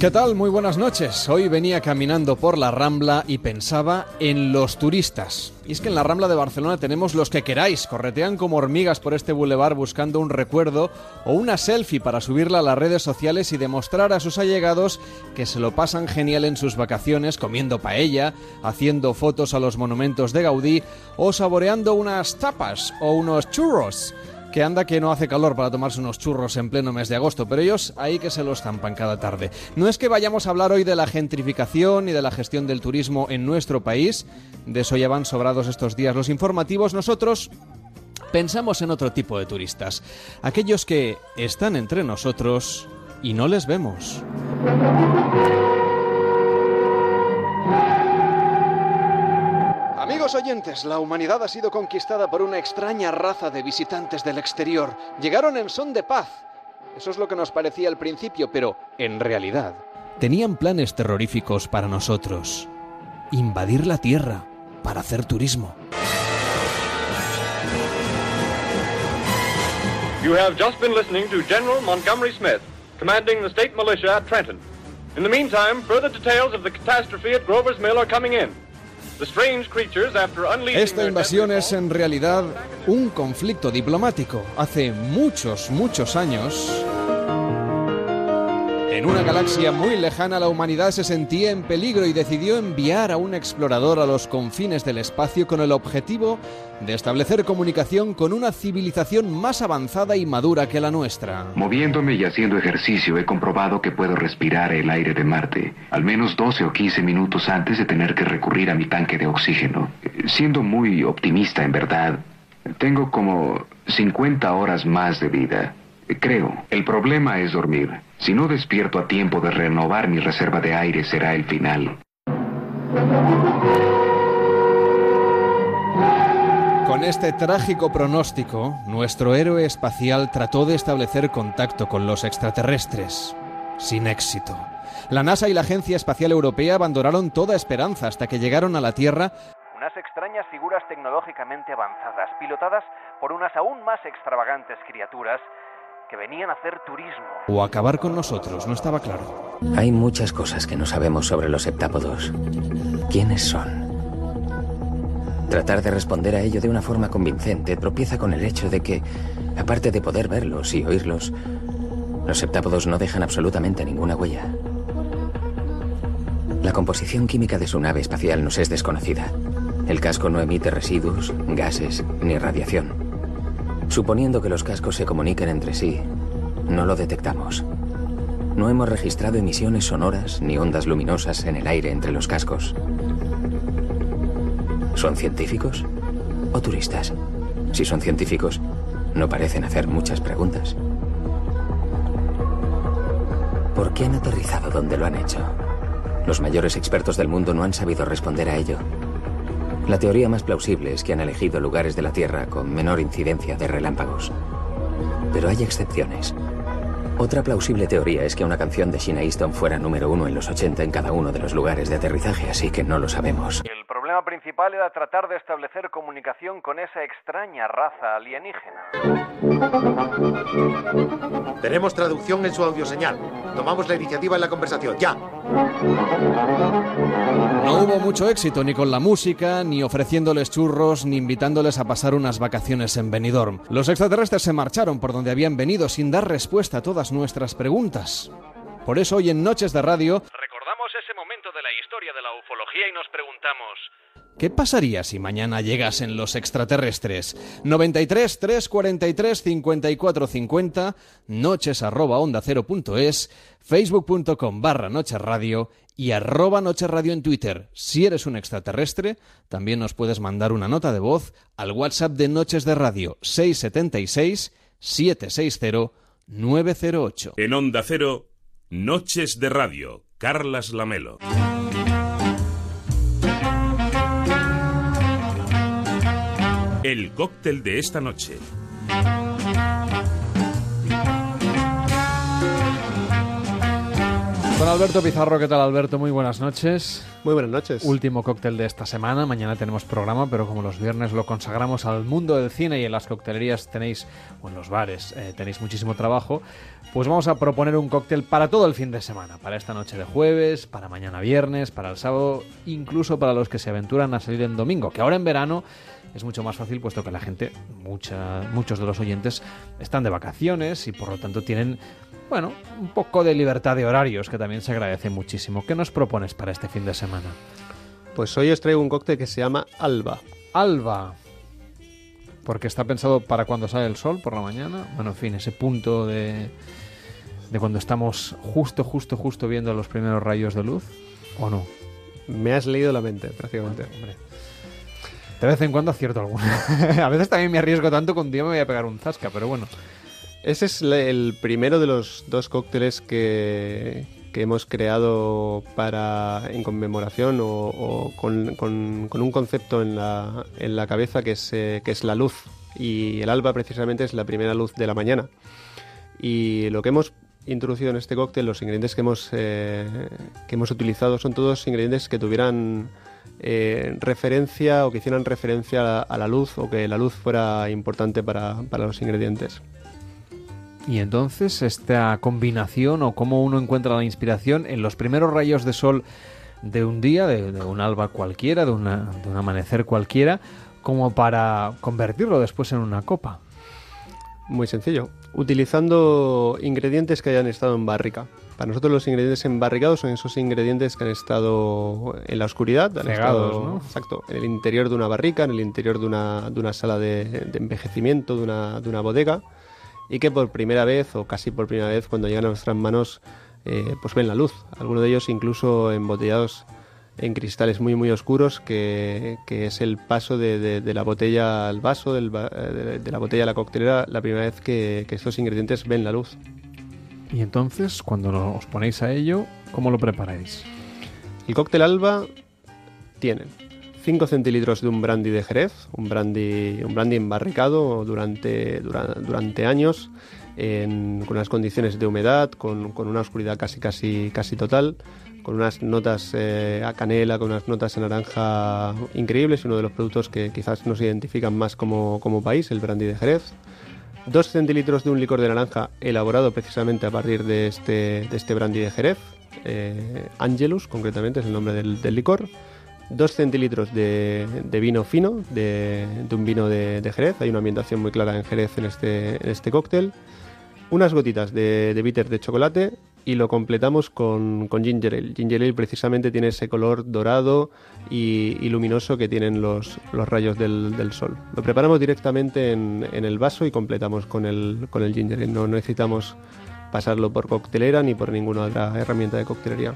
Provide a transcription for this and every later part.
¿Qué tal? Muy buenas noches. Hoy venía caminando por la Rambla y pensaba en los turistas. Y es que en la Rambla de Barcelona tenemos los que queráis, corretean como hormigas por este bulevar buscando un recuerdo o una selfie para subirla a las redes sociales y demostrar a sus allegados que se lo pasan genial en sus vacaciones comiendo paella, haciendo fotos a los monumentos de Gaudí o saboreando unas tapas o unos churros que anda que no hace calor para tomarse unos churros en pleno mes de agosto, pero ellos ahí que se los zampan cada tarde. No es que vayamos a hablar hoy de la gentrificación y de la gestión del turismo en nuestro país, de eso ya van sobrados estos días los informativos, nosotros pensamos en otro tipo de turistas, aquellos que están entre nosotros y no les vemos. Oyentes, la humanidad ha sido conquistada por una extraña raza de visitantes del exterior. Llegaron en son de paz. Eso es lo que nos parecía al principio, pero en realidad tenían planes terroríficos para nosotros. Invadir la Tierra para hacer turismo. You have just been listening to General Montgomery Smith, commanding the state militia at Trenton. In the meantime, further details of the catastrophe at Grover's Mill are coming in. Esta invasión es en realidad un conflicto diplomático. Hace muchos, muchos años... En una galaxia muy lejana la humanidad se sentía en peligro y decidió enviar a un explorador a los confines del espacio con el objetivo de establecer comunicación con una civilización más avanzada y madura que la nuestra. Moviéndome y haciendo ejercicio he comprobado que puedo respirar el aire de Marte, al menos 12 o 15 minutos antes de tener que recurrir a mi tanque de oxígeno. Siendo muy optimista en verdad, tengo como 50 horas más de vida. Creo, el problema es dormir. Si no despierto a tiempo de renovar mi reserva de aire será el final. Con este trágico pronóstico, nuestro héroe espacial trató de establecer contacto con los extraterrestres. Sin éxito. La NASA y la Agencia Espacial Europea abandonaron toda esperanza hasta que llegaron a la Tierra unas extrañas figuras tecnológicamente avanzadas, pilotadas por unas aún más extravagantes criaturas que venían a hacer turismo. O acabar con nosotros, no estaba claro. Hay muchas cosas que no sabemos sobre los heptápodos. ¿Quiénes son? Tratar de responder a ello de una forma convincente tropieza con el hecho de que, aparte de poder verlos y oírlos, los heptápodos no dejan absolutamente ninguna huella. La composición química de su nave espacial nos es desconocida. El casco no emite residuos, gases ni radiación. Suponiendo que los cascos se comuniquen entre sí, no lo detectamos. No hemos registrado emisiones sonoras ni ondas luminosas en el aire entre los cascos. ¿Son científicos o turistas? Si son científicos, no parecen hacer muchas preguntas. ¿Por qué han aterrizado donde lo han hecho? Los mayores expertos del mundo no han sabido responder a ello. La teoría más plausible es que han elegido lugares de la Tierra con menor incidencia de relámpagos. Pero hay excepciones. Otra plausible teoría es que una canción de Sheena Easton fuera número uno en los 80 en cada uno de los lugares de aterrizaje, así que no lo sabemos. El problema principal era tratar de establecer comunicación con esa extraña raza alienígena. Tenemos traducción en su audioseñal. Tomamos la iniciativa en la conversación. ¡Ya! No hubo mucho éxito ni con la música, ni ofreciéndoles churros, ni invitándoles a pasar unas vacaciones en Benidorm. Los extraterrestres se marcharon por donde habían venido sin dar respuesta a todas nuestras preguntas. Por eso hoy en Noches de Radio recordamos ese momento de la historia de la ufología y nos preguntamos ¿Qué pasaría si mañana llegasen los extraterrestres? 93 343 54 50, noches arroba onda cero punto es, facebook.com barra noches radio y arroba noches radio en Twitter. Si eres un extraterrestre, también nos puedes mandar una nota de voz al WhatsApp de Noches de Radio 676 760 908. En Onda Cero, Noches de Radio, Carlas Lamelo. El cóctel de esta noche. Con Alberto Pizarro, ¿qué tal Alberto? Muy buenas noches. Muy buenas noches. Último cóctel de esta semana. Mañana tenemos programa, pero como los viernes lo consagramos al mundo del cine y en las coctelerías tenéis, o en los bares, eh, tenéis muchísimo trabajo, pues vamos a proponer un cóctel para todo el fin de semana. Para esta noche de jueves, para mañana viernes, para el sábado, incluso para los que se aventuran a salir en domingo, que ahora en verano es mucho más fácil puesto que la gente, mucha, muchos de los oyentes, están de vacaciones y por lo tanto tienen bueno, un poco de libertad de horarios, que también se agradece muchísimo. ¿Qué nos propones para este fin de semana? Pues hoy os traigo un cóctel que se llama Alba. Alba. Porque está pensado para cuando sale el sol por la mañana. Bueno, en fin, ese punto de, de cuando estamos justo, justo, justo viendo los primeros rayos de luz. ¿O no? Me has leído la mente, prácticamente. Hombre. De vez en cuando acierto alguna. a veces también me arriesgo tanto que un día me voy a pegar un zasca, pero bueno. Ese es el primero de los dos cócteles que, hemos creado para en conmemoración o, con, un concepto en la, en la cabeza que es, eh, que es la luz. Y el alba precisamente es la primera luz de la mañana. Y lo que hemos introducido en este cóctel, los ingredientes que hemos, eh, que hemos utilizado son todos ingredientes que tuvieran eh, referencia o que hicieran referencia a la, luz o que la luz fuera importante para, para los ingredientes. Y entonces esta combinación o cómo uno encuentra la inspiración en los primeros rayos de sol de un día, de, un alba cualquiera, de, un amanecer cualquiera, como para convertirlo después en una copa. Muy sencillo, utilizando ingredientes que hayan estado en barrica. Para nosotros los ingredientes embarricados son esos ingredientes que han estado en la oscuridad, han estado ¿no? exacto, en el interior de una barrica, en el interior de una, de una sala de, de envejecimiento, de una, de una bodega y que por primera vez o casi por primera vez cuando llegan a nuestras manos eh, pues ven la luz. Algunos de ellos incluso embotellados en cristales muy muy oscuros que, es el paso de, la botella al vaso, de, la botella a la coctelera, la primera vez que, que estos ingredientes ven la luz. Y entonces, cuando os ponéis a ello, ¿cómo lo preparáis? El cóctel alba tiene 5 centilitros de un brandy de Jerez, un brandy, un brandy embarricado durante, durante, años, con unas condiciones de humedad, con, una oscuridad casi, casi, casi total, con unas notas eh, a canela, con unas notas a naranja increíbles, uno de los productos que quizás nos identifican más como, país, el brandy de Jerez. 2 centilitros de un licor de naranja elaborado precisamente a partir de este, de este brandy de Jerez, eh, Angelus concretamente es el nombre del licor. 2 centilitros de, vino fino, de, un vino de, Jerez. Hay una ambientación muy clara en Jerez en este, este cóctel. Unas gotitas de, bitter de chocolate y lo completamos con, ginger ale. Ginger ale precisamente tiene ese color dorado y, luminoso que tienen los, los rayos del, sol. Lo preparamos directamente en, el vaso y completamos con el, con el ginger ale. No necesitamos pasarlo por coctelera ni por ninguna otra herramienta de coctelería.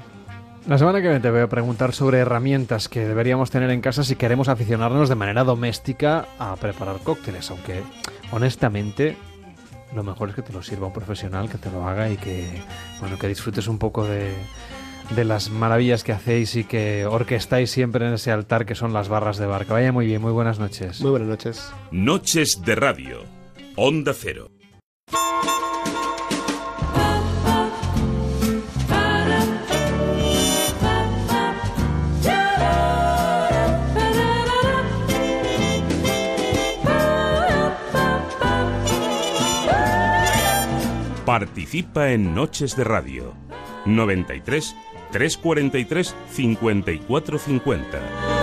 La semana que viene te voy a preguntar sobre herramientas que deberíamos tener en casa si queremos aficionarnos de manera doméstica a preparar cócteles, aunque honestamente lo mejor es que te lo sirva un profesional, que te lo haga y que bueno, que disfrutes un poco de, de las maravillas que hacéis y que orquestáis siempre en ese altar que son las barras de barca. Vaya muy bien, muy buenas noches. Muy buenas noches. Noches de radio. Onda Cero. Participa en Noches de Radio 93 343 5450.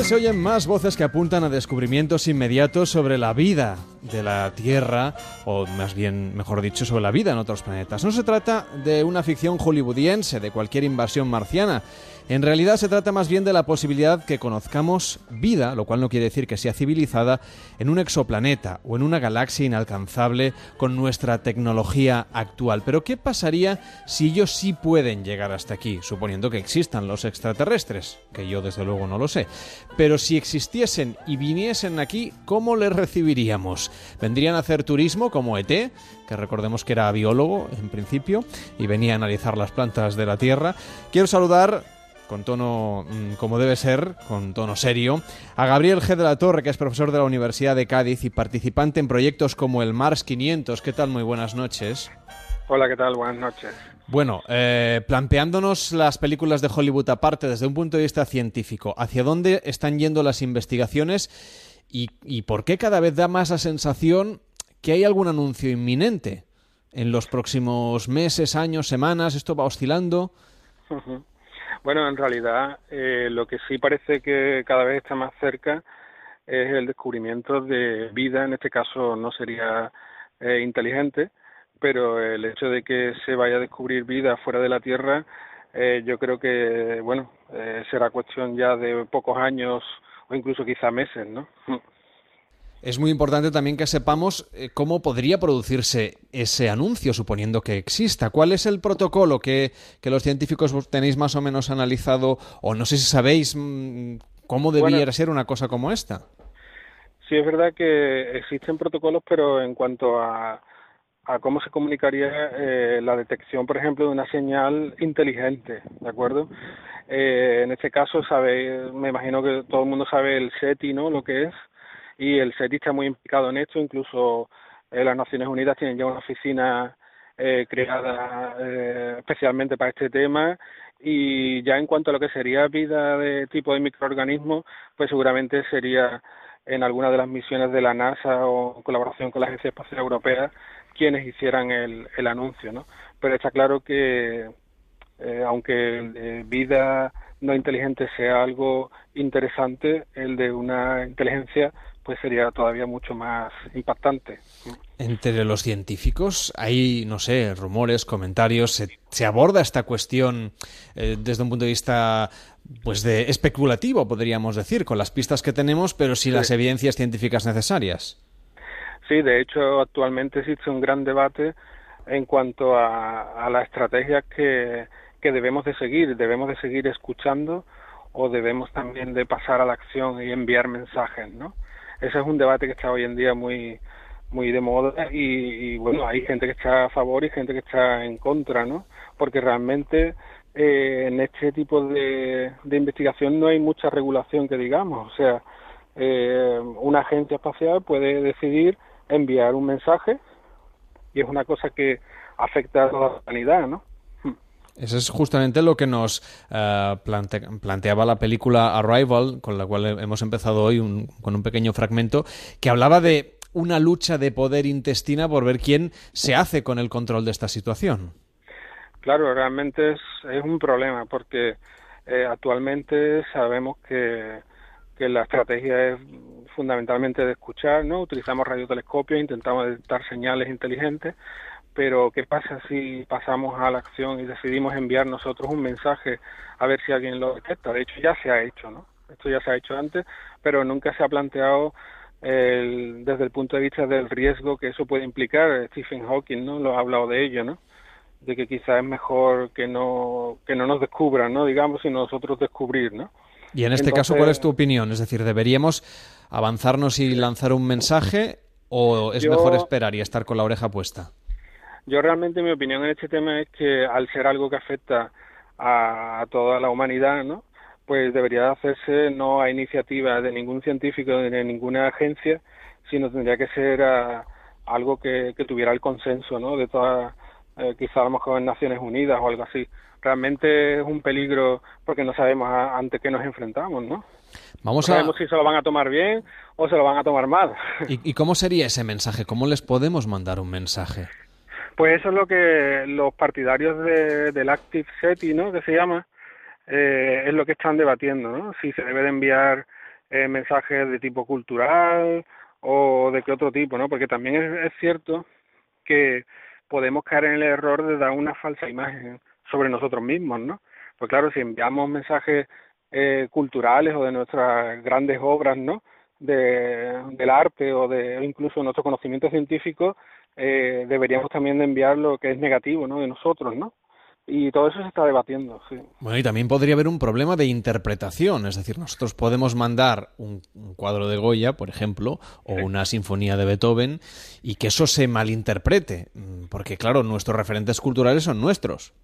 Vez se oyen más voces que apuntan a descubrimientos inmediatos sobre la vida de la Tierra, o más bien, mejor dicho, sobre la vida en otros planetas. No se trata de una ficción hollywoodiense, de cualquier invasión marciana. En realidad se trata más bien de la posibilidad que conozcamos vida, lo cual no quiere decir que sea civilizada, en un exoplaneta o en una galaxia inalcanzable con nuestra tecnología actual. Pero ¿qué pasaría si ellos sí pueden llegar hasta aquí, suponiendo que existan los extraterrestres? Que yo desde luego no lo sé. Pero si existiesen y viniesen aquí, ¿cómo les recibiríamos? ¿Vendrían a hacer turismo como ET, que recordemos que era biólogo en principio, y venía a analizar las plantas de la Tierra? Quiero saludar con tono mm, como debe ser, con tono serio, a Gabriel G. de la Torre, que es profesor de la Universidad de Cádiz y participante en proyectos como el Mars 500. ¿Qué tal? Muy buenas noches. Hola, ¿qué tal? Buenas noches. Bueno, eh, planteándonos las películas de Hollywood aparte desde un punto de vista científico, ¿hacia dónde están yendo las investigaciones y, y por qué cada vez da más la sensación que hay algún anuncio inminente en los próximos meses, años, semanas? ¿Esto va oscilando? Bueno, en realidad eh, lo que sí parece que cada vez está más cerca es el descubrimiento de vida, en este caso no sería eh, inteligente, pero el hecho de que se vaya a descubrir vida fuera de la Tierra, eh, yo creo que, bueno, será cuestión ya de pocos años o incluso quizá meses, ¿no? Es muy importante también que sepamos eh, cómo podría producirse ese anuncio, suponiendo que exista. ¿Cuál es el protocolo que, los científicos tenéis más o menos analizado? O no sé si sabéis mm, cómo debiera ser una cosa como esta. Sí, es verdad que existen protocolos, pero en cuanto a, a cómo se comunicaría eh, la detección, por ejemplo, de una señal inteligente, ¿de acuerdo? Eh, en este caso, sabe, me imagino que todo el mundo sabe el SETI, ¿no? Lo que es y el SETI está muy implicado en esto, incluso eh, las Naciones Unidas tienen ya una oficina eh, creada eh, especialmente para este tema y ya en cuanto a lo que sería vida de tipo de microorganismos, pues seguramente sería en alguna de las misiones de la NASA o en colaboración con la Agencia Espacial Europea quienes hicieran el, el anuncio, ¿no? Pero está claro que aunque vida no inteligente sea algo interesante, el de una inteligencia pues sería todavía mucho más impactante. Entre los científicos hay, no sé, rumores, comentarios, se, aborda esta cuestión eh, desde un punto de vista pues de especulativo, podríamos decir, con las pistas que tenemos, pero sin las evidencias científicas necesarias. Sí, de hecho, actualmente existe un gran debate en cuanto a, a la estrategia que, que debemos de seguir. Debemos de seguir escuchando o debemos también de pasar a la acción y enviar mensajes, ¿no? Ese es un debate que está hoy en día muy muy de moda y, bueno hay gente que está a favor y gente que está en contra no porque realmente eh, en este tipo de, investigación no hay mucha regulación que digamos. O sea eh, una agencia espacial puede decidir enviar un mensaje y es una cosa que afecta a toda la humanidad no eso es justamente lo que nos eh, planteaba la película Arrival, con la cual hemos empezado hoy con un pequeño fragmento, que hablaba de una lucha de poder intestina por ver quién se hace con el control de esta situación. Claro, realmente es, un problema porque eh, actualmente sabemos que, que la estrategia es fundamentalmente de escuchar, ¿no? Utilizamos radiotelescopios, intentamos detectar señales inteligentes, pero ¿qué pasa si pasamos a la acción y decidimos enviar nosotros un mensaje a ver si alguien lo detecta? De hecho, ya se ha hecho, ¿no? Esto ya se ha hecho antes, pero nunca se ha planteado desde el punto de vista del riesgo que eso puede implicar. Stephen Hawking, ¿no? Lo ha hablado de ello, ¿no? De que quizás es mejor que no, que no nos descubran, ¿no? Digamos, sino nosotros descubrir, ¿no? Y en este caso, ¿cuál es tu opinión? Es decir, ¿deberíamos avanzarnos y lanzar un mensaje o es mejor esperar y estar con la oreja puesta? Yo realmente mi opinión en este tema es que al ser algo que afecta a, toda la humanidad, ¿no? Pues debería hacerse no a iniciativa de ningún científico ni de ninguna agencia, sino tendría que ser algo que, tuviera el consenso, ¿no? De todas, eh, quizá a lo mejor en Naciones Unidas o algo así. Realmente es un peligro porque no sabemos ante qué nos enfrentamos, ¿no? Vamos no sabemos si se lo van a tomar bien o se lo van a tomar mal. ¿Y cómo sería ese mensaje? ¿Cómo les podemos mandar un mensaje? Pues eso es lo que los partidarios de, del Active SETI, ¿no? Que se llama, eh, es lo que están debatiendo, ¿no? Si se debe de enviar eh, mensajes de tipo cultural o de qué otro tipo, ¿no? Porque también es, cierto que podemos caer en el error de dar una falsa imagen sobre nosotros mismos, ¿no? Pues claro, si enviamos mensajes eh, culturales o de nuestras grandes obras, ¿no? De, del arte o de incluso nuestro conocimiento científico, eh, deberíamos también de enviar lo que es negativo, ¿no? De nosotros, ¿no? y todo eso se está debatiendo. Sí. Bueno, y también podría haber un problema de interpretación, es decir, nosotros podemos mandar un, cuadro de Goya, por ejemplo, o una sinfonía de Beethoven, y que eso se malinterprete, mm, porque claro, nuestros referentes culturales son nuestros.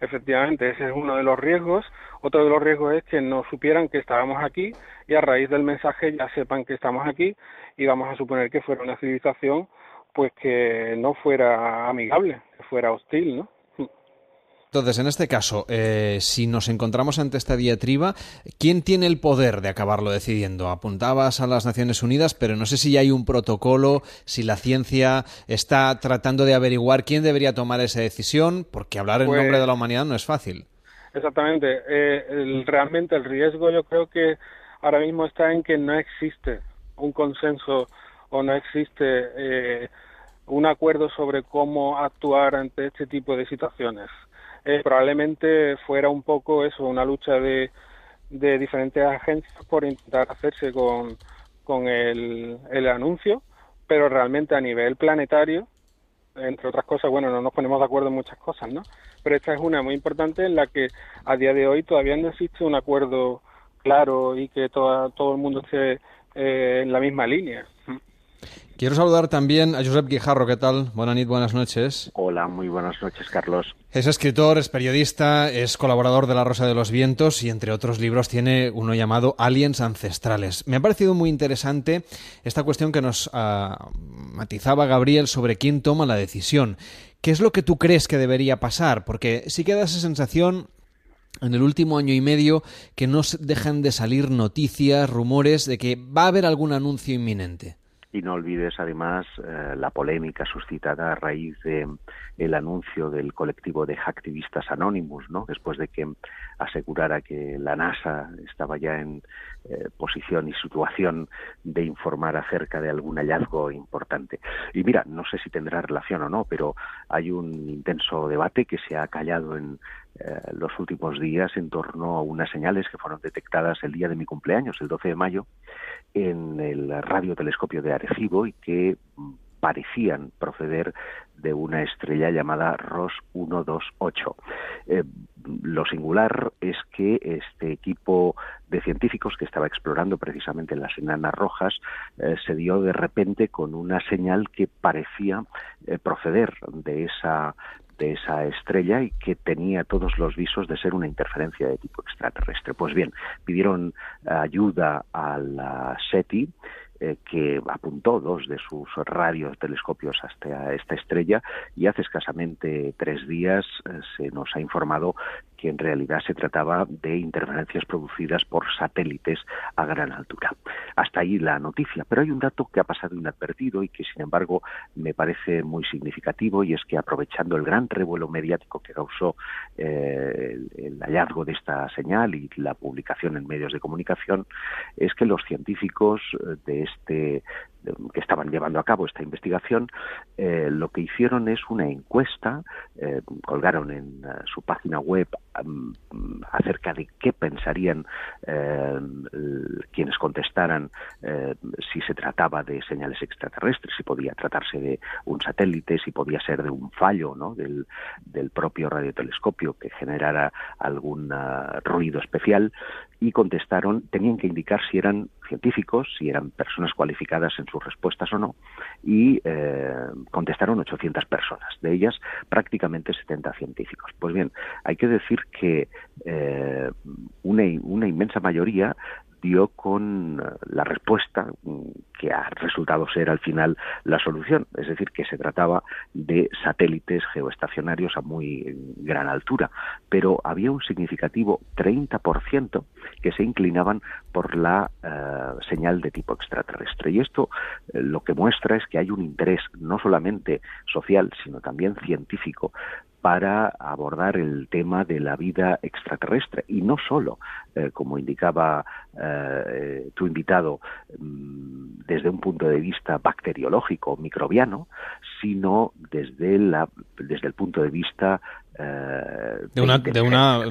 Efectivamente, ese es uno de los riesgos. Otro de los riesgos es que no supieran que estábamos aquí y a raíz del mensaje ya sepan que estamos aquí y vamos a suponer que fuera una civilización pues que no fuera amigable, que fuera hostil, ¿no? Entonces, en este caso, eh, si nos encontramos ante esta diatriba, ¿quién tiene el poder de acabarlo decidiendo? Apuntabas a las Naciones Unidas, pero no sé si ya hay un protocolo, si la ciencia está tratando de averiguar quién debería tomar esa decisión, porque hablar en nombre de la humanidad no es fácil. Exactamente. Eh, realmente el riesgo yo creo que ahora mismo está en que no existe un consenso o no existe eh, un acuerdo sobre cómo actuar ante este tipo de situaciones. Eh, probablemente fuera un poco eso, una lucha de, de diferentes agencias por intentar hacerse con, con el, el anuncio, pero realmente a nivel planetario, entre otras cosas, bueno, no nos ponemos de acuerdo en muchas cosas, ¿no? Pero esta es una muy importante en la que a día de hoy todavía no existe un acuerdo claro y que toda, todo el mundo esté eh, en la misma línea. Quiero saludar también a Josep Guijarro, ¿qué tal? Buenas noches, buenas noches. Hola, muy buenas noches, Carlos. Es escritor, es periodista, es colaborador de La Rosa de los Vientos y entre otros libros tiene uno llamado Aliens Ancestrales. Me ha parecido muy interesante esta cuestión que nos ah, matizaba Gabriel sobre quién toma la decisión. ¿Qué es lo que tú crees que debería pasar? Porque sí queda esa sensación en el último año y medio que no dejan de salir noticias, rumores de que va a haber algún anuncio inminente. Y no olvides además eh, la polémica suscitada a raíz de el anuncio del colectivo de hacktivistas Anonymous, ¿no? Después de que asegurara que la NASA estaba ya en eh, posición y situación de informar acerca de algún hallazgo importante. Y mira, no sé si tendrá relación o no, pero hay un intenso debate que se ha callado en eh, los últimos días en torno a unas señales que fueron detectadas el día de mi cumpleaños, el 12 de mayo, en el radiotelescopio de Arecibo y que parecían proceder de una estrella llamada ROS 128. Eh, lo singular es que este equipo de científicos que estaba explorando precisamente las enanas rojas eh, se dio de repente con una señal que parecía eh, proceder de esa de esa estrella y que tenía todos los visos de ser una interferencia de tipo extraterrestre. Pues bien, pidieron ayuda a la SETI, eh, que apuntó dos de sus radios telescopios hasta esta estrella y hace escasamente tres días eh, se nos ha informado que en realidad se trataba de interferencias producidas por satélites a gran altura. Hasta ahí la noticia, pero hay un dato que ha pasado inadvertido y que sin embargo me parece muy significativo y es que aprovechando el gran revuelo mediático que causó eh, el, hallazgo de esta señal y la publicación en medios de comunicación, es que los científicos eh, de este que estaban llevando a cabo esta investigación, eh, lo que hicieron es una encuesta, eh, colgaron en eh, su página web acerca de qué pensarían quienes contestaran si se trataba de señales extraterrestres, si podía tratarse de un satélite, si podía ser de un fallo ¿no? del, del propio radiotelescopio que generara algún ruido especial y contestaron, tenían que indicar si eran científicos, si eran personas cualificadas en sus respuestas o no, y eh, contestaron 800 personas, de ellas prácticamente 70 científicos. Pues bien, hay que decir que eh, una, una inmensa mayoría dio con eh, la respuesta mm, que ha resultado ser al final la solución, es decir, que se trataba de satélites geoestacionarios a muy gran altura, pero había un significativo 30% que se inclinaban por la eh, señal de tipo extraterrestre. Y esto eh, lo que muestra es que hay un interés no solamente social, sino también científico para abordar el tema de la vida extraterrestre. Y no solo, eh, como indicaba eh, tu invitado, mm, desde un punto de vista bacteriológico, microbiano, sino desde, la, desde el punto de vista de, una, de, una,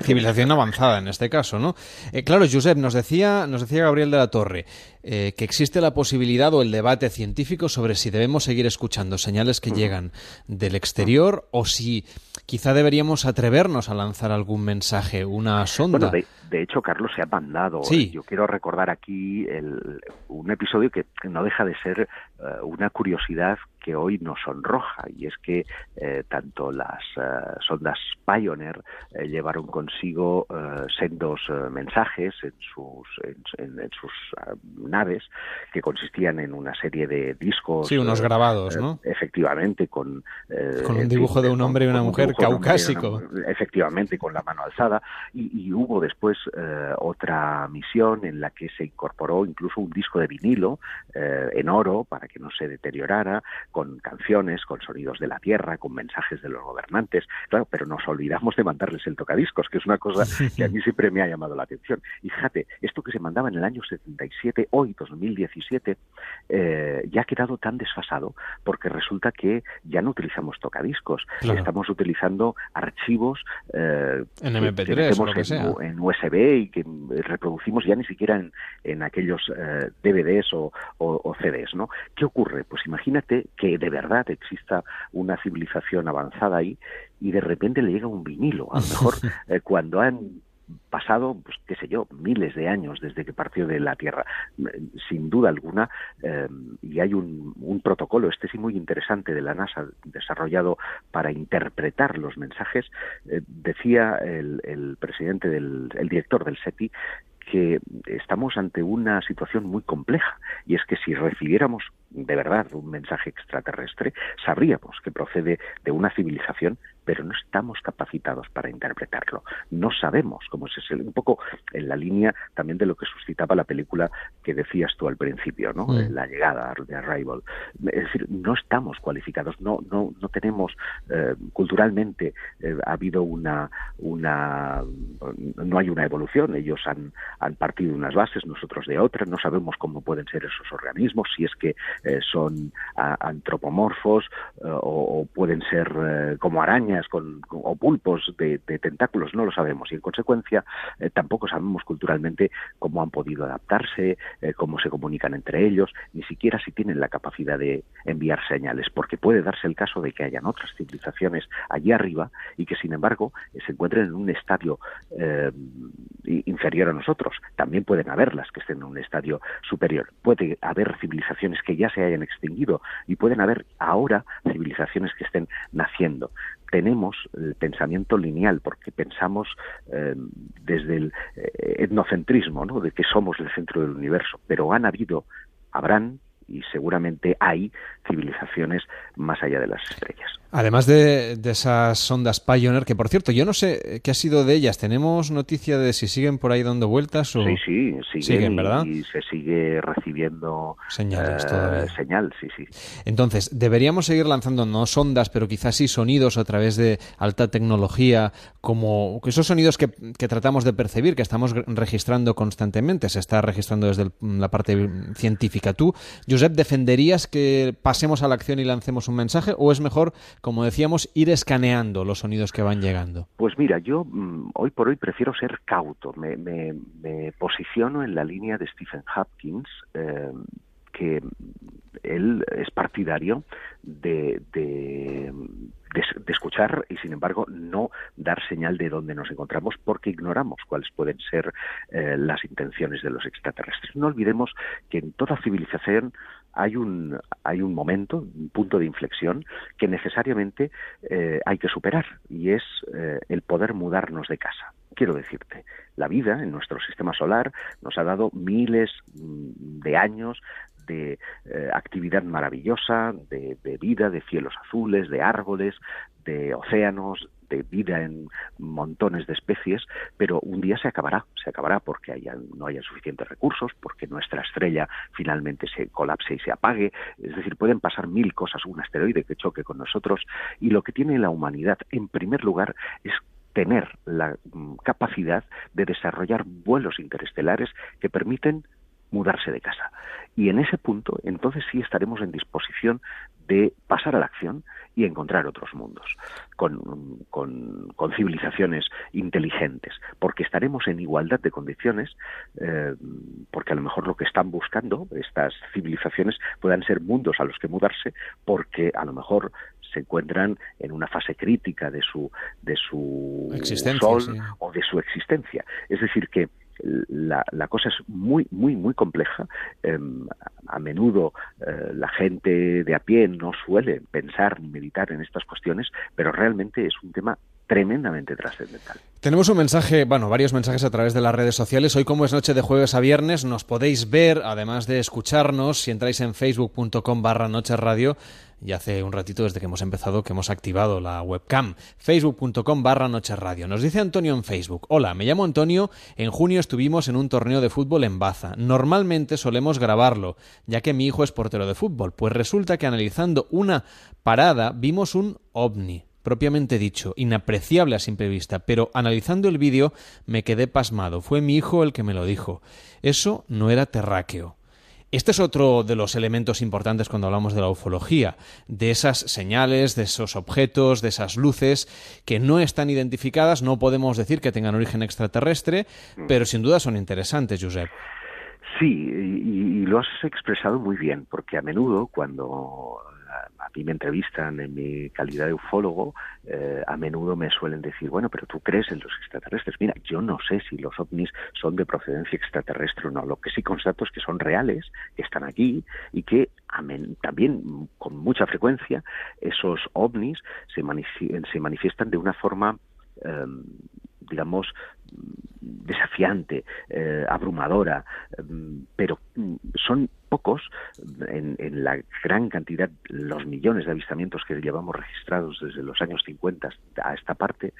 civilización. avanzada en este caso, ¿no? Eh, claro, Josep, nos decía, nos decía Gabriel de la Torre eh, que existe la posibilidad o el debate científico sobre si debemos seguir escuchando señales que llegan del exterior o si quizá deberíamos atrevernos a lanzar algún mensaje, una sonda. de, hecho, Carlos se ha mandado. Yo quiero recordar aquí el, un episodio que no deja de ser una curiosidad que hoy nos sonroja y es que eh, tanto las eh, sondas Pioneer eh, llevaron consigo sendos mensajes en sus en, sus naves que consistían en una serie de discos sí unos grabados no efectivamente con con un dibujo de un hombre y una mujer caucásico. efectivamente con la mano alzada y, hubo después otra misión en la que se incorporó incluso un disco de vinilo en oro para que no se deteriorara con canciones, con sonidos de la tierra, con mensajes de los gobernantes, claro, pero nos olvidamos de mandarles el tocadiscos, que es una cosa que a mí siempre me ha llamado la atención. Y fíjate, esto que se mandaba en el año 77, hoy 2017, eh, ya ha quedado tan desfasado porque resulta que ya no utilizamos tocadiscos, estamos utilizando archivos eh, en MP3 o lo que sea. En, USB y que reproducimos ya ni siquiera en, en aquellos eh, DVDs o, o CDs, ¿no? ¿Qué ocurre? Pues imagínate que que de verdad exista una civilización avanzada ahí y de repente le llega un vinilo. A lo mejor eh, cuando han pasado, pues qué sé yo, miles de años desde que partió de la Tierra, sin duda alguna, eh, y hay un, un, protocolo, este sí muy interesante de la NASA, desarrollado para interpretar los mensajes, eh, decía el, el presidente del, el director del SETI, que estamos ante una situación muy compleja y es que si recibiéramos de verdad un mensaje extraterrestre, sabríamos que procede de una civilización pero no estamos capacitados para interpretarlo. No sabemos cómo es ese, un poco en la línea también de lo que suscitaba la película que decías tú al principio, ¿no? La llegada de Arrival. Es decir, no estamos cualificados, no no no tenemos eh, culturalmente eh, ha habido una una no hay una evolución, ellos han han partido unas bases, nosotros de otras, no sabemos cómo pueden ser esos organismos, si es que eh, son antropomorfos o, o, pueden ser como arañas con, o pulpos de, tentáculos, no lo sabemos y en consecuencia eh, tampoco sabemos culturalmente cómo han podido adaptarse, eh, cómo se comunican entre ellos, ni siquiera si tienen la capacidad de enviar señales, porque puede darse el caso de que hayan otras civilizaciones allí arriba y que sin embargo se encuentren en un estadio eh, inferior a nosotros. También pueden haberlas que estén en un estadio superior. Puede haber civilizaciones que ya se hayan extinguido y pueden haber ahora civilizaciones que estén naciendo tenemos el pensamiento lineal, porque pensamos eh, desde el eh, etnocentrismo, ¿no? de que somos el centro del universo, pero han habido, habrán y seguramente hay civilizaciones más allá de las estrellas. Además de, esas sondas Pioneer, que por cierto, yo no sé qué ha sido de ellas. ¿Tenemos noticia de si siguen por ahí dando vueltas? O... Sí, sí, siguen, ¿verdad? Y se sigue recibiendo señales eh, Señal, sí, sí. Entonces, deberíamos seguir lanzando no sondas, pero quizás sí sonidos a través de alta tecnología, como esos sonidos que, tratamos de percibir, que estamos registrando constantemente. Se está registrando desde la parte científica. ¿Tú, Josep, defenderías que pasemos a la acción y lancemos un mensaje o es mejor como decíamos, ir escaneando los sonidos que van llegando? Pues mira, yo mm, hoy por hoy prefiero ser cauto. Me, posiciono en la línea de Stephen Hopkins, eh, que él es partidario de, de, escuchar y sin embargo no dar señal de dónde nos encontramos porque ignoramos cuáles pueden ser eh, las intenciones de los extraterrestres. No olvidemos que en toda civilización hay un, hay un momento, un punto de inflexión que necesariamente eh, hay que superar y es eh, el poder mudarnos de casa. Quiero decirte, la vida en nuestro sistema solar nos ha dado miles mm, de años de eh, actividad maravillosa, de, vida, de cielos azules, de árboles, de océanos, de vida en montones de especies, pero un día se acabará, se acabará porque haya, no haya suficientes recursos, porque nuestra estrella finalmente se colapse y se apague, es decir, pueden pasar mil cosas, un asteroide que choque con nosotros, y lo que tiene la humanidad, en primer lugar, es tener la mm, capacidad de desarrollar vuelos interestelares que permiten mudarse de casa. Y en ese punto, entonces sí estaremos en disposición de pasar a la acción y encontrar otros mundos con, con, civilizaciones inteligentes, porque estaremos en igualdad de condiciones, eh, porque a lo mejor lo que están buscando estas civilizaciones puedan ser mundos a los que mudarse, porque a lo mejor se encuentran en una fase crítica de su de su sol o de su existencia. Es decir, que la, la, cosa es muy, muy, muy compleja. Em, a menudo eh, la gente de a pie no suele pensar ni meditar en estas cuestiones, pero realmente es un tema tremendamente trascendental. Tenemos un mensaje, bueno, varios mensajes a través de las redes sociales. Hoy, como es noche de jueves a viernes, nos podéis ver, además de escucharnos, si entráis en facebook.com barra noche radio, y hace un ratito desde que hemos empezado que hemos activado la webcam, facebook.com barra noche radio. Nos dice Antonio en Facebook, hola, me llamo Antonio, en junio estuvimos en un torneo de fútbol en Baza. Normalmente solemos grabarlo, ya que mi hijo es portero de fútbol, pues resulta que analizando una parada vimos un ovni propiamente dicho, inapreciable a simple vista, pero analizando el vídeo me quedé pasmado. Fue mi hijo el que me lo dijo. Eso no era terráqueo. Este es otro de los elementos importantes cuando hablamos de la ufología, de esas señales, de esos objetos, de esas luces que no están identificadas, no podemos decir que tengan origen extraterrestre, mm. pero sin duda son interesantes, Josep. Sí, y, lo has expresado muy bien, porque a menudo cuando mí me entrevistan en mi calidad de ufólogo, eh, a menudo me suelen decir, bueno, pero tú crees en los extraterrestres. Mira, yo no sé si los ovnis son de procedencia extraterrestre o no. Lo que sí constato es que son reales, que están aquí y que también con mucha frecuencia esos ovnis se, se manifiestan de una forma, em, digamos, desafiante, eh, abrumadora, em, pero mm, son pocos en, la gran cantidad, los millones de avistamientos que llevamos registrados desde los años 50 a esta parte,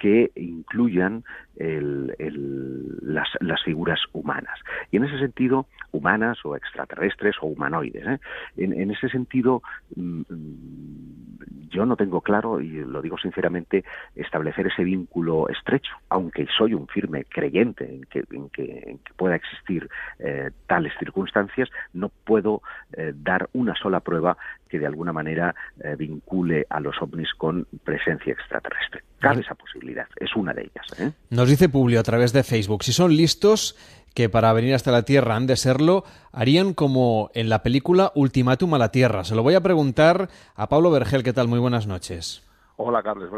que incluyan las, figuras humanas. Y en ese sentido, humanas o extraterrestres o humanoides. ¿eh? En, ese sentido, mm, yo no tengo claro, y lo digo sinceramente, establecer ese vínculo estrecho, aunque soy un firme creyente en que, en que, pueda existir eh, tales circunstancias, no puedo eh, dar una sola prueba que de alguna manera eh, vincule a los ovnis con presencia extraterrestre. Cabe esa posibilidad, es una de ellas. Nos dice Publio a través de Facebook, si son listos, que para venir hasta la Tierra han de serlo, harían como en la película Ultimátum a la Tierra. Se lo voy a preguntar a Pablo Vergel, ¿qué tal? Muy buenas noches. Hola, Carlos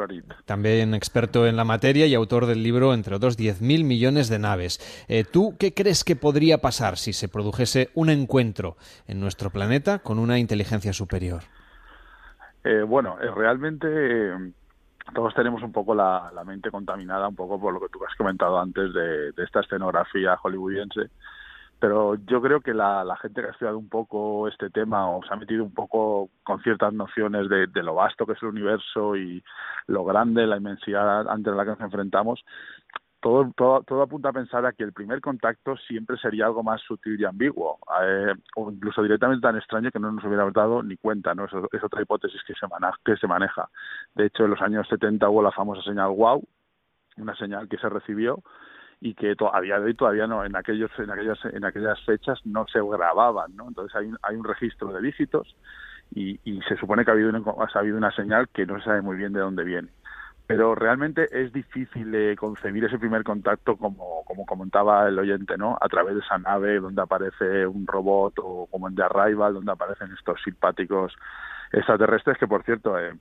También experto en la materia y autor del libro, entre otros, 10.000 millones de naves. Eh, ¿Tú qué crees que podría pasar si se produjese un encuentro en nuestro planeta con una inteligencia superior? Eh, bueno, eh, realmente todos tenemos un poco la, mente contaminada, un poco por lo que tú has comentado antes de esta escenografía hollywoodiense pero yo creo que la, gente que ha estudiado un poco este tema o se ha metido un poco con ciertas nociones de, lo vasto que es el universo y lo grande, la inmensidad ante la que nos enfrentamos, todo, todo, todo apunta a pensar a que el primer contacto siempre sería algo más sutil y ambiguo, eh, o incluso directamente tan extraño que no nos hubiera dado ni cuenta, ¿no? Es, otra hipótesis que se maneja. De hecho, en los años 70 hubo la famosa señal WOW, una señal que se recibió y que a día de hoy todavía no en aquellos en aquellas en aquellas fechas no se grababan no entonces hay un, hay un registro de dígitos y, y se supone que ha habido una, ha habido una señal que no se sabe muy bien de dónde viene pero realmente es difícil eh, concebir ese primer contacto como, como comentaba el oyente, ¿no? A través de esa nave donde aparece un robot o como en The Arrival, donde aparecen estos simpáticos extraterrestres que, por cierto, eh,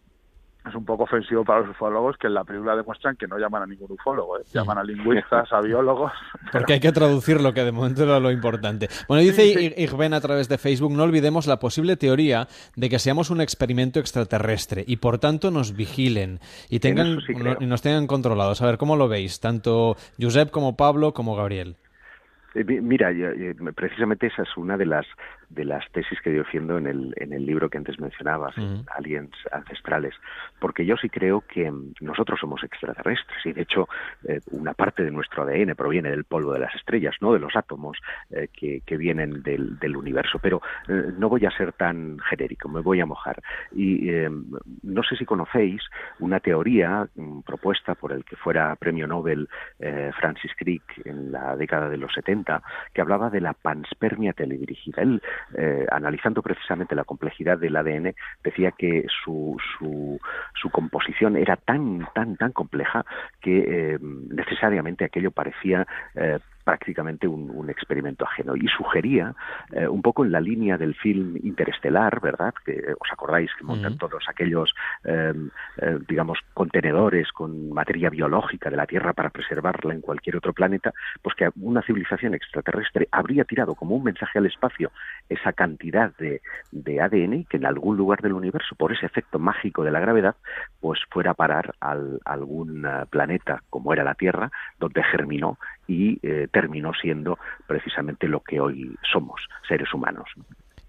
es un poco ofensivo para los ufólogos que en la película demuestran que no llaman a ningún ufólogo, ¿eh? llaman a lingüistas, a biólogos. Porque hay que traducir lo que de momento era lo importante. Bueno, dice Igben a través de Facebook, no olvidemos la posible teoría de que seamos un experimento extraterrestre y por tanto nos vigilen y, tengan, y nos tengan controlados. A ver, ¿cómo lo veis? Tanto Josep como Pablo como Gabriel. Eh, mira, precisamente esa es una de las de las tesis que defiendo en el, en el libro que antes mencionabas, Aliens Ancestrales, porque yo sí creo que nosotros somos extraterrestres y de hecho eh, una parte de nuestro ADN proviene del polvo de las estrellas, no de los átomos eh, que, que, vienen del, del universo. Pero eh, no voy a ser tan genérico, me voy a mojar. Y no sé si conocéis una teoría mm, propuesta por el que fuera premio Nobel Francis Crick en la década de los 70, que hablaba de la panspermia teledirigida. Él, analizando precisamente la complejidad del ADN, decía que su, su, su composición era tan, tan, tan compleja que eh, necesariamente aquello parecía eh, prácticamente un, experimento ajeno. Y sugería eh, un poco en la línea del film interestelar, ¿verdad? Que os acordáis que montan todos aquellos, em, eh, digamos, contenedores con materia biológica de la Tierra para preservarla en cualquier otro planeta, pues que una civilización extraterrestre habría tirado como un mensaje al espacio esa cantidad de, de ADN y que en algún lugar del universo, por ese efecto mágico de la gravedad, pues fuera a parar al, a algún eh, planeta como era la Tierra, donde germinó y eh, terminó siendo precisamente lo que hoy somos, seres humanos.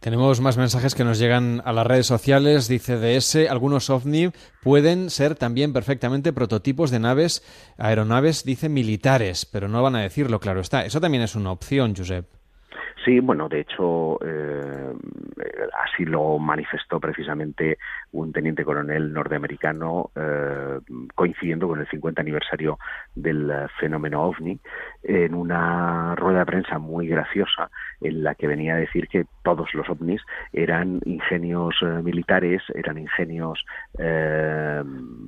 Tenemos más mensajes que nos llegan a las redes sociales. Dice DS, algunos ovni pueden ser también perfectamente prototipos de naves, aeronaves, dice militares, pero no van a decirlo, claro está. Eso también es una opción, Josep. Sí, bueno, de hecho, eh, así lo manifestó precisamente un teniente coronel norteamericano eh, coincidiendo con el 50 aniversario del fenómeno ovni en una rueda de prensa muy graciosa en la que venía a decir que todos los ovnis eran ingenios eh, militares, eran ingenios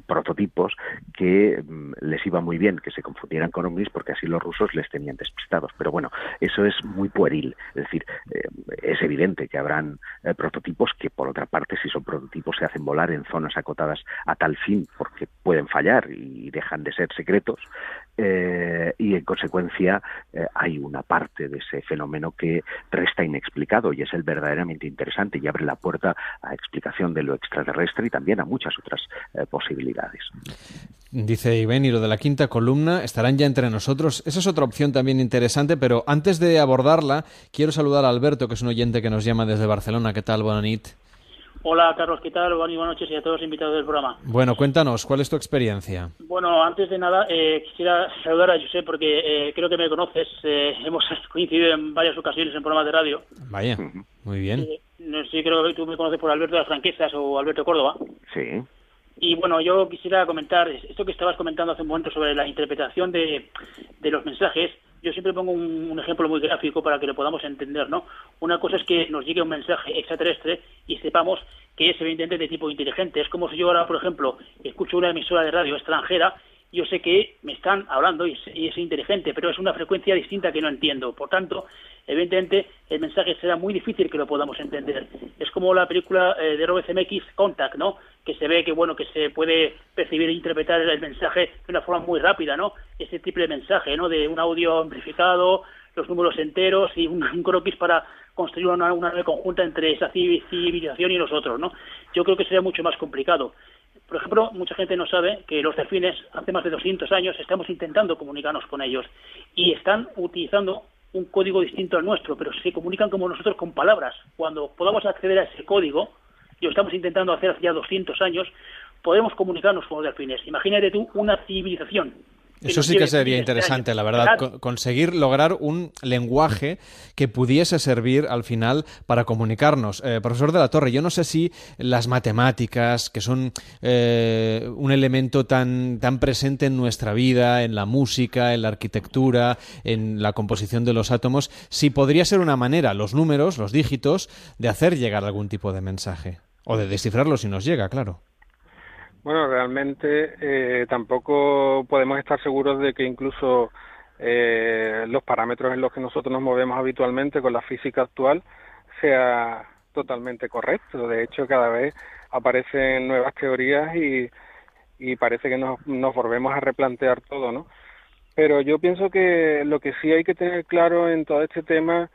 prototipos que mm, les iba muy bien que se confundieran con ovnis porque así los rusos les tenían despistados. Pero bueno, eso es muy pueril es decir, eh, es evidente que habrán eh, prototipos que, por otra parte, si son prototipos, se hacen volar en zonas acotadas a tal fin porque pueden fallar y dejan de ser secretos. Eh, y en consecuencia hay una parte de ese fenómeno que resta inexplicado y es el verdaderamente interesante y abre la puerta a explicación de lo extraterrestre y también a muchas otras posibilidades. Dice Ivén, y lo de la quinta columna estarán ya entre nosotros. Esa es otra opción también interesante, pero antes de abordarla, quiero saludar a Alberto, que es un oyente que nos llama desde Barcelona. ¿Qué tal? Buenas Hola, Carlos, ¿qué tal? Buenas noches y a todos los invitados del programa. Bueno, cuéntanos, ¿cuál es tu experiencia? Bueno, antes de nada, eh, quisiera saludar a José porque eh, creo que me conoces. Eh, hemos coincidido en varias ocasiones en programas de radio. Vaya, muy bien. no sé, creo que tú me conoces por Alberto de las Franquezas o Alberto Córdoba. Sí. Y bueno, yo quisiera comentar esto que estabas comentando hace un momento sobre la interpretación de, de los mensajes. Yo siempre pongo un, ejemplo muy gráfico para que lo podamos entender, ¿no? Una cosa es que nos llegue un mensaje extraterrestre y sepamos que es evidentemente de tipo inteligente. Es como si yo ahora, por ejemplo, escucho una emisora de radio extranjera yo sé que me están hablando y es, inteligente, pero es una frecuencia distinta que no entiendo. Por tanto, evidentemente, el mensaje será muy difícil que lo podamos entender. Es como la película eh, de Robert Zemeckis, Contact, ¿no? Que se ve que, bueno, que se puede percibir e interpretar el mensaje de una forma muy rápida, ¿no? Ese triple mensaje, ¿no? De un audio amplificado, los números enteros y un, croquis para construir una, una nave conjunta entre esa civilización y nosotros, ¿no? Yo creo que sería mucho más complicado. Por ejemplo, mucha gente no sabe que los delfines hace más de 200 años estamos intentando comunicarnos con ellos y están utilizando un código distinto al nuestro, pero se comunican como nosotros con palabras. Cuando podamos acceder a ese código, y lo estamos intentando hacer hace ya 200 años, podemos comunicarnos con los delfines. Imagínate tú una civilización eso sí que sería interesante, la verdad, conseguir lograr un lenguaje que pudiese servir al final para comunicarnos. Eh, profesor de la Torre, yo no sé si las matemáticas, que son eh, un elemento tan, tan presente en nuestra vida, en la música, en la arquitectura, en la composición de los átomos, si podría ser una manera, los números, los dígitos, de hacer llegar algún tipo de mensaje. O de descifrarlo si nos llega, claro. Bueno, realmente eh, tampoco podemos estar seguros de que incluso eh, los parámetros en los que nosotros nos movemos habitualmente con la física actual sea totalmente correcto. De hecho, cada vez aparecen nuevas teorías y, y parece que nos, nos volvemos a replantear todo, ¿no? Pero yo pienso que lo que sí hay que tener claro en todo este tema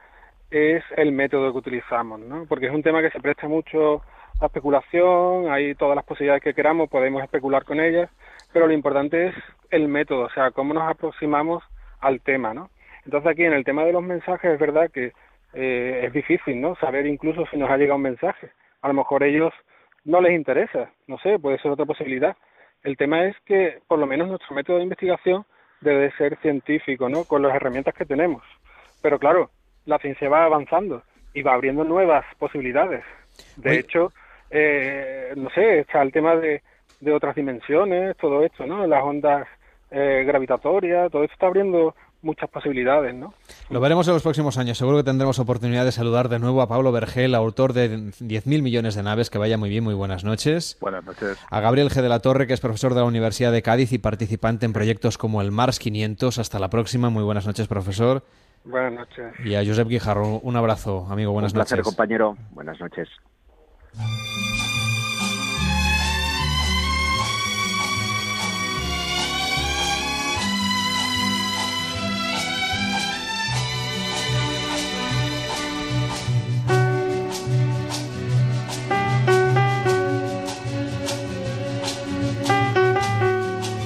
es el método que utilizamos, ¿no? Porque es un tema que se presta mucho la especulación, hay todas las posibilidades que queramos, podemos especular con ellas, pero lo importante es el método, o sea, cómo nos aproximamos al tema, ¿no? Entonces aquí en el tema de los mensajes es verdad que eh, es difícil, ¿no? Saber incluso si nos ha llegado un mensaje. A lo mejor ellos no les interesa, no sé, puede ser otra posibilidad. El tema es que por lo menos nuestro método de investigación debe ser científico, ¿no? Con las herramientas que tenemos. Pero claro, la ciencia va avanzando y va abriendo nuevas posibilidades. De hecho, eh, no sé, está el tema de, de otras dimensiones, todo esto, ¿no? Las ondas eh, gravitatorias, todo esto está abriendo muchas posibilidades, ¿no? Lo veremos en los próximos años. Seguro que tendremos oportunidad de saludar de nuevo a Pablo Vergel, autor de 10.000 millones de naves. Que vaya muy bien, muy buenas noches. Buenas noches. A Gabriel G. de la Torre, que es profesor de la Universidad de Cádiz y participante en proyectos como el Mars 500. Hasta la próxima. Muy buenas noches, profesor. Buenas noches. Y a Josep Guijarro, un abrazo, amigo. Buenas un placer, noches. compañero. Buenas noches.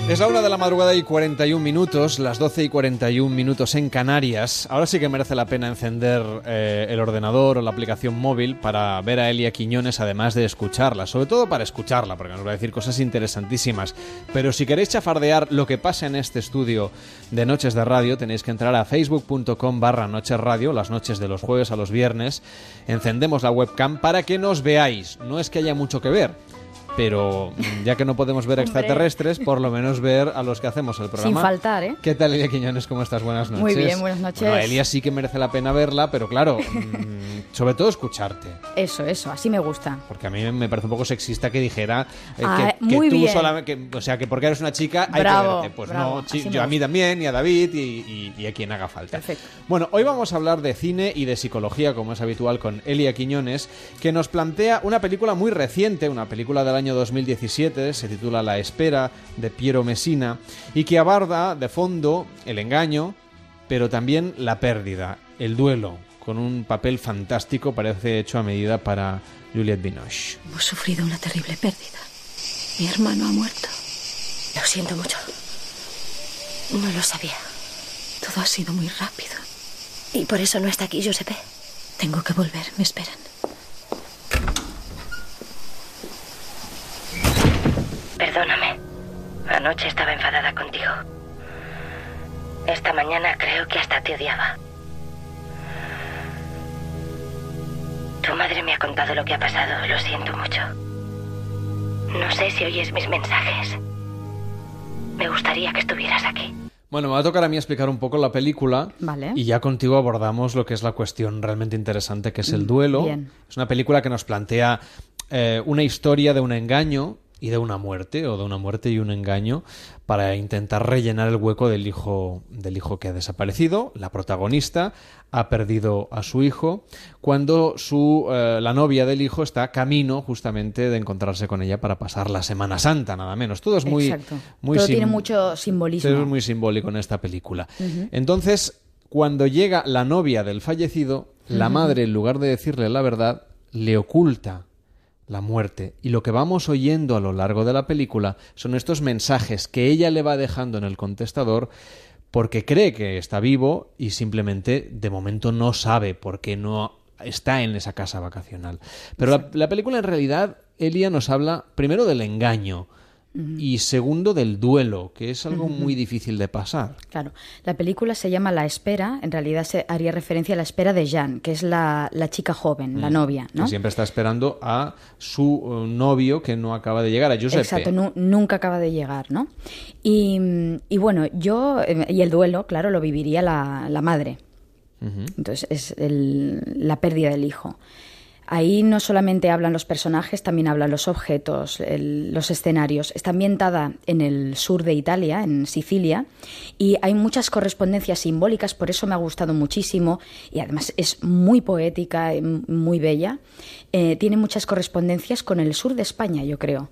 Es la una de la madrugada y 41 minutos, las 12 y 41 minutos en Canarias. Ahora sí que merece la pena encender eh, el ordenador o la aplicación móvil para ver a Elia Quiñones, además de escucharla. Sobre todo para escucharla, porque nos va a decir cosas interesantísimas. Pero si queréis chafardear lo que pasa en este estudio de Noches de Radio, tenéis que entrar a facebook.com barra Noches Radio, las noches de los jueves a los viernes. Encendemos la webcam para que nos veáis. No es que haya mucho que ver pero mm, ya que no podemos ver extraterrestres, por lo menos ver a los que hacemos el programa. Sin faltar, ¿eh? ¿Qué tal, Elia Quiñones? ¿Cómo estás? Buenas noches. Muy bien, buenas noches. Bueno, Elia sí que merece la pena verla, pero claro, mmm, sobre todo escucharte. Eso, eso, así me gusta. Porque a mí me parece un poco sexista que dijera eh, Ah, que, que muy tú bien. solamente, o sea, que porque eres una chica hay Bravo, que verte. Pues bravo, no, yo a mí también, y a David, y, y- y a quien haga falta. Perfecto. Bueno, hoy vamos a hablar de cine y de psicología, como es habitual con Elia Quiñones, que nos plantea una película muy reciente, una película del año 2017, se titula La espera, de Piero Messina, y que aborda de fondo el engaño, pero también la pérdida, el duelo, con un papel fantástico, parece hecho a medida para Juliette Binoche. Hemos sufrido una terrible pérdida. Mi hermano ha muerto. Lo siento mucho. No lo sabía. Todo ha sido muy rápido. Y por eso no está aquí, Giuseppe. Tengo que volver, me esperan. Perdóname. Anoche estaba enfadada contigo. Esta mañana creo que hasta te odiaba. Tu madre me ha contado lo que ha pasado. Lo siento mucho. No sé si oyes mis mensajes. Me gustaría que estuvieras aquí. Bueno, me va a tocar a mí explicar un poco la película Vale. y ya contigo abordamos lo que es la cuestión realmente interesante, que es el Mm, duelo. bien. Es una película que nos plantea eh, una historia de un engaño y de una muerte, o de una muerte y un engaño, para intentar rellenar el hueco del hijo, del hijo que ha desaparecido. La protagonista ha perdido a su hijo cuando su, eh, la novia del hijo está camino justamente de encontrarse con ella para pasar la Semana Santa, nada menos. Todo es muy, Exacto. muy Todo tiene mucho simbolismo. todo es muy simbólico en esta película. Entonces, cuando llega la novia del fallecido, la madre, en lugar de decirle la verdad, le oculta la muerte. Y lo que vamos oyendo a lo largo de la película son estos mensajes que ella le va dejando en el contestador porque cree que está vivo y simplemente de momento no sabe por qué no está en esa casa vacacional. Pero la, la película en realidad, Elia nos habla primero del engaño y segundo del duelo, que es algo muy difícil de pasar. Claro, la película se llama La Espera, en realidad se haría referencia a la espera de Jeanne, que es la, la chica joven, la novia, ¿no? Que siempre está esperando a su eh, novio que no acaba de llegar, a Giuseppe. Exacto, nu- nunca acaba de llegar, ¿no? Y, y bueno, yo, eh, y el duelo, claro, lo viviría la, la madre. Entonces es el- la pérdida del hijo. Ahí no solamente hablan los personajes, también hablan los objetos, los escenarios. Está ambientada en el sur de Italia, en Sicilia, y hay muchas correspondencias simbólicas, por eso me ha gustado muchísimo, y además es muy poética, muy bella. Eh, tiene muchas correspondencias con el sur de España, yo creo.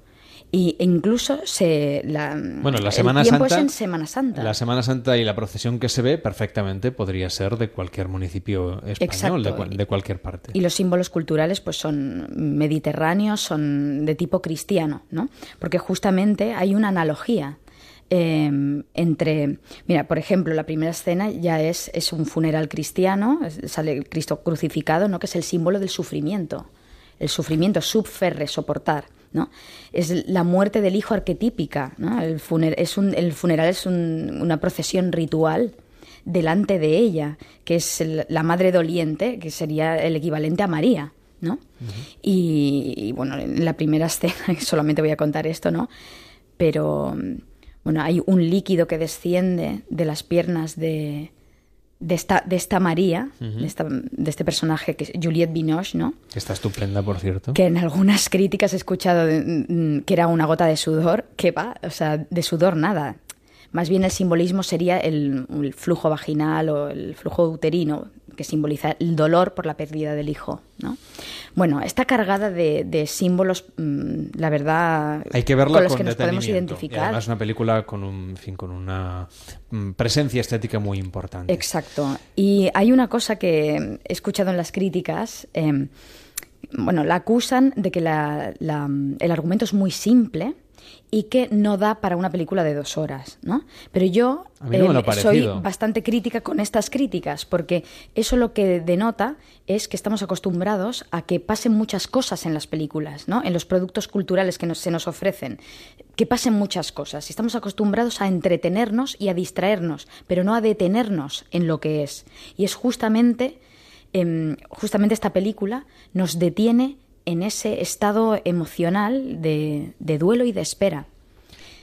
Y incluso se la, Bueno, la el tiempo Santa. es en Semana Santa. La Semana Santa y la procesión que se ve perfectamente podría ser de cualquier municipio español, de, Exacto. cual- de cualquier parte. Y los símbolos culturales pues son mediterráneos, son de tipo cristiano, ¿no? Porque justamente hay una analogía em, entre... Mira, por ejemplo, la primera escena ya es, es un funeral cristiano, sale el Cristo crucificado, ¿no? que es el símbolo del sufrimiento. El sufrimiento, subferre, soportar. ¿No? Es la muerte del hijo arquetípica. ¿no? El, es un, el funeral es una procesión ritual delante de ella, que es la madre doliente, que sería el equivalente a María. ¿no? y, bueno, en la primera escena, solamente voy a contar esto, ¿no? Pero bueno, hay un líquido que desciende de las piernas de, de esta, de esta María, de, de, este personaje que es Juliette Binoche, ¿no? Que está estupenda, por cierto. Que en algunas críticas he escuchado mm, que era una gota de sudor, que va, o sea, de sudor nada. Más bien el simbolismo sería el, flujo vaginal o el flujo uterino, que simboliza el dolor por la pérdida del hijo. ¿no? Bueno, está cargada de, símbolos, mm, la verdad, Hay que verla con los que nos podemos identificar. es una película con, un, fin, con una mm, presencia estética muy importante. Exacto. Y hay una cosa que he escuchado en las críticas. Em, bueno, la acusan de que el argumento es muy simple y que no da para una película de dos horas, ¿no? Pero yo eh, soy bastante crítica con estas críticas, porque eso lo que denota es que estamos acostumbrados a que pasen muchas cosas en las películas, ¿no? En los productos culturales que se nos ofrecen, que pasen muchas cosas. Estamos acostumbrados a entretenernos y a distraernos, pero no a detenernos en lo que es. Y es justamente, em, justamente esta película nos detiene en ese estado emocional de, duelo y de espera.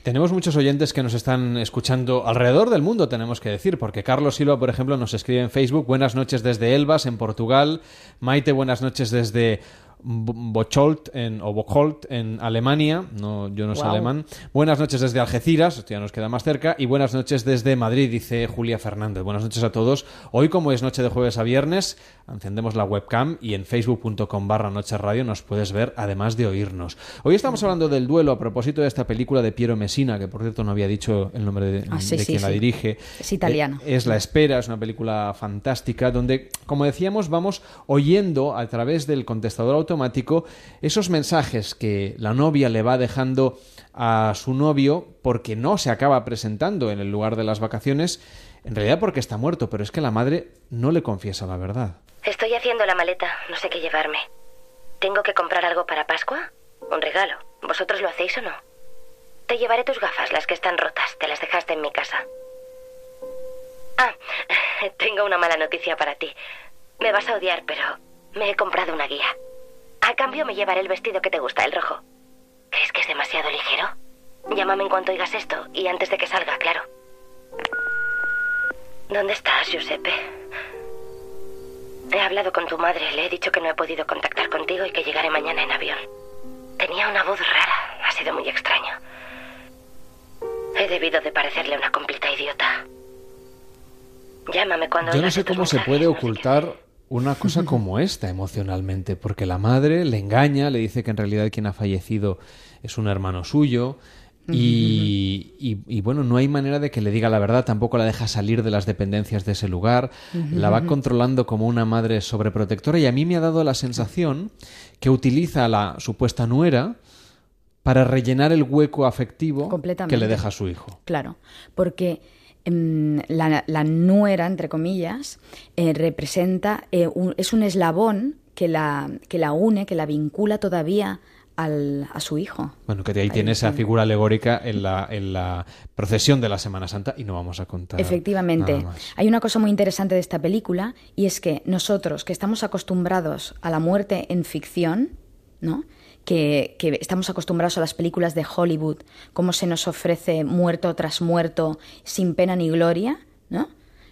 Tenemos muchos oyentes que nos están escuchando alrededor del mundo, tenemos que decir, porque Carlos Silva, por ejemplo, nos escribe en Facebook, buenas noches desde Elvas, en Portugal, Maite, buenas noches desde Bocholt en, o Bocholt en Alemania, no, yo no sé alemán. Buenas noches desde Algeciras, ya nos queda más cerca, y buenas noches desde Madrid, dice Julia Fernández. Buenas noches a todos. Hoy, como es noche de jueves a viernes, encendemos la webcam y en facebook.com barra noche radio nos puedes ver, además de oírnos. Hoy estamos hablando del duelo a propósito de esta película de Piero Messina, que por cierto no había dicho el nombre de, ah, quien la dirige. Es italiano. Eh, es La Espera, es una película fantástica, donde, como decíamos, vamos oyendo a través del contestador automático automático esos mensajes que la novia le va dejando a su novio porque no se acaba presentando en el lugar de las vacaciones, en realidad porque está muerto, pero es que la madre no le confiesa la verdad. Estoy haciendo la maleta, no sé qué llevarme. ¿Tengo que comprar algo para Pascua? Un regalo. ¿Vosotros lo hacéis o no? Te llevaré tus gafas, las que están rotas. Te las dejaste en mi casa. Ah, tengo una mala noticia para ti. Me vas a odiar, pero me he comprado una guía. A cambio me llevaré el vestido que te gusta, el rojo. ¿Crees que es demasiado ligero? Llámame en cuanto oigas esto y antes de que salga, claro. ¿Dónde estás, Giuseppe? He hablado con tu madre, le he dicho que no he podido contactar contigo y que llegaré mañana en avión. Tenía una voz rara, ha sido muy extraño. He debido de parecerle una completa idiota. Llámame cuando... Yo no sé cómo se puede ocultar una cosa como esta emocionalmente, porque la madre le engaña, le dice que en realidad quien ha fallecido es un hermano suyo. Y, bueno, no hay manera de que le diga la verdad, tampoco la deja salir de las dependencias de ese lugar, la va controlando como una madre sobreprotectora y a mí me ha dado la sensación que utiliza a la supuesta nuera para rellenar el hueco afectivo que le deja a su hijo. Claro, porque Em, la, nuera, entre comillas, eh, representa, eh, es un eslabón que la, que la une, que la vincula todavía al, a su hijo. Bueno, que de ahí, tiene esa figura alegórica en la, en la procesión de la Semana Santa y no vamos a contar. Efectivamente. Hay una cosa muy interesante de esta película y es que nosotros, que estamos acostumbrados a la muerte en ficción, ¿no? que, estamos acostumbrados a las películas de Hollywood, cómo se nos ofrece muerto tras muerto sin pena ni gloria, ¿no?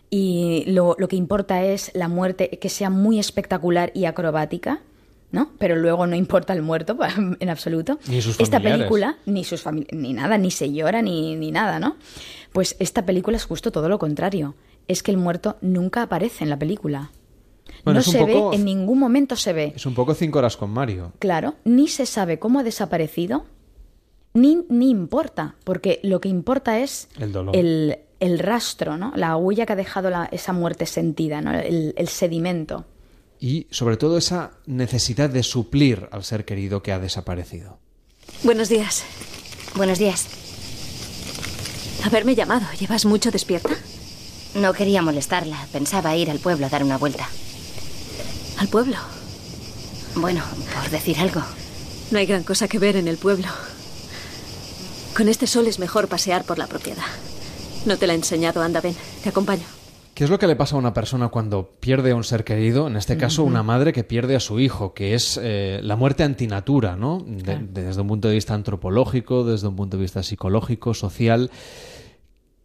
Y lo, que importa es la muerte que sea muy espectacular y acrobática, ¿no? Pero luego no importa el muerto en absoluto. Ni sus Esta película, ni sus ni nada, ni se llora, ni, ni nada, ¿no? Pues esta película es justo todo lo contrario. Es que el muerto nunca aparece en la película no se ve, en ningún momento se ve. Es un poco cinco horas con Mario. Claro, ni se sabe cómo ha desaparecido, ni, ni importa, porque lo que importa es el, el, rastro, ¿no? la huella que ha dejado esa muerte sentida, ¿no? el, el sedimento. Y sobre todo esa necesidad de suplir al ser querido que ha desaparecido. Buenos días. Buenos días. haberme llamado. ¿Llevas mucho despierta? No quería molestarla. Pensaba ir al pueblo a dar una vuelta. ¿Al pueblo? Bueno, por decir algo. No hay gran cosa que ver en el pueblo. Con este sol es mejor pasear por la propiedad. No te la he enseñado, anda, ven, te acompaño. ¿Qué es lo que le pasa a una persona cuando pierde a un ser querido? En este caso, una madre que pierde a su hijo, que es eh, la muerte antinatura, ¿no? desde un punto de vista antropológico, desde un punto de vista psicológico, social.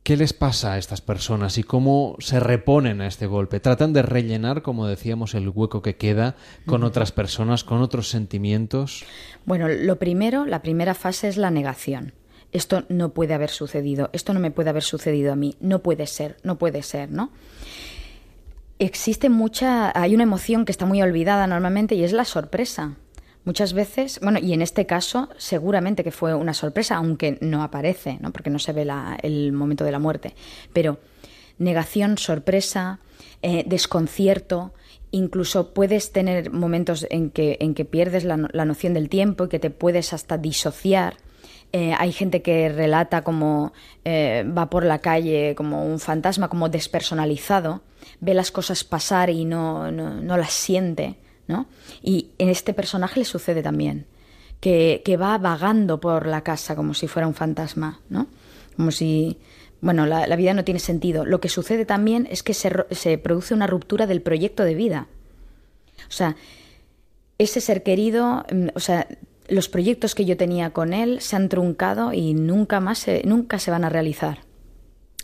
¿Qué les pasa a estas personas y cómo se reponen a este golpe? ¿Tratan de rellenar, como decíamos, el hueco que queda con otras personas, con otros sentimientos? Bueno, lo primero, la primera fase es la negación. Esto no puede haber sucedido, esto no me puede haber sucedido a mí, no puede ser, no puede ser, ¿no? Existe mucha, hay una emoción que está muy olvidada normalmente y es la sorpresa. Muchas veces, bueno, y en este caso seguramente que fue una sorpresa, aunque no aparece, ¿no? porque no se ve el momento de la muerte. Pero negación, sorpresa, eh, desconcierto, incluso puedes tener momentos en que, en que pierdes la, noción del tiempo y que te puedes hasta disociar. Eh, hay gente que relata como eh, va por la calle como un fantasma, como despersonalizado, ve las cosas pasar y no, no, no las siente. ¿no? Y en este personaje le sucede también, que, va vagando por la casa como si fuera un fantasma, ¿no? Como si, bueno, la, vida no tiene sentido. Lo que sucede también es que se, se produce una ruptura del proyecto de vida. O sea, ese ser querido, mm, o sea, los proyectos que yo tenía con él se han truncado y nunca más se, nunca se van a realizar.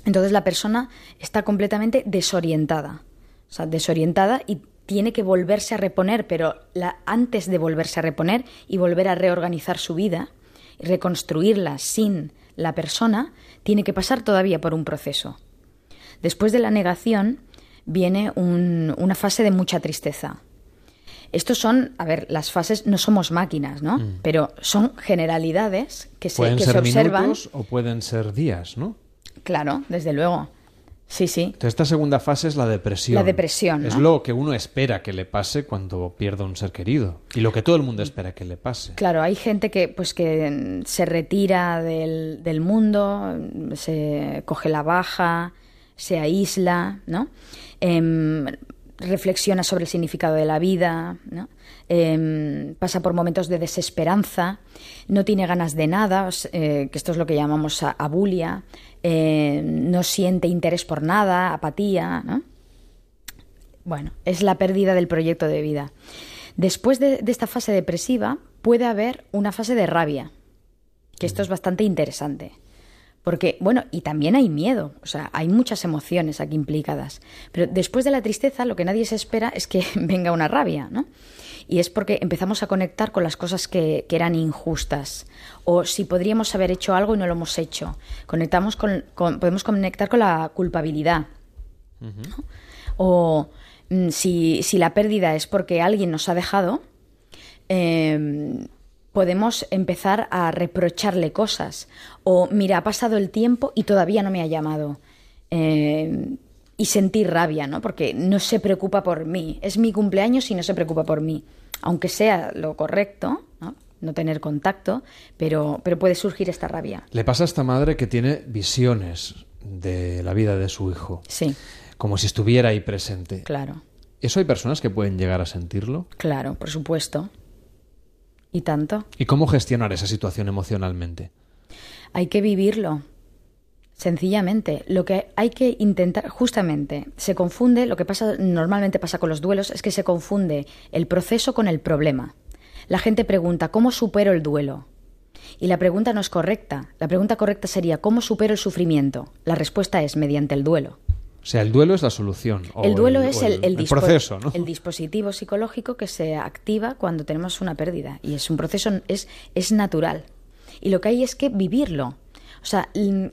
Entonces la persona está completamente desorientada. O sea, desorientada y tiene que volverse a reponer, pero la, antes de volverse a reponer y volver a reorganizar su vida, reconstruirla sin la persona, tiene que pasar todavía por un proceso. Después de la negación viene una fase de mucha tristeza. Estos son, a ver, las fases no somos máquinas, ¿no? Mm. Pero son generalidades que se, pueden que ser se observan. minutos o pueden ser días, ¿no? Claro, desde luego. Sí, sí. Entonces, esta segunda fase es la depresión. La depresión. Es lo que uno espera que le pase cuando pierde un ser querido. Y lo que todo el mundo espera que le pase. Claro, hay gente que, pues, que se retira del, del mundo, se coge la baja, se aísla, ¿no? Em, reflexiona sobre el significado de la vida, ¿no? Em, pasa por momentos de desesperanza, no tiene ganas de nada, eh, que esto es lo que llamamos abulia, eh, no siente interés por nada, apatía, ¿no? Bueno, es la pérdida del proyecto de vida. Después de, esta fase depresiva puede haber una fase de rabia, que esto es bastante interesante. Porque, bueno, y también hay miedo, o sea, hay muchas emociones aquí implicadas. Pero después de la tristeza, lo que nadie se espera es que venga una rabia, ¿no? y es porque empezamos a conectar con las cosas que, eran injustas o si podríamos haber hecho algo y no lo hemos hecho. Conectamos con, podemos conectar con la culpabilidad. O mm, si, la pérdida es porque alguien nos ha dejado, em, podemos empezar a reprocharle cosas. O, mira, ha pasado el tiempo y todavía no me ha llamado. Em, y sentir rabia, ¿no? Porque no se preocupa por mí. Es mi cumpleaños y no se preocupa por mí. Aunque sea lo correcto, ¿no? no tener contacto, pero, pero puede surgir esta rabia. Le pasa a esta madre que tiene visiones de la vida de su hijo. Sí. Como si estuviera ahí presente. Claro. ¿Eso hay personas que pueden llegar a sentirlo? Claro, por supuesto. ¿Y tanto? ¿Y cómo gestionar esa situación emocionalmente? Hay que vivirlo. Sencillamente, lo que hay que intentar, justamente, se confunde, lo que pasa normalmente pasa con los duelos, es que se confunde el proceso con el problema. La gente pregunta, ¿cómo supero el duelo? Y la pregunta no es correcta. La pregunta correcta sería, ¿cómo supero el sufrimiento? La respuesta es mediante el duelo. O sea, el duelo es la solución. el duelo es el, proceso, ¿no? el dispositivo psicológico que se activa cuando tenemos una pérdida. Y es un proceso, es, es natural. Y lo que hay es que vivirlo. O sea,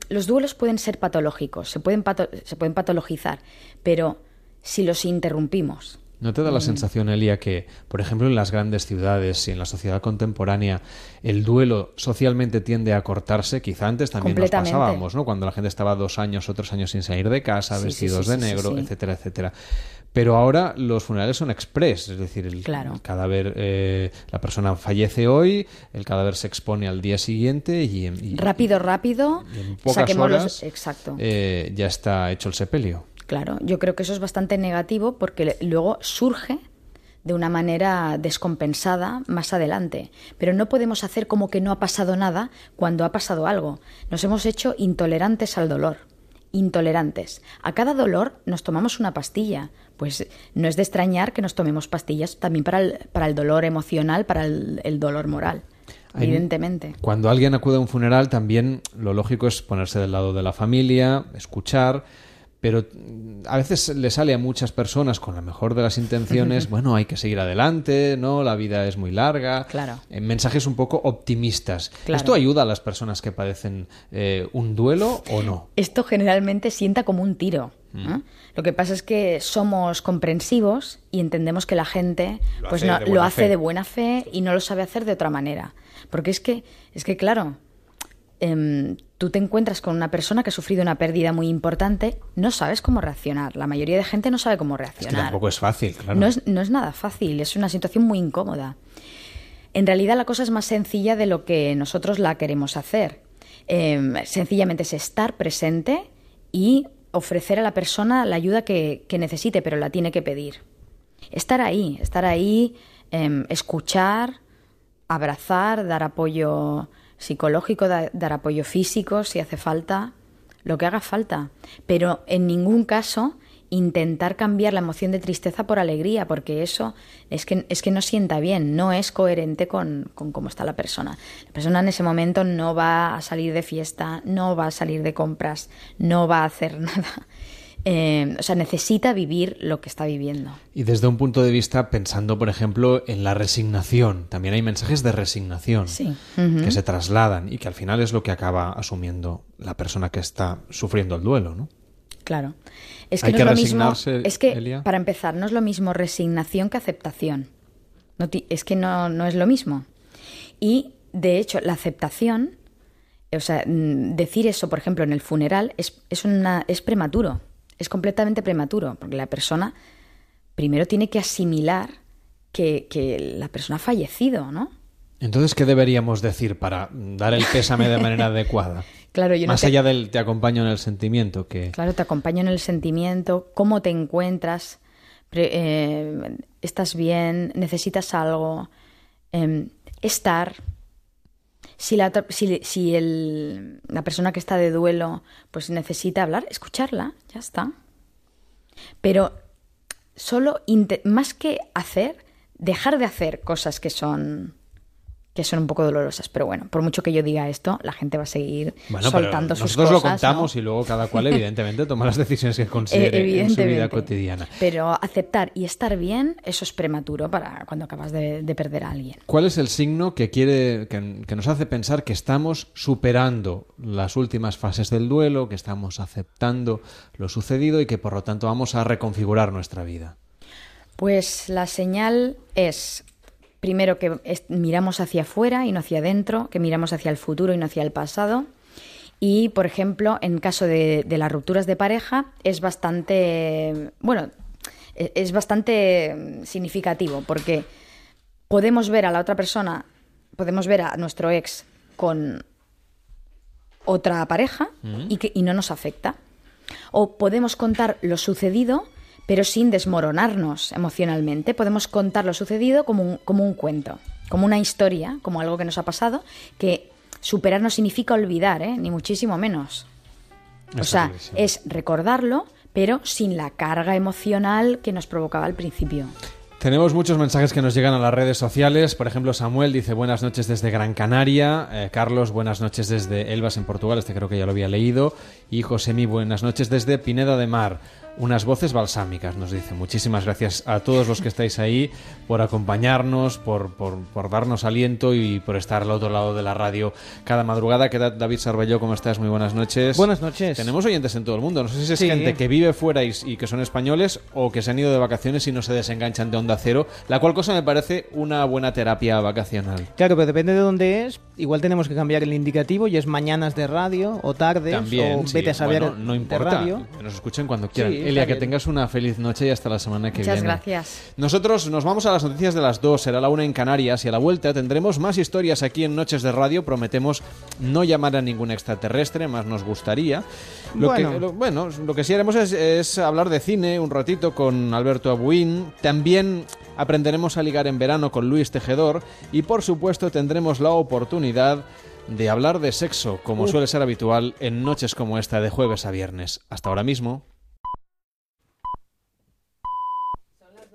los duelos pueden ser patológicos, se pueden, se pueden patologizar, pero si los interrumpimos ¿No te da la Mm. sensación, Elia, que, por ejemplo, en las grandes ciudades y en la sociedad contemporánea, el duelo socialmente tiende a cortarse? Quizá antes también nos pasábamos, ¿no? Cuando la gente estaba dos años, otros años sin salir de casa, Sí, vestidos sí, de sí, negro, etcétera, etcétera. Pero ahora los funerales son express, es decir, el, Claro. el cadáver, eh, la persona fallece hoy, el cadáver se expone al día siguiente y Rápido, rápido. y en pocas los- horas Exacto. eh, ya está hecho el sepelio. Claro, yo creo que eso es bastante negativo porque luego surge de una manera descompensada más adelante. Pero no podemos hacer como que no ha pasado nada cuando ha pasado algo. Nos hemos hecho intolerantes al dolor. Intolerantes. A cada dolor nos tomamos una pastilla. Pues no es de extrañar que nos tomemos pastillas también para el, para el dolor emocional, para el, el dolor moral. Hay- Evidentemente. Cuando alguien acude a un funeral, también lo lógico es ponerse del lado de la familia, escuchar, pero mm, a veces le sale a muchas personas con la mejor de las intenciones, bueno, hay que seguir adelante, ¿no? La vida es muy larga. Claro. Eh, mensajes un poco optimistas. Claro. ¿Esto ayuda a las personas que padecen eh, un duelo o no? esto generalmente sienta como un tiro. ¿no? Lo que pasa es que somos comprensivos y entendemos que la gente Lo pues hace no, de lo buena hace fe. de buena fe y no lo sabe hacer de otra manera. Porque es que, es que claro, em, tú te encuentras con una persona que ha sufrido una pérdida muy importante, no sabes cómo reaccionar. La mayoría de gente no sabe cómo Es que reaccionar. tampoco es fácil, claro. No es, no es nada fácil, es una situación muy incómoda. En realidad la cosa es más sencilla de lo que nosotros la queremos hacer. Eh, sencillamente es estar presente y ofrecer a la persona la ayuda que, que necesite, pero la tiene que pedir. Estar ahí, estar ahí, em, escuchar, abrazar, dar apoyo psicológico, da- dar apoyo físico si hace falta, lo que haga falta. Pero en ningún caso intentar cambiar la emoción de tristeza por alegría, porque eso es que, es que no sienta bien, no es coherente con, con cómo está la persona. La persona en ese momento no va a salir de fiesta, no va a salir de compras, no va a hacer nada. Eh, o sea, necesita vivir lo que está viviendo. Y desde un punto de vista, pensando, por ejemplo, en la resignación, también hay mensajes de resignación Sí. Que se trasladan y que al final es lo que acaba asumiendo la persona que está sufriendo el duelo, ¿no? Claro. Es que Hay no que es lo mismo. resignarse, Es que, Elia. para empezar, no es lo mismo resignación que aceptación. No es que no, no es lo mismo. Y, de hecho, la aceptación, o sea, mm, decir eso, por ejemplo, en el funeral, es, es, una, es prematuro. Es completamente prematuro, porque la persona primero tiene que asimilar que, que la persona ha fallecido, ¿no? Entonces, ¿qué deberíamos decir para dar el pésame de manera adecuada? Claro, yo no Más te- allá del te acompaño en el sentimiento, que Claro, te acompaño en el sentimiento, cómo te encuentras, eh, estás bien, necesitas algo, em, estar. Si, la, si, si el- la persona que está de duelo pues necesita hablar, escucharla, ya está. Pero solo, más que hacer, dejar de hacer cosas que son que son un poco dolorosas. Pero bueno, por mucho que yo diga esto, la gente va a seguir bueno, soltando sus nosotros cosas. lo ¿no? contamos y luego cada cual evidentemente toma las decisiones que considere en su vida cotidiana. Pero aceptar y estar bien, eso es prematuro para cuando acabas de, de perder a alguien. ¿Cuál es el signo que quiere que, que nos hace pensar que estamos superando las últimas fases del duelo, que estamos aceptando lo sucedido y que por lo tanto vamos a reconfigurar nuestra vida? Pues la señal es, primero, que miramos hacia afuera y no hacia adentro, que miramos hacia el futuro y no hacia el pasado. Y, por ejemplo, en caso de, de las rupturas de pareja, es bastante, bueno, e- es bastante mm, significativo, porque podemos ver a la otra persona, podemos ver a nuestro ex con otra pareja y, que, y no nos afecta. O podemos contar lo sucedido, pero sin desmoronarnos emocionalmente. Podemos contar lo sucedido como un, como un cuento, como una historia, como algo que nos ha pasado, que superar no significa olvidar, ¿eh? ni muchísimo menos. O sea, es recordarlo, pero sin la carga emocional que nos provocaba al principio. Tenemos muchos mensajes que nos llegan a las redes sociales. Por ejemplo, Samuel dice buenas noches desde Gran Canaria. Eh, Carlos, buenas noches desde Elvas en Portugal. Este creo que ya lo había leído. Y Josemi, buenas noches desde Pineda de Mar. Unas voces balsámicas, nos dice. Muchísimas gracias a todos los que estáis ahí por acompañarnos, por, por, por darnos aliento y por estar al otro lado de la radio cada madrugada. ¿Qué tal, David Sarbelló? ¿Cómo estás? Muy buenas noches. Buenas noches. Tenemos oyentes en todo el mundo. No sé si es Sí. gente que vive fuera y, y que son españoles o que se han ido de vacaciones y no se desenganchan de Onda Cero, la cual cosa me parece una buena terapia vacacional. Claro, pero depende de dónde es. Igual tenemos que cambiar el indicativo y es mañanas de radio o tardes También, o sí. vete a saber Bueno, no de importa. radio. Que nos escuchen cuando quieran. Sí, Elia, que tengas una feliz noche y hasta la semana que Muchas viene. gracias. Nosotros nos vamos a las noticias de las dos, será la una en Canarias y a la vuelta tendremos más historias aquí en Noches de Radio. Prometemos no llamar a ningún extraterrestre, más nos gustaría. Lo Bueno. que, lo, bueno, lo que sí haremos es, es hablar de cine un ratito con Alberto Abuín. También aprenderemos a ligar en verano con Luis Tejedor y por supuesto tendremos la oportunidad de hablar de sexo, como suele ser habitual en noches como esta de jueves a viernes. Hasta ahora mismo.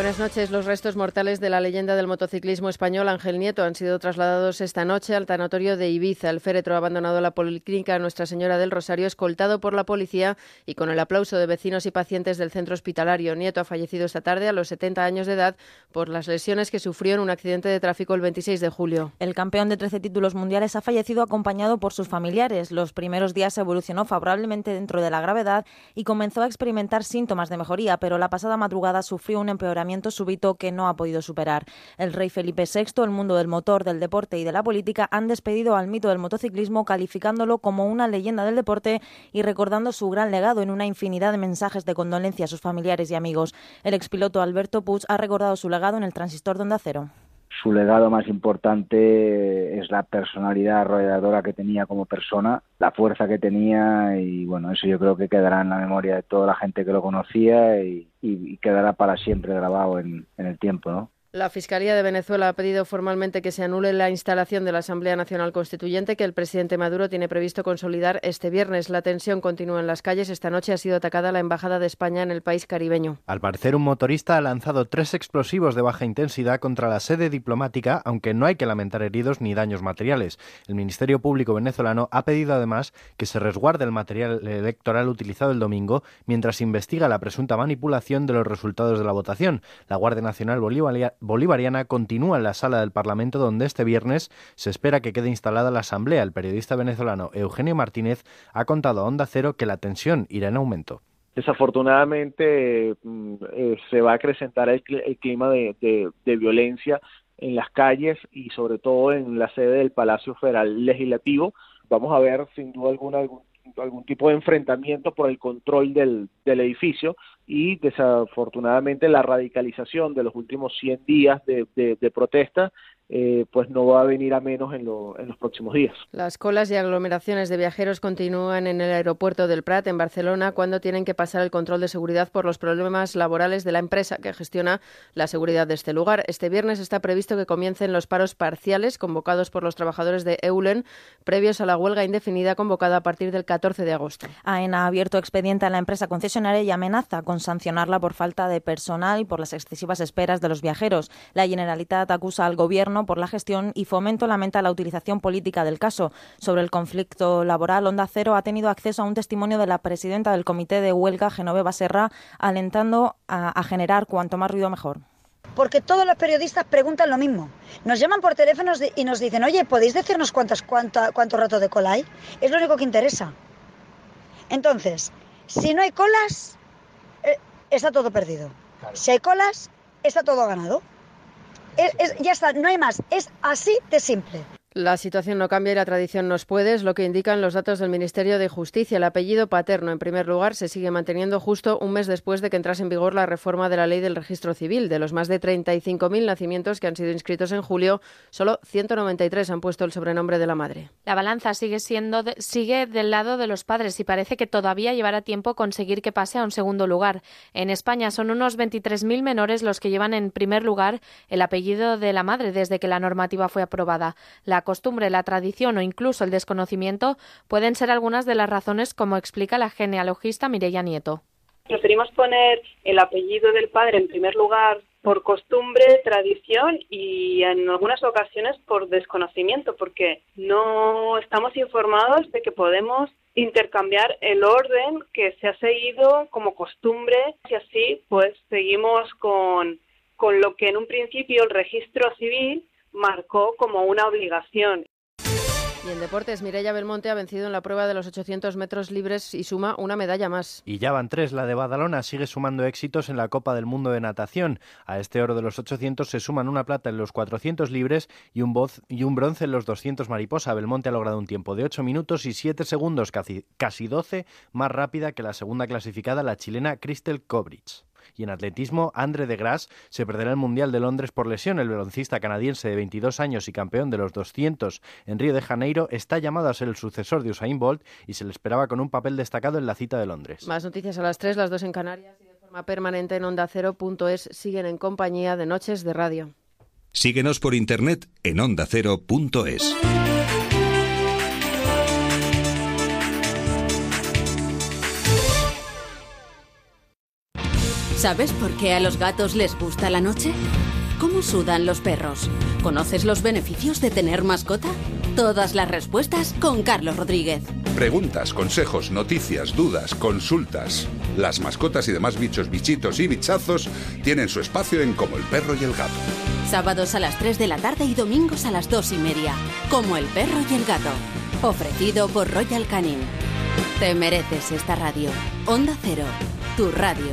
Buenas noches. Los restos mortales de la leyenda del motociclismo español Ángel Nieto han sido trasladados esta noche al tanatorio de Ibiza. El féretro ha abandonado la policlínica Nuestra Señora del Rosario escoltado por la policía y con el aplauso de vecinos y pacientes del centro hospitalario. Nieto ha fallecido esta tarde a los 70 años de edad por las lesiones que sufrió en un accidente de tráfico el 26 de julio. El campeón de 13 títulos mundiales ha fallecido acompañado por sus familiares. Los primeros días evolucionó favorablemente dentro de la gravedad y comenzó a experimentar síntomas de mejoría, pero la pasada madrugada sufrió un empeoramiento súbito que no ha podido superar. El rey Felipe VI, el mundo del motor, del deporte y de la política han despedido al mito del motociclismo calificándolo como una leyenda del deporte y recordando su gran legado en una infinidad de mensajes de condolencia a sus familiares y amigos. El expiloto Alberto Puig ha recordado su legado en el transistor de Onda Cero. Su legado más importante es la personalidad arrolladora que tenía como persona, la fuerza que tenía y bueno, eso yo creo que quedará en la memoria de toda la gente que lo conocía y, quedará para siempre grabado en, en el tiempo, ¿no? La Fiscalía de Venezuela ha pedido formalmente que se anule la instalación de la Asamblea Nacional Constituyente que el presidente Maduro tiene previsto consolidar este viernes. La tensión continúa en las calles. Esta noche ha sido atacada la Embajada de España en el país caribeño. Al parecer, un motorista ha lanzado tres explosivos de baja intensidad contra la sede diplomática, aunque no hay que lamentar heridos ni daños materiales. El Ministerio Público venezolano ha pedido además que se resguarde el material electoral utilizado el domingo mientras investiga la presunta manipulación de los resultados de la votación. La Guardia Nacional Bolivaria- Bolivariana continúa en la sala del Parlamento donde este viernes se espera que quede instalada la Asamblea. El periodista venezolano Eugenio Martínez ha contado a Onda Cero que la tensión irá en aumento. desafortunadamente mm, eh, se va a acrecentar el, cl- el clima de, violencia en las calles y sobre todo en la sede del Palacio Federal Legislativo. Vamos a ver sin duda alguna algún, algún tipo de enfrentamiento por el control del edificio y desafortunadamente la radicalización de los últimos 100 días de, de- de protesta eh, pues no va a venir a menos en, lo- en los próximos días. Las colas y aglomeraciones de viajeros continúan en el aeropuerto del Prat, en Barcelona, cuando tienen que pasar el control de seguridad por los problemas laborales de la empresa que gestiona la seguridad de este lugar. Este viernes está previsto que comiencen los paros parciales convocados por los trabajadores de Eulen, previos a la huelga indefinida convocada a partir del 14 de agosto. AENA ha abierto expediente a la empresa concesionaria y amenaza con sancionarla por falta de personal y por las excesivas esperas de los viajeros. La Generalitat acusa al Gobierno por la gestión y Fomento lamenta la utilización política del caso. Sobre el conflicto laboral, Onda Cero ha tenido acceso a un testimonio de la presidenta del Comité de Huelga, Genoveva Serra, alentando a, a generar cuanto más ruido mejor. Porque todos los periodistas preguntan lo mismo. Nos llaman por teléfono y nos dicen, oye, ¿podéis decirnos cuántas, cuánta, cuánto rato de cola hay? Es lo único que interesa. Entonces, si no hay colas, eh, está todo perdido. Si hay colas, está todo ganado. Es- ya está, no hay más. Es así de simple. La situación no cambia y la tradición nos puede, es lo que indican los datos del Ministerio de Justicia. El apellido paterno, en primer lugar, se sigue manteniendo justo un mes después de que entrase en vigor la reforma de la ley del registro civil. De los más de 35.000 nacimientos que han sido inscritos en julio, solo 193 han puesto el sobrenombre de la madre. La balanza sigue siendo sigue del lado de los padres y parece que todavía llevará tiempo conseguir que pase a un segundo lugar. En España son unos 23.000 menores los que llevan en primer lugar el apellido de la madre desde que la normativa fue aprobada. La costumbre, la tradición o incluso el desconocimiento pueden ser algunas de las razones como explica la genealogista Mireia Nieto. preferimos poner el apellido del padre en primer lugar por costumbre, tradición y en algunas ocasiones por desconocimiento, porque no estamos informados de que podemos intercambiar el orden que se ha seguido como costumbre y así pues seguimos con, con lo que en un principio el registro civil marcó como una obligación. Y en deportes, Mireia Belmonte ha vencido en la prueba de los 800 metros libres y suma una medalla más. Y ya van tres. La de Badalona sigue sumando éxitos en la Copa del Mundo de Natación. A este oro de los 800 se suman una plata en los 400 libres y un, y un bronce en los 200 mariposa. Belmonte ha logrado un tiempo de 8 minutos y 7 segundos, casi, casi 12, más rápida que la segunda clasificada, la chilena Crystal Kobrich. Y en atletismo, André de Grasse se perderá el Mundial de Londres por lesión. El veloncista canadiense de 22 años y campeón de los 200 en Río de Janeiro está llamado a ser el sucesor de Usain Bolt y se le esperaba con un papel destacado en la cita de Londres. Más noticias a las 3, las dos en Canarias y de forma permanente en onda ondacero.es siguen en compañía de Noches de Radio. Síguenos por internet en ondacero.es. ¿Sabes por qué a los gatos les gusta la noche? ¿Cómo sudan los perros? ¿Conoces los beneficios de tener mascota? Todas las respuestas con Carlos Rodríguez. Preguntas, consejos, noticias, dudas, consultas. Las mascotas y demás bichos, bichitos y bichazos tienen su espacio en Como el perro y el gato. Sábados a las 3 de la tarde y domingos a las 2 y media. Como el perro y el gato. Ofrecido por Royal Canin. Te mereces esta radio. Onda Cero. Tu radio.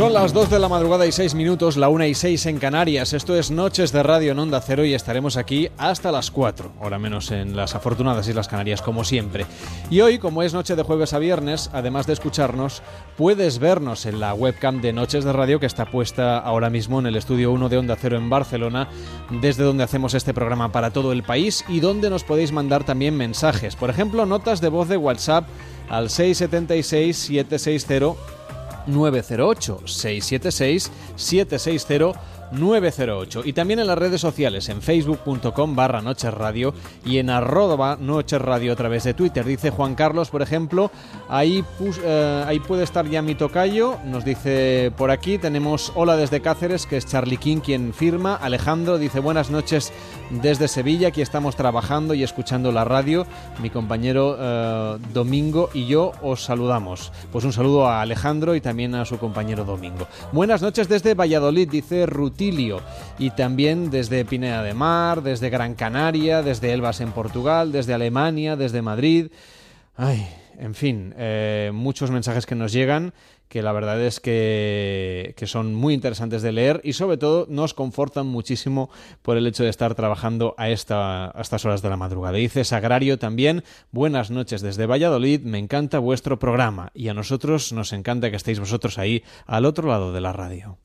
Son las 2 de la madrugada y 6 minutos, la 1 y 6 en Canarias. Esto es Noches de Radio en Onda Cero y estaremos aquí hasta las 4, hora menos en las afortunadas Islas Canarias, como siempre. Y hoy, como es noche de jueves a viernes, además de escucharnos, puedes vernos en la webcam de Noches de Radio que está puesta ahora mismo en el estudio 1 de Onda Cero en Barcelona, desde donde hacemos este programa para todo el país y donde nos podéis mandar también mensajes. Por ejemplo, notas de voz de WhatsApp al 676 760 908 676 760 908 y también en las redes sociales en facebook.com barra noches radio y en arroba noches radio a través de Twitter. Dice Juan Carlos, por ejemplo, ahí, eh, ahí puede estar ya mi tocayo, nos dice por aquí, tenemos hola desde Cáceres, que es Charlie King quien firma, Alejandro dice buenas noches desde Sevilla, aquí estamos trabajando y escuchando la radio, mi compañero eh, Domingo y yo os saludamos. Pues un saludo a Alejandro y también a su compañero Domingo. Buenas noches desde Valladolid, dice Ruth y también desde Pineda de Mar, desde Gran Canaria, desde Elvas en Portugal, desde Alemania, desde Madrid. Ay, en fin, eh, muchos mensajes que nos llegan que la verdad es que, que, son muy interesantes de leer y sobre todo nos confortan muchísimo por el hecho de estar trabajando a, esta, a estas horas de la madrugada. Dice Sagrario también, buenas noches desde Valladolid, me encanta vuestro programa y a nosotros nos encanta que estéis vosotros ahí al otro lado de la radio.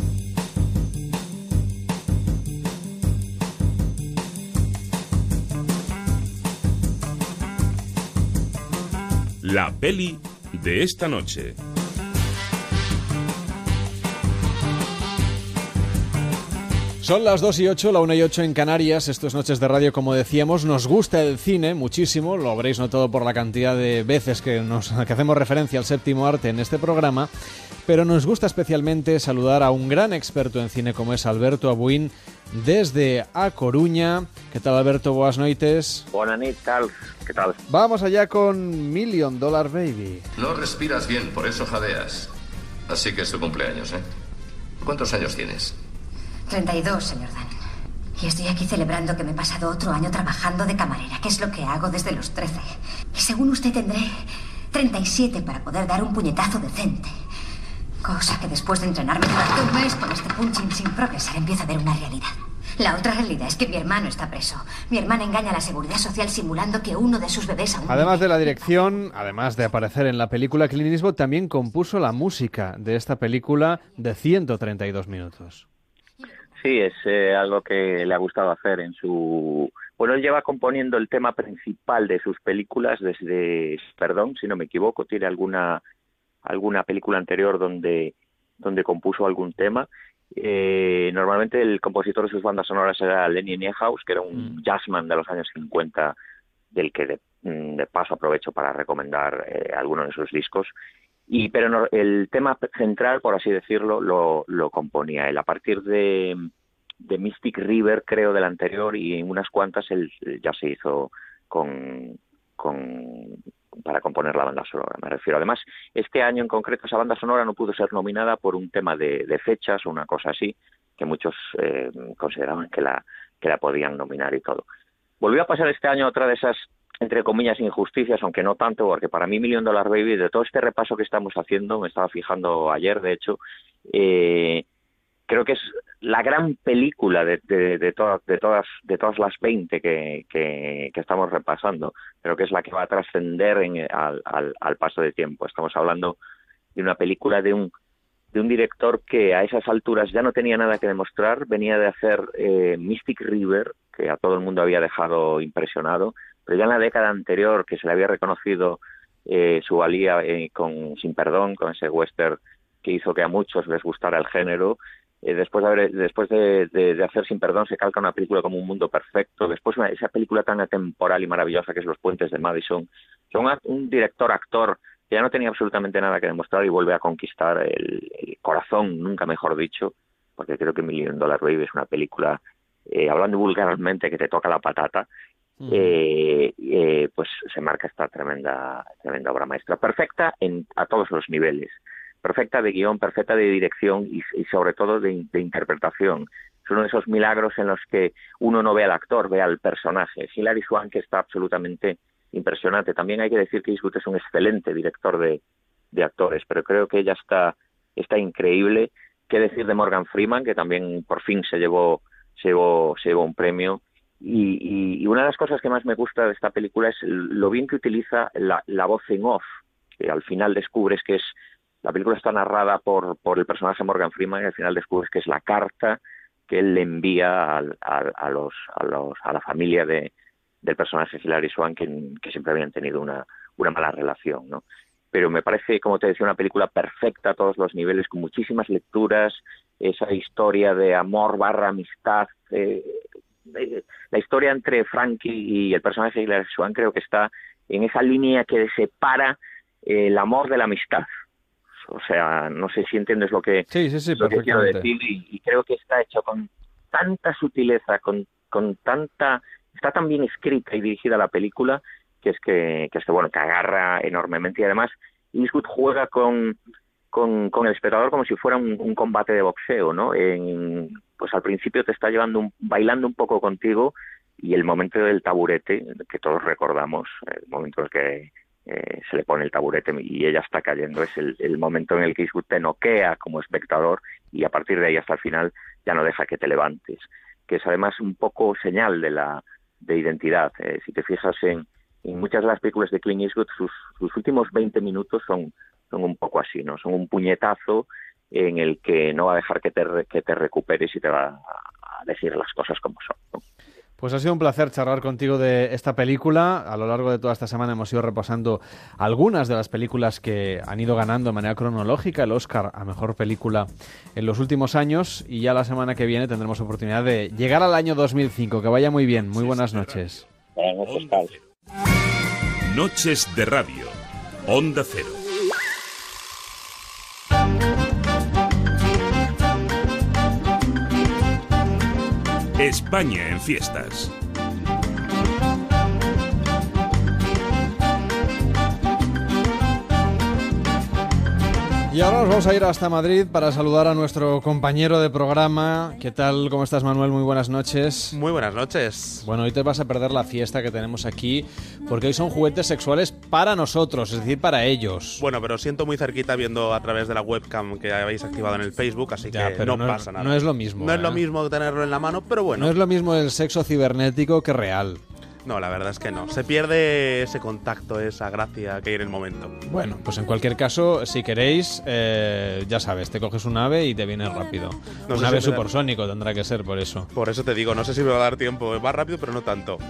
La peli de esta noche. Son las 2 y 8, la 1 y 8 en Canarias. Estas Noches de Radio, como decíamos, nos gusta el cine muchísimo. Lo habréis notado por la cantidad de veces que, nos, que hacemos referencia al séptimo arte en este programa. Pero nos gusta especialmente saludar a un gran experto en cine como es Alberto Abuín desde A Coruña. ¿Qué tal, Alberto? Buenas noches. Buenas tal? ¿Qué tal? Vamos allá con Million Dollar Baby. No respiras bien, por eso jadeas. Así que es tu cumpleaños, ¿eh? ¿Cuántos años tienes? 32, señor Dan. Y estoy aquí celebrando que me he pasado otro año trabajando de camarera, que es lo que hago desde los 13. Y según usted tendré 37 para poder dar un puñetazo decente. Cosa que después de entrenarme durante un mes con este punching sin progresar empiezo a ver una realidad. La otra realidad es que mi hermano está preso. Mi hermana engaña a la seguridad social simulando que uno de sus bebés aún... Además de la dirección, además de aparecer en la película, Clint Eastwood también compuso la música de esta película de 132 minutos. Sí, es eh, algo que le ha gustado hacer en su... Bueno, él lleva componiendo el tema principal de sus películas desde, perdón, si no me equivoco, tiene alguna alguna película anterior donde donde compuso algún tema eh, normalmente el compositor de sus bandas sonoras era Lenny Niehaus, que era un mm. jazzman de los años 50, del que mm, de, paso aprovecho para recomendar eh, algunos de sus discos. Y, pero el tema central, por así decirlo, lo, lo componía él. A partir de, de, Mystic River, creo, del anterior, y en unas cuantas él ya se hizo con, con para componer la banda sonora, me refiero. Además, este año en concreto esa banda sonora no pudo ser nominada por un tema de, fechas o una cosa así, que muchos eh, consideraban que la, que la podían nominar y todo. Volvió a pasar este año otra de esas, entre comillas, injusticias, aunque no tanto, porque para mí Million Dollar Baby, de todo este repaso que estamos haciendo, me estaba fijando ayer, de hecho, eh, creo que es la gran película de, de, todas, de, todas, de todas las 20 que, estamos repasando. Creo que es la que va a trascender al, al, paso de tiempo. Estamos hablando de una película de un, de un director que a esas alturas ya no tenía nada que demostrar. Venía de hacer eh, Mystic River, que a todo el mundo había dejado impresionado, pero ya en la década anterior, que se le había reconocido eh, su valía eh, con Sin Perdón, con ese western que hizo que a muchos les gustara el género, eh, después, de, haber, después de, hacer Sin Perdón se calca una película como Un Mundo Perfecto, después esa película tan atemporal y maravillosa que es Los Puentes de Madison. Son un director, actor, que ya no tenía absolutamente nada que demostrar y vuelve a conquistar el, corazón, nunca mejor dicho, porque creo que Million Dollar Baby es una película, hablando vulgarmente, que te toca la patata, eh, pues se marca esta tremenda, tremenda obra maestra, perfecta en, a todos los niveles perfecta de guion, perfecta de dirección y, sobre todo de, interpretación. Es uno de esos milagros en los que uno no ve al actor, ve al personaje. Hilary Swank está absolutamente impresionante. También hay que decir que Eastwood es un excelente director de, actores, pero creo que ella está, está increíble. ¿Qué decir de Morgan Freeman, que también por fin se llevó, se llevó, se llevó un premio? Y, una de las cosas que más me gusta de esta película es lo bien que utiliza la, la voz en off, que al final descubres que es la película está narrada por, el personaje Morgan Freeman y al final descubres que es la carta que él le envía a, a, los, a, los, a la familia de, del personaje Hilary Swan que, que siempre habían tenido una, una mala relación, ¿no? Pero me parece, como te decía, una película perfecta a todos los niveles, con muchísimas lecturas, esa historia de amor barra amistad, eh, la historia entre Frankie y el personaje Hilary Swan creo que está en esa línea que separa el amor de la amistad, o sea, no sé si entiendes lo que, quiero decir y, creo que está hecho con tanta sutileza, con, con tanta... Está tan bien escrita y dirigida la película que es que, que, es que bueno, que agarra enormemente. Y además Eastwood juega con, con, con, el espectador como si fuera un, combate de boxeo, ¿no? En, pues al principio te está llevando bailando un poco contigo y el momento del taburete que todos recordamos, el momento en el que eh, se le pone el taburete y ella está cayendo. Es el, momento en el que Eastwood te noquea como espectador y a partir de ahí hasta el final ya no deja que te levantes. Que es además un poco señal de la de identidad. Eh, si te fijas en, muchas de las películas de Clint Eastwood, sus, sus últimos 20 minutos son, son un poco así, ¿no? Son un puñetazo en el que no va a dejar que te, que te recuperes y te va a decir las cosas como son. Pues ha sido un placer charlar contigo de esta película. A lo largo de toda esta semana hemos ido repasando algunas de las películas que han ido ganando de manera cronológica el Oscar a Mejor Película en los últimos años y ya la semana que viene tendremos oportunidad de llegar al año 2005. Que vaya muy bien. Muy buenas noches. Buenas noches, Noches de Radio. Onda Cero. España en fiestas. Y ahora nos vamos a ir hasta Madrid para saludar a nuestro compañero de programa. ¿Qué tal? ¿Cómo estás, Manuel? Muy buenas noches. Muy buenas noches. Bueno, hoy te vas a perder la fiesta que tenemos aquí, porque hoy son juguetes sexuales para nosotros, es decir, para ellos. Bueno, pero siento muy cerquita viendo a través de la webcam que habéis activado en el Facebook, así Ya, que pero no, no- pasa nada. no es lo mismo, No es lo ¿eh? mismo tenerlo en la mano, pero bueno. No es lo mismo el sexo cibernético que real. No, la verdad es que no. Se pierde ese contacto, esa gracia que hay en el momento. Bueno, pues en cualquier caso, si queréis, eh, ya sabes, te coges un ave y te viene rápido. No un ave si me da- supersónico tendrá que ser, por eso. Por eso te digo, no sé si me va a dar tiempo. Va rápido, pero no tanto.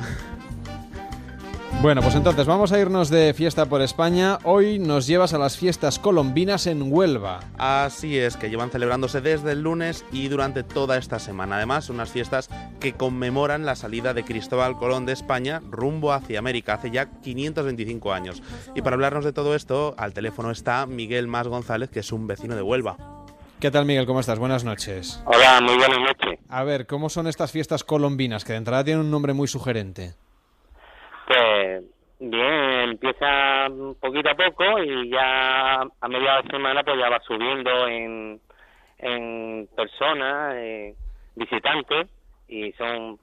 Bueno, pues entonces vamos a irnos de fiesta por España. Hoy nos llevas a las fiestas colombinas en Huelva. Así es, que llevan celebrándose desde el lunes y durante toda esta semana. Además, unas fiestas que conmemoran la salida de Cristóbal Colón de España rumbo hacia América hace ya 525 años. Y para hablarnos de todo esto, al teléfono está Miguel Más González, que es un vecino de Huelva. ¿Qué tal, Miguel? ¿Cómo estás? Buenas noches. Hola, muy buenas noches. A ver, ¿cómo son estas fiestas colombinas? Que de entrada tienen un nombre muy sugerente. Pues bien, empieza poquito a poco y ya a mediados de semana pues ya va subiendo en, en personas, eh, visitantes, y son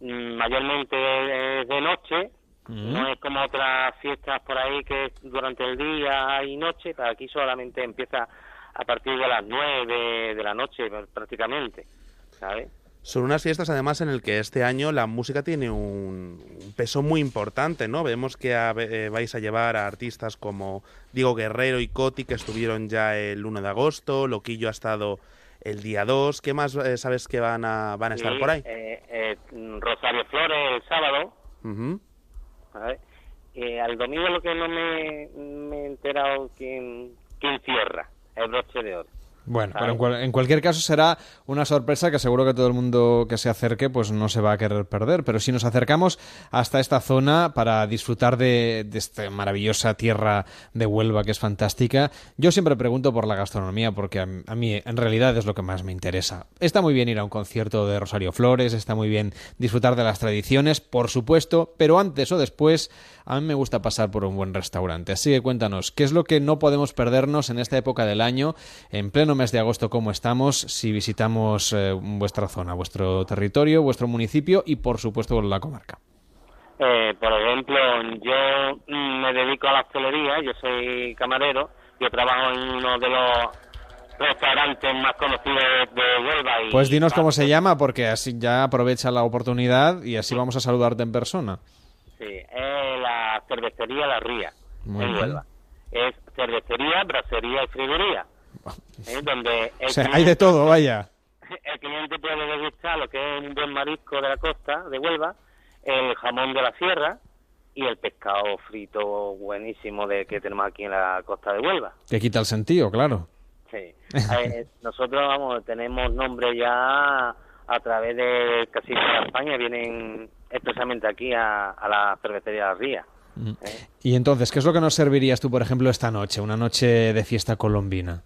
mayormente de noche, no es como otras fiestas por ahí que durante el día y noche, pero aquí solamente empieza a partir de las nueve de la noche pr- prácticamente, ¿sabes? Son unas fiestas además en el que este año la música tiene un, un peso muy importante, ¿no? Vemos que a- eh, vais a llevar a artistas como Diego Guerrero y Coti, que estuvieron ya el 1 de agosto, Loquillo ha estado el día 2. ¿Qué más eh, sabes que van a, van a estar Sí, por ahí? eh, eh, Rosario Flores el sábado. Eh, al domingo lo que no me, me he enterado quién, quién cierra el broche de oro. Bueno, ¿sabes? pero en, cual- en cualquier caso será una sorpresa que seguro que todo el mundo que se acerque pues no se va a querer perder. Pero si nos acercamos hasta esta zona para disfrutar de, de esta maravillosa tierra de Huelva que es fantástica, yo siempre pregunto por la gastronomía porque a, a mí en realidad es lo que más me interesa. Está muy bien ir a un concierto de Rosario Flores, está muy bien disfrutar de las tradiciones, por supuesto, pero antes o después a mí me gusta pasar por un buen restaurante. Así que cuéntanos, ¿qué es lo que no podemos perdernos en esta época del año, en pleno mes de agosto como estamos, si visitamos eh, vuestra zona, vuestro territorio, vuestro municipio y por supuesto la comarca? Eh, por ejemplo, yo me dedico a la hostelería, yo soy camarero, yo trabajo en uno de los restaurantes más conocidos de Huelva y Pues dinos cómo se llama porque así ya aprovecha la oportunidad y así vamos a saludarte en persona. sí, es la cervecería La Ría Muy en. Huelva. Es cervecería, bracería y frigoría, ¿eh? donde O sea, hay de todo, vaya. el cliente puede degustar lo que es un buen marisco de la costa de Huelva, el jamón de la sierra y el pescado frito buenísimo de que tenemos aquí en la costa de Huelva. Que quita el sentido, claro. Sí. Eh, nosotros vamos tenemos nombre ya a través de casi toda España vienen expresamente aquí a, a la cervecería La Ría. ¿eh? Y entonces, ¿qué es lo que nos servirías tú, por ejemplo, esta noche, una noche de fiesta colombina?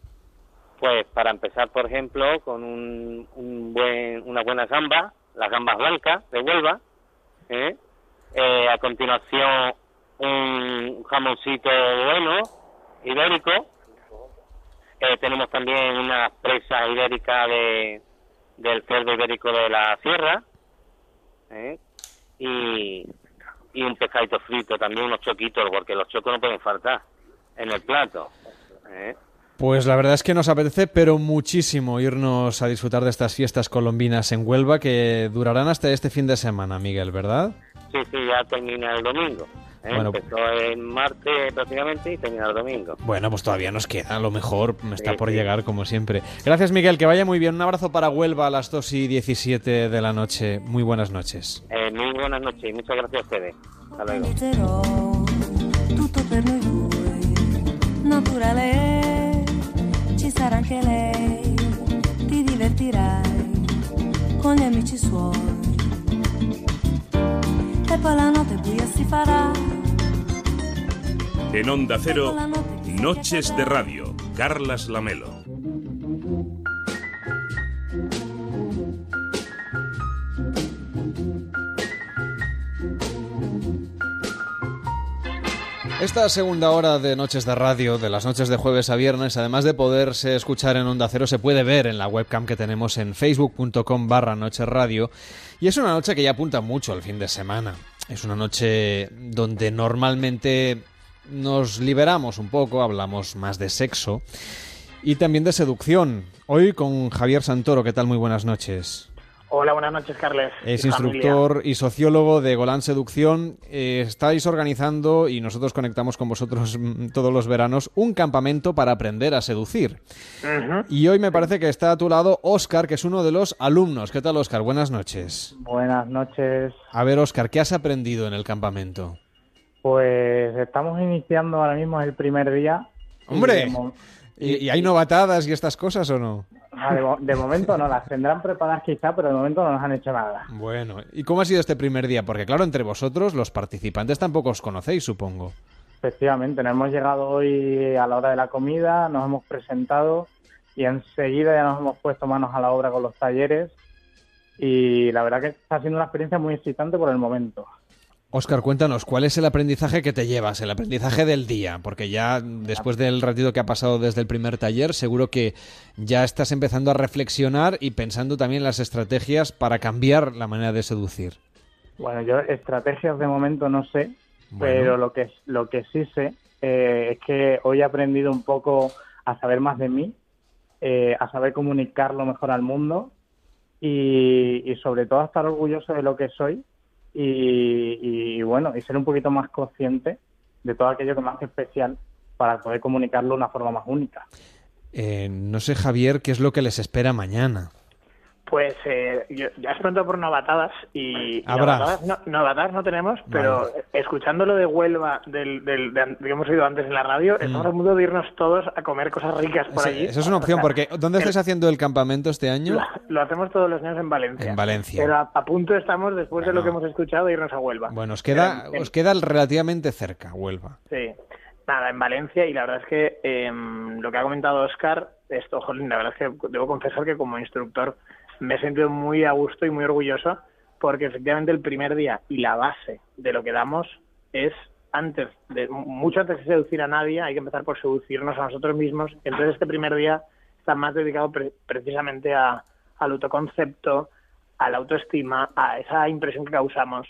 Pues para empezar, por ejemplo, con un, un buen, una buena gamba, las gambas blancas de Huelva. ¿eh? Eh, a continuación, un jamoncito bueno, ibérico. Eh, tenemos también una presa ibérica de, del cerdo ibérico de la sierra. ¿eh? Y, un pescadito frito, también unos choquitos, porque los chocos no pueden faltar en el plato. ¿eh? Pues la verdad es que nos apetece, pero muchísimo, irnos a disfrutar de estas fiestas colombinas en Huelva que durarán hasta este fin de semana, Miguel, ¿verdad? Sí, sí, ya termina el domingo. ¿eh? Bueno. Empezó el martes prácticamente y termina el domingo. Bueno, pues todavía nos queda, a lo mejor está Sí, por sí. llegar como siempre. Gracias, Miguel, que vaya muy bien. Un abrazo para Huelva a las 2 y 17 de la noche. Muy buenas noches. Eh, muy buenas noches y muchas gracias a ustedes. Hasta luego. Ci sarà anche lei, ti divertirai con gli amici suoi. E poi la notte buia si farà, En Onda Cero, Noches de Radio, Carlas Lamelo. Esta segunda hora de Noches de Radio, de las noches de jueves a viernes, además de poderse escuchar en Onda Cero, se puede ver en la webcam que tenemos en facebook.com barra Noches Radio. Y es una noche que ya apunta mucho al fin de semana. Es una noche donde normalmente nos liberamos un poco, hablamos más de sexo y también de seducción. Hoy con Javier Santoro, ¿qué tal? Muy buenas noches. Hola, buenas noches, Carles. Es instructor familia. y sociólogo de Golán Seducción. Eh, estáis organizando, y nosotros conectamos con vosotros mm, todos los veranos, un campamento para aprender a seducir. Y hoy me parece que está a tu lado Óscar, que es uno de los alumnos. ¿Qué tal, Óscar? Buenas noches. Buenas noches. A ver, Óscar, ¿qué has aprendido en el campamento? Pues estamos iniciando ahora mismo el primer día. ¡Hombre! Y de mo- ¿Y, y hay novatadas y estas cosas o no? ah, de de momento no, las tendrán preparadas quizá, pero de momento no nos han hecho nada. Bueno, ¿y cómo ha sido este primer día? Porque claro, entre vosotros, los participantes tampoco os conocéis, supongo. Efectivamente, nos hemos llegado hoy a la hora de la comida, nos hemos presentado y enseguida ya nos hemos puesto manos a la obra con los talleres y la verdad que está siendo una experiencia muy excitante por el momento. Óscar, cuéntanos, ¿cuál es el aprendizaje que te llevas? El aprendizaje del día, porque ya después del ratito que ha pasado desde el primer taller, seguro que ya estás empezando a reflexionar y pensando también las estrategias para cambiar la manera de seducir. Bueno, yo estrategias de momento no sé, Bueno. pero lo que lo que sí sé eh, es que hoy he aprendido un poco a saber más de mí, eh, a saber comunicarlo mejor al mundo y, y sobre todo a estar orgulloso de lo que soy y, y, bueno, y ser un poquito más consciente de todo aquello que me hace especial para poder comunicarlo de una forma más única. Eh, no sé, Javier, qué es lo que les espera mañana. Pues eh, yo, ya has preguntado por novatadas y, novatadas, no, novatadas no tenemos, pero escuchando lo de Huelva del, del, de- que hemos oído antes en la radio, estamos a punto de irnos todos a comer cosas ricas por Ese- allí. Esa es una opción, O sea, porque ¿dónde el- estáis haciendo el campamento este año? Lo, lo hacemos todos los años en Valencia. En Valencia. Pero a, a punto estamos, después de lo que hemos escuchado, de irnos a Huelva. Bueno, os queda, en- os queda relativamente cerca, Huelva. Sí, nada, en Valencia y la verdad es que em, lo que ha comentado Oscar, esto, jolín, la verdad es que debo confesar que como instructor me he sentido muy a gusto y muy orgulloso porque efectivamente el primer día y la base de lo que damos es antes de mucho antes de seducir a nadie hay que empezar por seducirnos a nosotros mismos entonces este primer día está más dedicado pre- precisamente a, al autoconcepto a la autoestima a esa impresión que causamos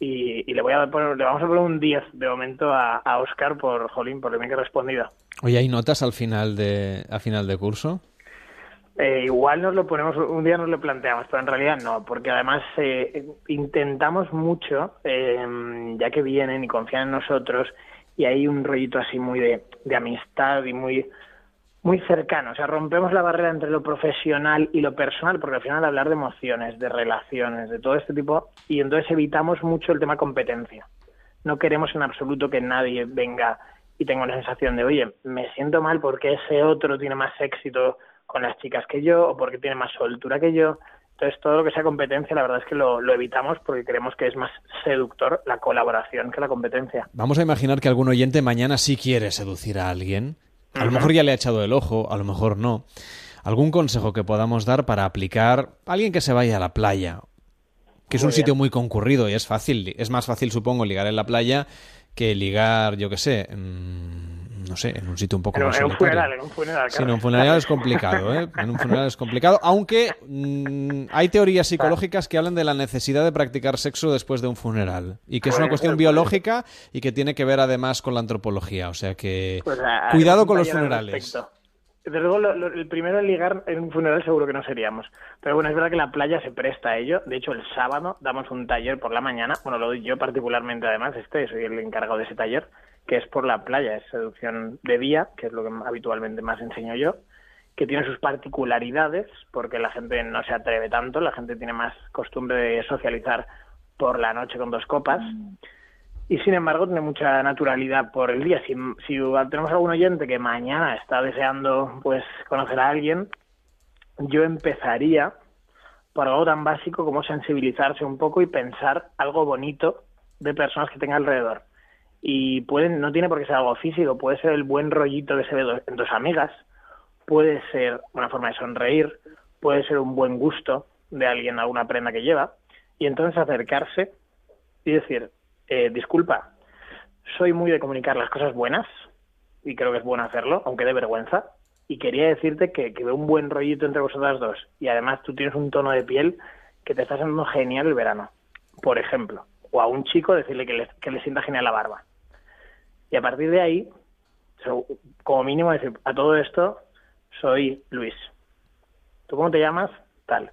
y, le voy a poner, le vamos a poner un 10 de momento a, a Oscar por Jolín, por lo bien que ha respondido. Oye, ¿hay notas al final de, al final de curso? Eh, igual nos lo ponemos, un día nos lo planteamos, pero en realidad no, porque además eh, intentamos mucho, eh, ya que vienen y confían en nosotros, y hay un rollito así muy de, de amistad y muy muy cercano, o sea, rompemos la barrera entre lo profesional y lo personal, porque al final hablar de emociones, de relaciones, de todo este tipo, y entonces evitamos mucho el tema competencia. No queremos en absoluto que nadie venga y tenga una sensación de, oye, me siento mal porque ese otro tiene más éxito con las chicas que yo, o porque tiene más soltura que yo. Entonces, todo lo que sea competencia, la verdad es que lo, lo evitamos porque creemos que es más seductor la colaboración que la competencia. Vamos a imaginar que algún oyente mañana sí quiere seducir a alguien. A lo mejor ya le ha echado el ojo, a lo mejor no. ¿Algún consejo que podamos dar para aplicar a alguien que se vaya a la playa? Que es Muy un sitio muy concurrido y es fácil, es más fácil supongo ligar en la playa que ligar, yo qué sé, no sé, en un sitio un poco más en un funeral, en un funeral. Sí, en un funeral es complicado, ¿eh? En un funeral es complicado, aunque mm, hay teorías psicológicas que hablan de la necesidad de practicar sexo después de un funeral y que es una cuestión biológica y que tiene que ver además con la antropología, o sea que Pues, ah, cuidado con los funerales. respecto. Desde luego, lo- lo- el primero en ligar en un funeral seguro que no seríamos. Pero bueno, es verdad que la playa se presta a ello. De hecho, el sábado damos un taller por la mañana. Bueno, lo doy yo particularmente, además, este, soy el encargado de ese taller, que es por la playa. Es seducción de día, que es lo que habitualmente más enseño yo, que tiene sus particularidades, porque la gente no se atreve tanto, la gente tiene más costumbre de socializar por la noche con dos copas y sin embargo tiene mucha naturalidad por el día. Si, si tenemos algún oyente que mañana está deseando pues conocer a alguien, yo empezaría por algo tan básico como sensibilizarse un poco y pensar algo bonito de personas que tenga alrededor. Y pueden, no tiene por qué ser algo físico, puede ser el buen rollito que se ve en tus amigas, puede ser una forma de sonreír, puede ser un buen gusto de alguien, alguna prenda que lleva, y entonces acercarse y decir, eh, disculpa, soy muy de comunicar las cosas buenas y creo que es bueno hacerlo, aunque de vergüenza. Y quería decirte que, que veo un buen rollito entre vosotras dos. Y además tú tienes un tono de piel que te está haciendo genial el verano, por ejemplo. O a un chico decirle que le, que le sienta genial la barba. Y a partir de ahí, como mínimo decir, a todo esto, soy Luis. ¿Tú cómo te llamas? Tal.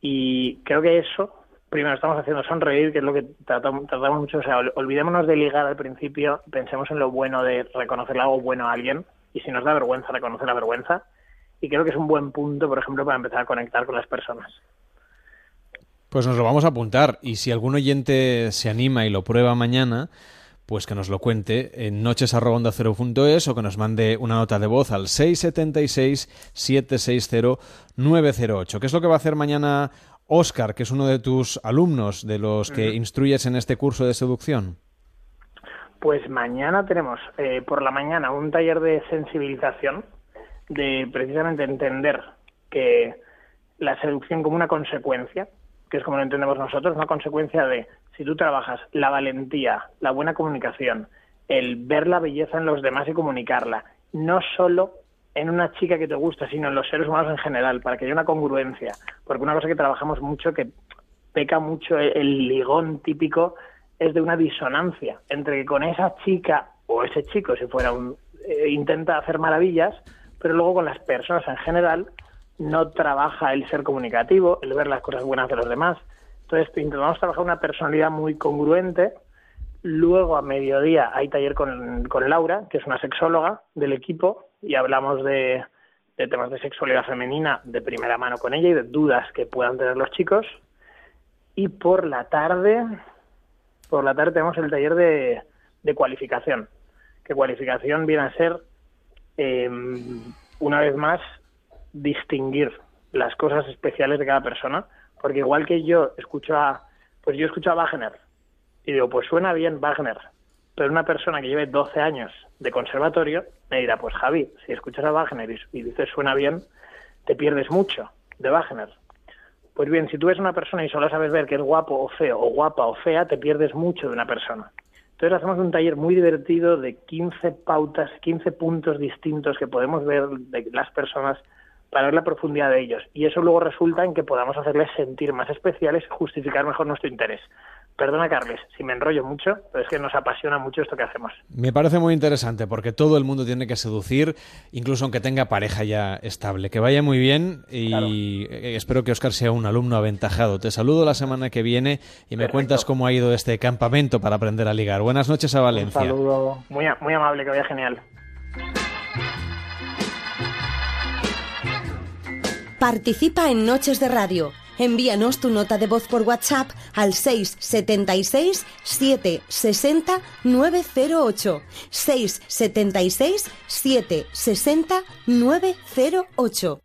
Y creo que eso, primero estamos haciendo sonreír, que es lo que tratamos, mucho. O sea, ol- olvidémonos de ligar al principio, pensemos en lo bueno de reconocerle algo bueno a alguien. Y si nos da vergüenza, reconocer la vergüenza. Y creo que es un buen punto, por ejemplo, para empezar a conectar con las personas. Pues nos lo vamos a apuntar y si algún oyente se anima y lo prueba mañana, pues que nos lo cuente en noches.ondacero.es o que nos mande una nota de voz al 676-760-908. ¿Qué es lo que va a hacer mañana Óscar, que es uno de tus alumnos, de los que instruyes en este curso de seducción? Pues mañana tenemos eh, por la mañana un taller de sensibilización, de precisamente entender que la seducción como una consecuencia, que es como lo entendemos nosotros, una consecuencia de si tú trabajas la valentía, la buena comunicación, el ver la belleza en los demás y comunicarla, no solo en una chica que te gusta, sino en los seres humanos en general, para que haya una congruencia. Porque una cosa que trabajamos mucho, que peca mucho el, ligón típico, es de una disonancia entre que con esa chica o ese chico, si fuera un, eh, intenta hacer maravillas, pero luego con las personas en general no trabaja el ser comunicativo, el ver las cosas buenas de los demás. Entonces intentamos trabajar una personalidad muy congruente. Luego a mediodía hay taller con, con Laura, que es una sexóloga del equipo, y hablamos de, temas de sexualidad femenina de primera mano con ella y de dudas que puedan tener los chicos. Y por la tarde, por la tarde tenemos el taller de, de cualificación, que cualificación viene a ser, eh, una vez más, distinguir las cosas especiales de cada persona, porque igual que yo escucho a, pues yo escucho a Wagner y digo, pues suena bien Wagner, pero una persona que lleve 12 años de conservatorio me dirá, pues Javi, si escuchas a Wagner y, y dices suena bien, te pierdes mucho de Wagner. Pues bien, si tú ves una persona y solo sabes ver que es guapo o feo, o guapa o fea, te pierdes mucho de una persona. Entonces hacemos un taller muy divertido de 15 pautas, 15 puntos distintos que podemos ver de las personas para ver la profundidad de ellos. Y eso luego resulta en que podamos hacerles sentir más especiales y justificar mejor nuestro interés. Perdona, Carles, si me enrollo mucho, pero es que nos apasiona mucho esto que hacemos. Me parece muy interesante porque todo el mundo tiene que seducir, incluso aunque tenga pareja ya estable. Que vaya muy bien y eh, espero que Oscar sea un alumno aventajado. Te saludo la semana que viene y me cuentas cómo ha ido este campamento para aprender a ligar. Buenas noches a Valencia. saludo. Muy, a- muy amable, que vaya genial. Participa en Noches de Radio. Envíanos tu nota de voz por WhatsApp al 676 760 908. 676 760 908.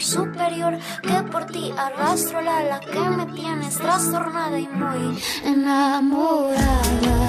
Superior que por ti arrastro la que me tienes trastornada y muy. Enamorada.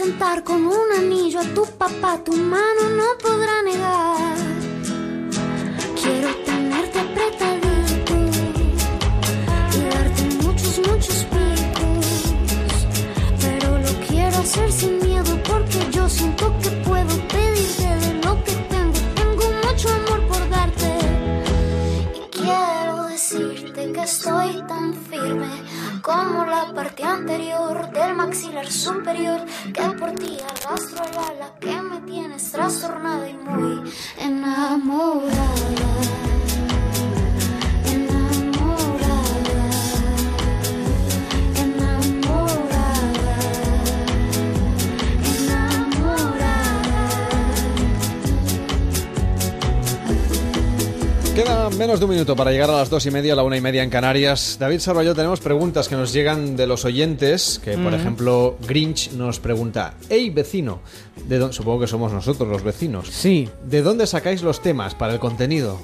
Pensado presentar menos de un minuto para llegar a las dos y media, a la una y media en Canarias. David Sarvallo, tenemos preguntas que nos llegan de los oyentes, que por Mm. ejemplo Grinch nos pregunta, hey vecino, de dónde, supongo que somos nosotros los vecinos. Sí. ¿De dónde sacáis los temas para el contenido?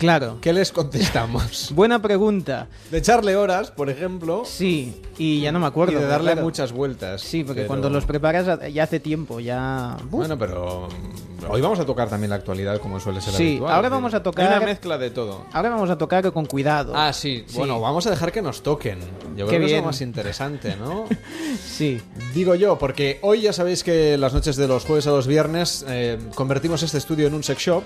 Claro. ¿Qué les contestamos? Buena pregunta. De echarle horas, por ejemplo. Sí, y ya no me acuerdo. Y de darle claro. muchas vueltas. Sí, porque pero- cuando los preparas ya hace tiempo, ya... Bueno, pero mm, hoy vamos a tocar también la actualidad como suele ser Sí, habitual. ahora Es decir, vamos a tocar- una mezcla de todo. Ahora vamos a tocar con cuidado. Ah, sí. Bueno, vamos a dejar que nos toquen. Yo Qué creo que es bien. lo más interesante, ¿no? sí. Digo yo, porque hoy ya sabéis que las noches de los jueves a los viernes eh, convertimos este estudio en un sex shop.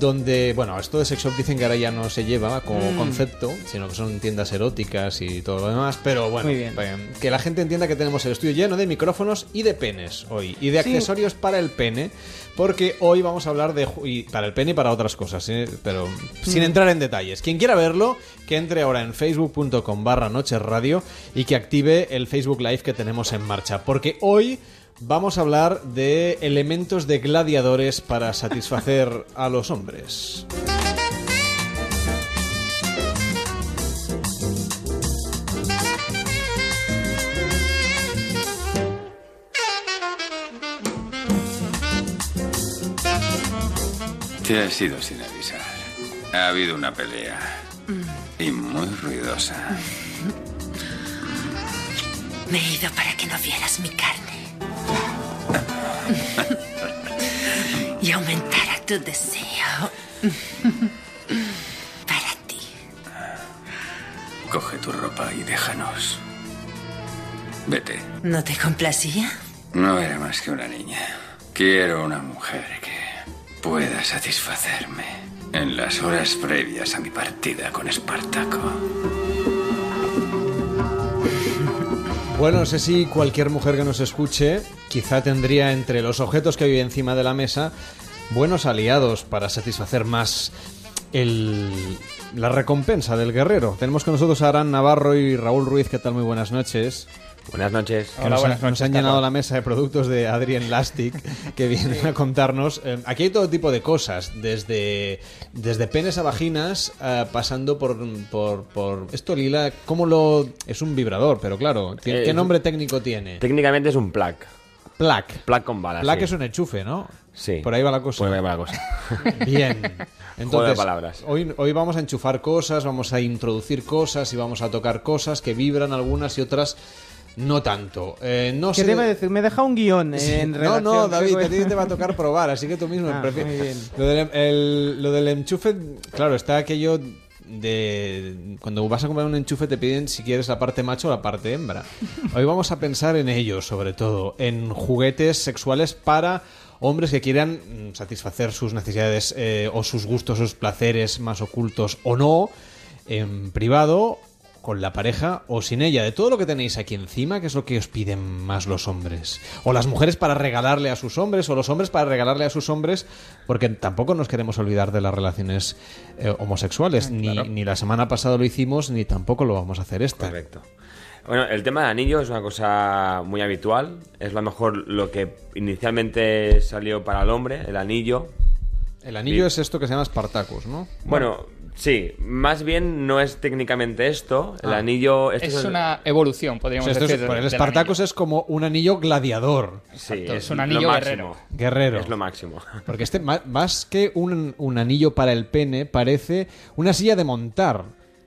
Donde, bueno, esto de sex shop dicen que ahora ya no se lleva como Mm. concepto, sino que son tiendas eróticas y todo lo demás. Pero bueno, eh, que la gente entienda que tenemos el estudio lleno de micrófonos y de penes hoy. Y de Sí. accesorios para el pene. Porque hoy vamos a hablar de. y para el pene y para otras cosas, ¿eh? pero sin Mm. entrar en detalles. Quien quiera verlo, que entre ahora en facebook.com barra noches radio y que active el Facebook Live que tenemos en marcha. Porque hoy vamos a hablar de elementos de gladiadores para satisfacer a los hombres. Te has ido sin avisar. Ha habido una pelea. Y muy ruidosa. Me he ido para que no vieras mi carne. Y aumentara tu deseo. para ti. Coge tu ropa y déjanos. Vete. ¿No te complacía? No era más que una niña. Quiero una mujer que pueda satisfacerme en las horas previas a mi partida con Espartaco. Bueno, no sé si cualquier mujer que nos escuche quizá tendría entre los objetos que vive encima de la mesa buenos aliados para satisfacer más el, la recompensa del guerrero. Tenemos con nosotros a Aran Navarro y Raúl Ruiz. ¿Qué tal? Muy buenas noches. Buenas noches. Que nos, han- nos han llenado la mesa de productos de Adrien Lastic que vienen a contarnos. eh, aquí hay todo tipo de cosas, desde, desde penes a vaginas, eh, pasando por, por, por. Esto, Lila, ¿cómo lo.? Es un vibrador, pero claro, ¿qué, Eh, nombre técnico tiene? Técnicamente es un plug. Plug. Plug con balas. Plug sí. es un enchufe, ¿no? Sí. Por ahí va la cosa. Por ahí va la cosa. Bien. Juego Entonces, de palabras. Hoy, hoy vamos a enchufar cosas, vamos a introducir cosas y vamos a tocar cosas que vibran algunas y otras no tanto. Eh, no ¿Qué sé... te iba a decir? Me deja un guion Sí. en No, no, David, a ti te va a tocar probar, así que tú mismo Ah, prefi- muy bien. Lo del, el- lo del enchufe, claro, está aquello de cuando vas a comprar un enchufe te piden si quieres la parte macho o la parte hembra. Hoy vamos a pensar en ello, sobre todo, en juguetes sexuales para hombres que quieran mm, satisfacer sus necesidades eh, o sus gustos, sus placeres más ocultos o no, en privado con la pareja o sin ella, de todo lo que tenéis aquí encima, que es lo que os piden más los hombres. O las mujeres para regalarle a sus hombres, o los hombres para regalarle a sus hombres, porque tampoco nos queremos olvidar de las relaciones eh, homosexuales. Ni, ni la semana pasada lo hicimos, ni tampoco lo vamos a hacer esta. Correcto. Bueno, el tema de anillo es una cosa muy habitual. Es lo mejor lo que inicialmente salió para el hombre, el anillo. El anillo es esto que se llama Spartacus, ¿no? Bueno, sí, más bien no es técnicamente esto. El Ah. anillo. este es el- una evolución, O podríamos sea, es- decir. por el Spartacus es como un anillo gladiador. Sí, Exacto, es, es un lo anillo máximo. guerrero. Guerrero. Es lo máximo. Porque este, ma- más que un, un anillo para el pene, parece una silla de montar.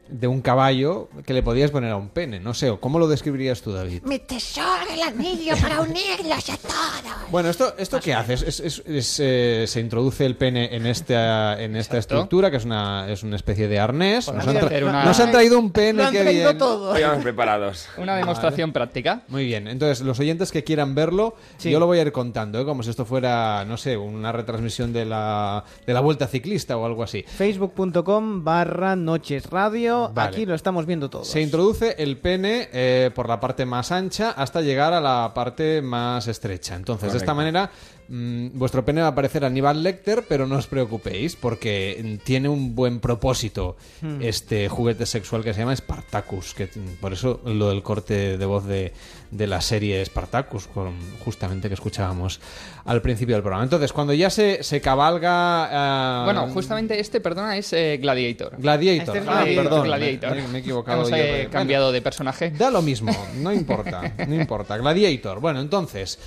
De un caballo que le podías poner a un pene. No sé, ¿o ¿cómo lo describirías tú, David? Mi tesoro, el anillo para unirlos a todos. Bueno, ¿esto, esto qué hace? Es- es- es- es, eh, se introduce el pene en esta, en esta estructura, que es una, es una especie de arnés. Nos han, tra- hacer una- nos han traído un pene, que bien. Hoy vamos preparados. Una demostración práctica. Muy bien, entonces los oyentes que quieran verlo, Sí. yo lo voy a ir contando, ¿eh? como si esto fuera, no sé, una retransmisión de la, de la Vuelta Ciclista o algo así. Facebook.com barra Noches Radio. Vale. Aquí lo estamos viendo todos. Se introduce el pene eh, por la parte más ancha hasta llegar a la parte más estrecha. Entonces, de esta manera, mm, vuestro pene va a parecer Aníbal Lecter, pero no os preocupéis, porque tiene un buen propósito Hmm. este juguete sexual que se llama Spartacus. Que, mm, por eso lo del corte de voz de, de la serie Spartacus, con, justamente que escuchábamos al principio del programa. Entonces, cuando ya se, se cabalga. ah, Bueno, justamente este, perdona, es eh, Gladiator. Gladiator. Este es Ah, Gladiator. perdón, Gladiator. me- me he equivocado Hemos yo eh, cambiado de personaje. Da lo mismo, no importa, no importa. Gladiator. Bueno, entonces,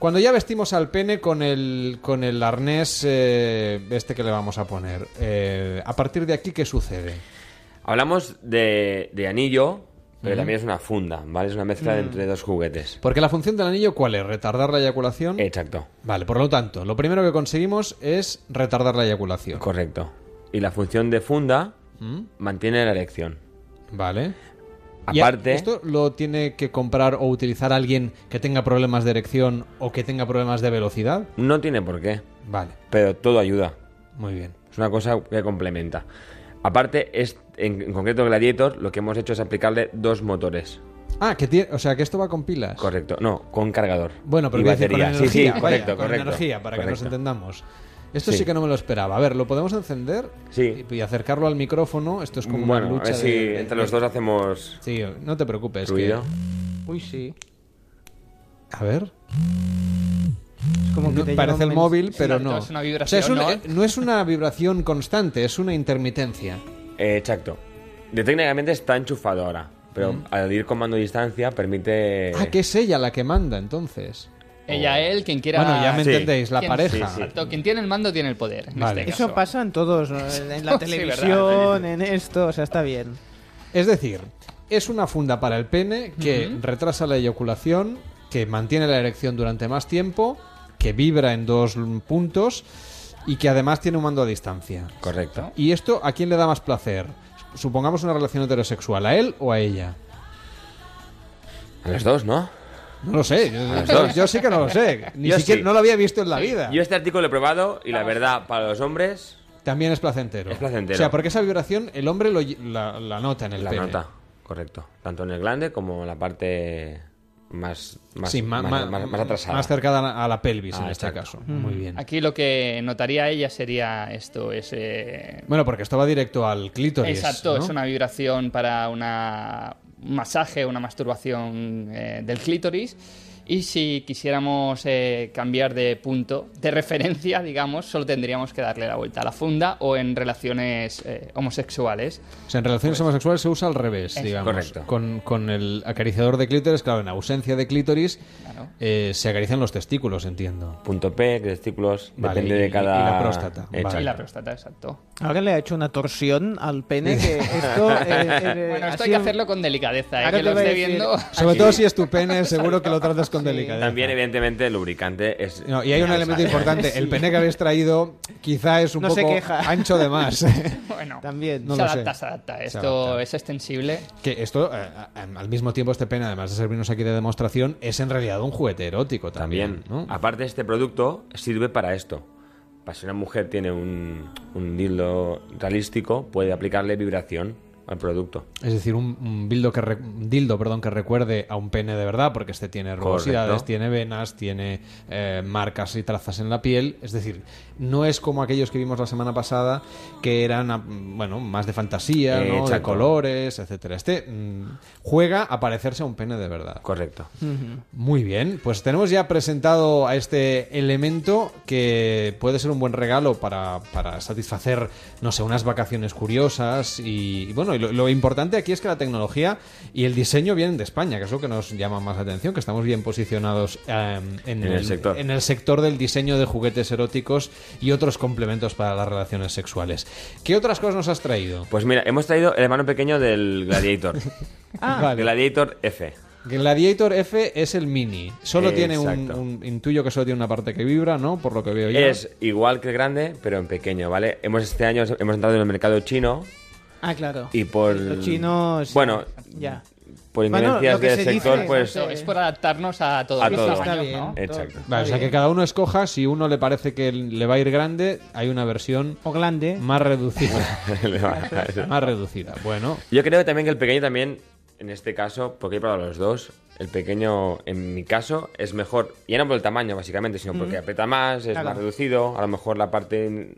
cuando ya vestimos al pene con el, con el arnés eh, este que le vamos a poner, eh, a partir de aquí, ¿qué sucede? Hablamos de, de anillo, pero también es una funda, ¿vale? Es una mezcla Mm. entre dos juguetes. Porque la función del anillo, ¿cuál es? ¿Retardar la eyaculación? Exacto. Vale, por lo tanto, lo primero que conseguimos es retardar la eyaculación. Correcto. Y la función de funda ¿Mm? mantiene la erección. Vale. Aparte, ¿Esto lo tiene que comprar o utilizar alguien que tenga problemas de erección o que tenga problemas de velocidad? no tiene por qué. Vale. Pero todo ayuda. Muy bien. Es una cosa que complementa. Aparte, es, en, en concreto Gladiator, lo que hemos hecho es aplicarle dos motores. Ah, que tiene, o sea, que esto va con pilas. Correcto. No, con cargador. Bueno, pero y decir, batería. con sí, energía, sí, vaya, correcto, con correcto. energía, para que nos entendamos. Esto Sí. sí. que no me lo esperaba. A ver, ¿lo podemos encender? Sí. Y, y acercarlo al micrófono. Esto es como Bueno, una a lucha ver si de- entre los dos hacemos Sí, no te preocupes. que-. Uy, sí. A ver. Es como que No, parece el móvil, pero no. es una O sea, vibración, es un- ¿no? eh, no es una vibración constante, es una intermitencia. Eh, exacto. De técnicamente está enchufado ahora, pero Mm. al ir con mando de distancia permite... Ah, que es ella la que manda, entonces. Ella, él, quien quiera. Bueno, ya me Sí. entendéis, la Quien- pareja. Sí, sí. Exacto, quien tiene el mando tiene el poder. En Vale. este Eso pasa en todos, ¿no? en la Sí, televisión, en esto, o sea, está bien. Es decir, es una funda para el pene que retrasa la eyaculación, que mantiene la erección durante más tiempo, que vibra en dos puntos y que además tiene un mando a distancia. Correcto. ¿Y esto a quién le da más placer? Supongamos una relación heterosexual, ¿a él o a ella? A los dos, ¿no? No lo sé, yo, A los yo- sí que no lo sé. Ni Yo siquiera sí. no lo había visto en la vida. Yo este artículo lo he probado y la verdad, para los hombres, También es placentero. Es placentero. O sea, porque esa vibración el hombre lo la, la nota en el la pene. nota. Correcto. Tanto en el glande como en la parte más, más, sí, ma- más, ma- más- más atrasada. Más cercana a la- a la pelvis en Ah, este exacto. caso. Muy bien. Aquí lo que notaría ella sería esto, ese... Bueno, porque esto va directo al clítoris. Exacto, ¿no? es una vibración para una, un masaje, una masturbación eh, del clítoris. Y si quisiéramos eh, cambiar de punto de referencia, digamos, solo tendríamos que darle la vuelta a la funda o en relaciones eh, homosexuales. O sea, en relaciones homosexuales se usa al revés, digamos. Correcto. Con, con el acariciador de clítoris, claro, en ausencia de clítoris Claro. eh, se acarician los testículos, entiendo. Punto P, testículos, Vale, depende y- de cada... y la próstata. Vale. Y la próstata, exacto. Ahora le ha hecho una torsión al pene que esto... eh, eh, Bueno, ha esto hay que hacerlo con delicadeza, ¿eh? Que lo esté viendo. Sobre todo si es tu pene, seguro que lo tratas con También, evidentemente, el lubricante es... No, y hay un elemento importante. El pene que habéis traído quizá es un No se poco queja. ancho de más. Bueno, También. No se lo sé. adapta, se adapta. Se Esto adapta. es extensible. que esto, eh, eh, al mismo tiempo, este pene, además de servirnos aquí de demostración, es en realidad un juguete erótico también. También. ¿no? Aparte, este producto sirve para esto. Para si una mujer tiene un, un dildo realístico, puede aplicarle vibración al producto. Es decir, un, un dildo, que re- un dildo perdón, que recuerde a un pene de verdad, porque este tiene rugosidades, Correcto. tiene venas, tiene eh, marcas y trazas en la piel. Es decir, no es como aquellos que vimos la semana pasada, que eran bueno, más de fantasía, Eh, ¿no? de colores, etcétera. Este mm, juega a parecerse a un pene de verdad. Correcto. Muy bien, pues tenemos ya presentado a este elemento que puede ser un buen regalo para, para satisfacer, no sé, unas vacaciones curiosas y, y bueno, y lo, lo importante aquí es que la tecnología y el diseño vienen de España, que es lo que nos llama más la atención, que estamos bien posicionados eh, en, En el sector. en el sector del diseño de juguetes eróticos y otros complementos para las relaciones sexuales. ¿Qué otras cosas nos has traído? Pues mira, hemos traído el hermano pequeño del Gladiator. Ah. Vale. Gladiator F. Gladiator F es el mini. Solo tiene un- Intuyo que solo tiene una parte que vibra, ¿no? Por lo que veo yo. Es igual que el grande, pero en pequeño, ¿vale? Hemos este año hemos entrado en el mercado chino Ah, claro. y por Los chinos. bueno, Ya. por Bueno, injerencias que del se sector, dice, pues es por adaptarnos a todos A los todo. bien. exacto. Vale, o sea que cada uno escoja, si uno le parece que le va a ir grande, hay una versión O grande. más reducida. A más reducida. Bueno, Yo creo también que el pequeño también, en este caso, porque he probado los dos, el pequeño, en mi caso, es mejor, ya no por el tamaño, básicamente, sino porque aprieta más, es Claro. más reducido, a lo mejor la parte...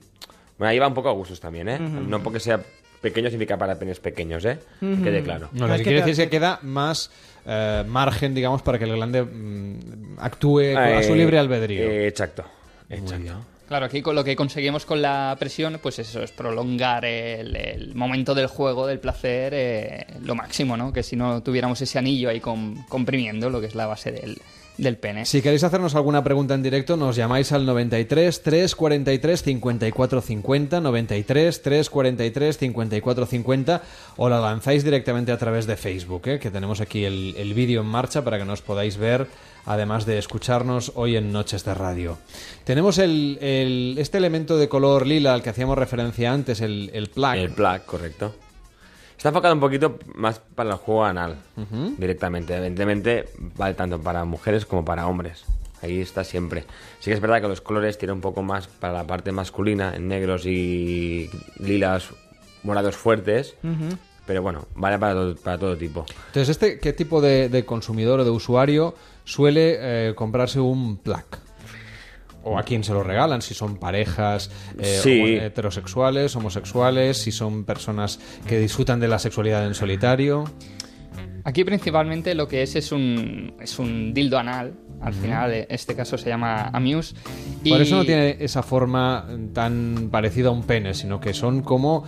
Bueno, ahí va un poco a gustos también, ¿eh? No porque sea pequeño significa para penes pequeños, ¿eh? Que quede claro. no, lo que que quiere decir es que queda más eh, margen, digamos, para que el grande mm, actúe a su Eh, libre albedrío. eh, exacto, exacto. Claro, aquí con lo que conseguimos con la presión, pues eso es prolongar el, el momento del juego, del placer, eh, lo máximo, ¿no? Que si no tuviéramos ese anillo ahí com- comprimiendo, lo que es la base del, del pene. Si queréis hacernos alguna pregunta en directo, nos llamáis al 93 343 54 50, 93 343 54 50 o la lanzáis directamente a través de Facebook, ¿eh? que tenemos aquí el, el vídeo en marcha para que nos podáis ver, además de escucharnos hoy en Noches de Radio. Tenemos el, el- este elemento de color lila al que hacíamos referencia antes, el, el plug. El plug, correcto. Está enfocado un poquito más para el juego anal, directamente. Evidentemente, vale tanto para mujeres como para hombres. Ahí está siempre. Sí que es verdad que los colores tienen un poco más para la parte masculina, en negros y lilas, morados fuertes. Pero bueno, vale para todo, para todo tipo. Entonces, este, ¿qué tipo de, de consumidor o de usuario suele eh, comprarse un plug? ¿O a quién se lo regalan? Si son parejas eh, Sí. heterosexuales, homosexuales, si son personas que disfrutan de la sexualidad en solitario. Aquí principalmente lo que es es un, es un dildo anal. Al final, en este caso se llama Amuse. Y Por eso no tiene esa forma tan parecida a un pene, sino que son como...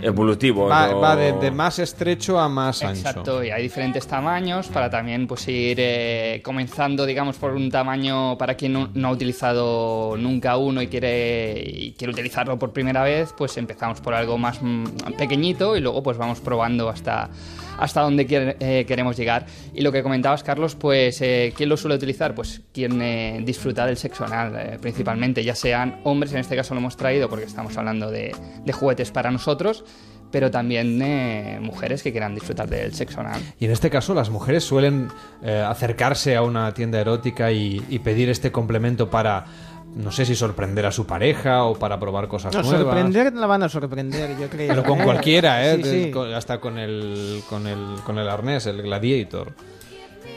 Evolutivo. Va, o- va de, de más estrecho a más ancho. Exacto, y hay diferentes tamaños para también pues ir eh, comenzando, digamos, por un tamaño para quien no, no ha utilizado nunca uno y quiere, y quiere utilizarlo por primera vez, pues empezamos por algo más mm, pequeñito y luego pues vamos probando hasta, hasta quiere- eh, queremos llegar. Y lo que comentabas, Carlos, pues eh, ¿quién lo suele utilizar? Pues quien eh, disfruta del sexo anal, principalmente, ya sean hombres, en este caso lo hemos traído porque estamos hablando de, de juguetes para nosotros, pero también mujeres que quieran disfrutar del sexo anal. Y en este caso las mujeres suelen acercarse a una tienda erótica y, y pedir este complemento para, no sé si sorprender a su pareja o para probar cosas No, nuevas. sorprender la van a sorprender, yo creo. Pero con ¿eh? cualquiera, ¿eh? Sí, sí. hasta con el, con, el, con el arnés, el gladiator.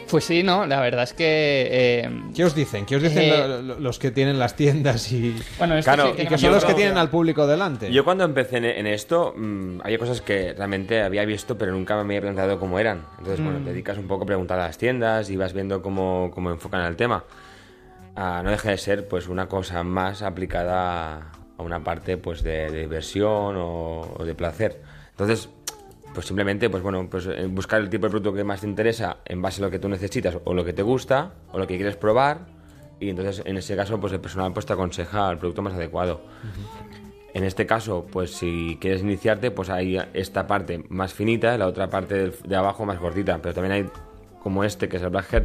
Pues sí, no, la verdad es que... eh, ¿Qué os dicen? ¿Qué os dicen Eh, lo- lo- los que tienen las tiendas y, Bueno, esto Claro, sí y que son los que tienen al público delante? Yo cuando empecé en, en esto, mm, había cosas que realmente había visto, pero nunca me había preguntado cómo eran. Entonces, bueno, te dedicas un poco a preguntar a las tiendas y vas viendo cómo, cómo enfocan el tema. Ah, no deja de ser pues una cosa más aplicada a- una parte pues de, de diversión o, o de placer. Entonces, pues simplemente pues bueno, pues eh, buscar el tipo de producto que más te interesa en base a lo que tú necesitas o lo que te gusta o lo que quieres probar y entonces en ese caso pues el personal pues te aconseja el producto más adecuado. En este caso, pues si quieres iniciarte, pues hay esta parte más finita la otra parte de abajo más gordita. Pero también hay como este, que es el Blackhead,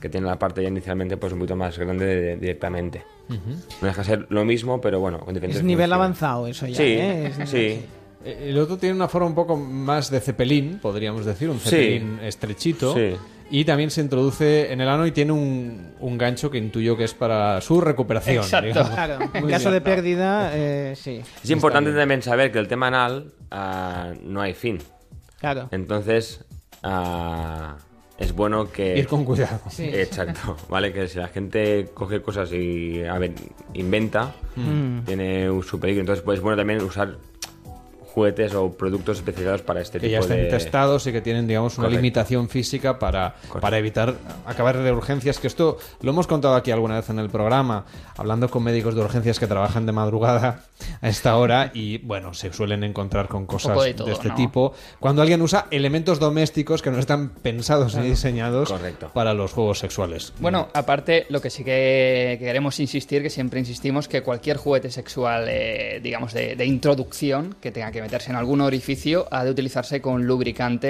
que tiene la parte ya inicialmente pues un poquito más grande de- directamente. No deja de ser lo mismo, pero bueno, con diferentes Es nivel funciones. avanzado eso ya, Sí, ¿eh? Es- sí. Eh, El otro tiene una forma un poco más de cepelín, podríamos decir, un Sí. cepelín estrechito. Sí. Y también se introduce en el ano y tiene un, un gancho que intuyo que es para su recuperación. Exacto. Claro, en Muy caso bien. de pérdida, eh, sí. Es importante también saber que el tema anal ah, no hay fin. Claro. Entonces, ah, es bueno que... Ir con cuidado. Sí. Exacto, ¿vale? Que si la gente coge cosas y a ver, inventa, Mm. tiene un su peligro. Entonces, pues es bueno también usar juguetes o productos especializados para este que tipo ya estén de... testados y que tienen, digamos, una Correcto. limitación física para, para evitar acabar de urgencias. Que esto lo hemos contado aquí alguna vez en el programa, hablando con médicos de urgencias que trabajan de madrugada a esta hora y, bueno, se suelen encontrar con cosas de todo, este ¿no? tipo. Cuando alguien usa elementos domésticos que no están pensados ni diseñados para los juegos sexuales. Bueno, aparte, lo que sí que queremos insistir, que siempre insistimos, que cualquier juguete sexual, eh, digamos, de, de introducción, que tenga que meterse en algún orificio, ha de utilizarse con lubricante,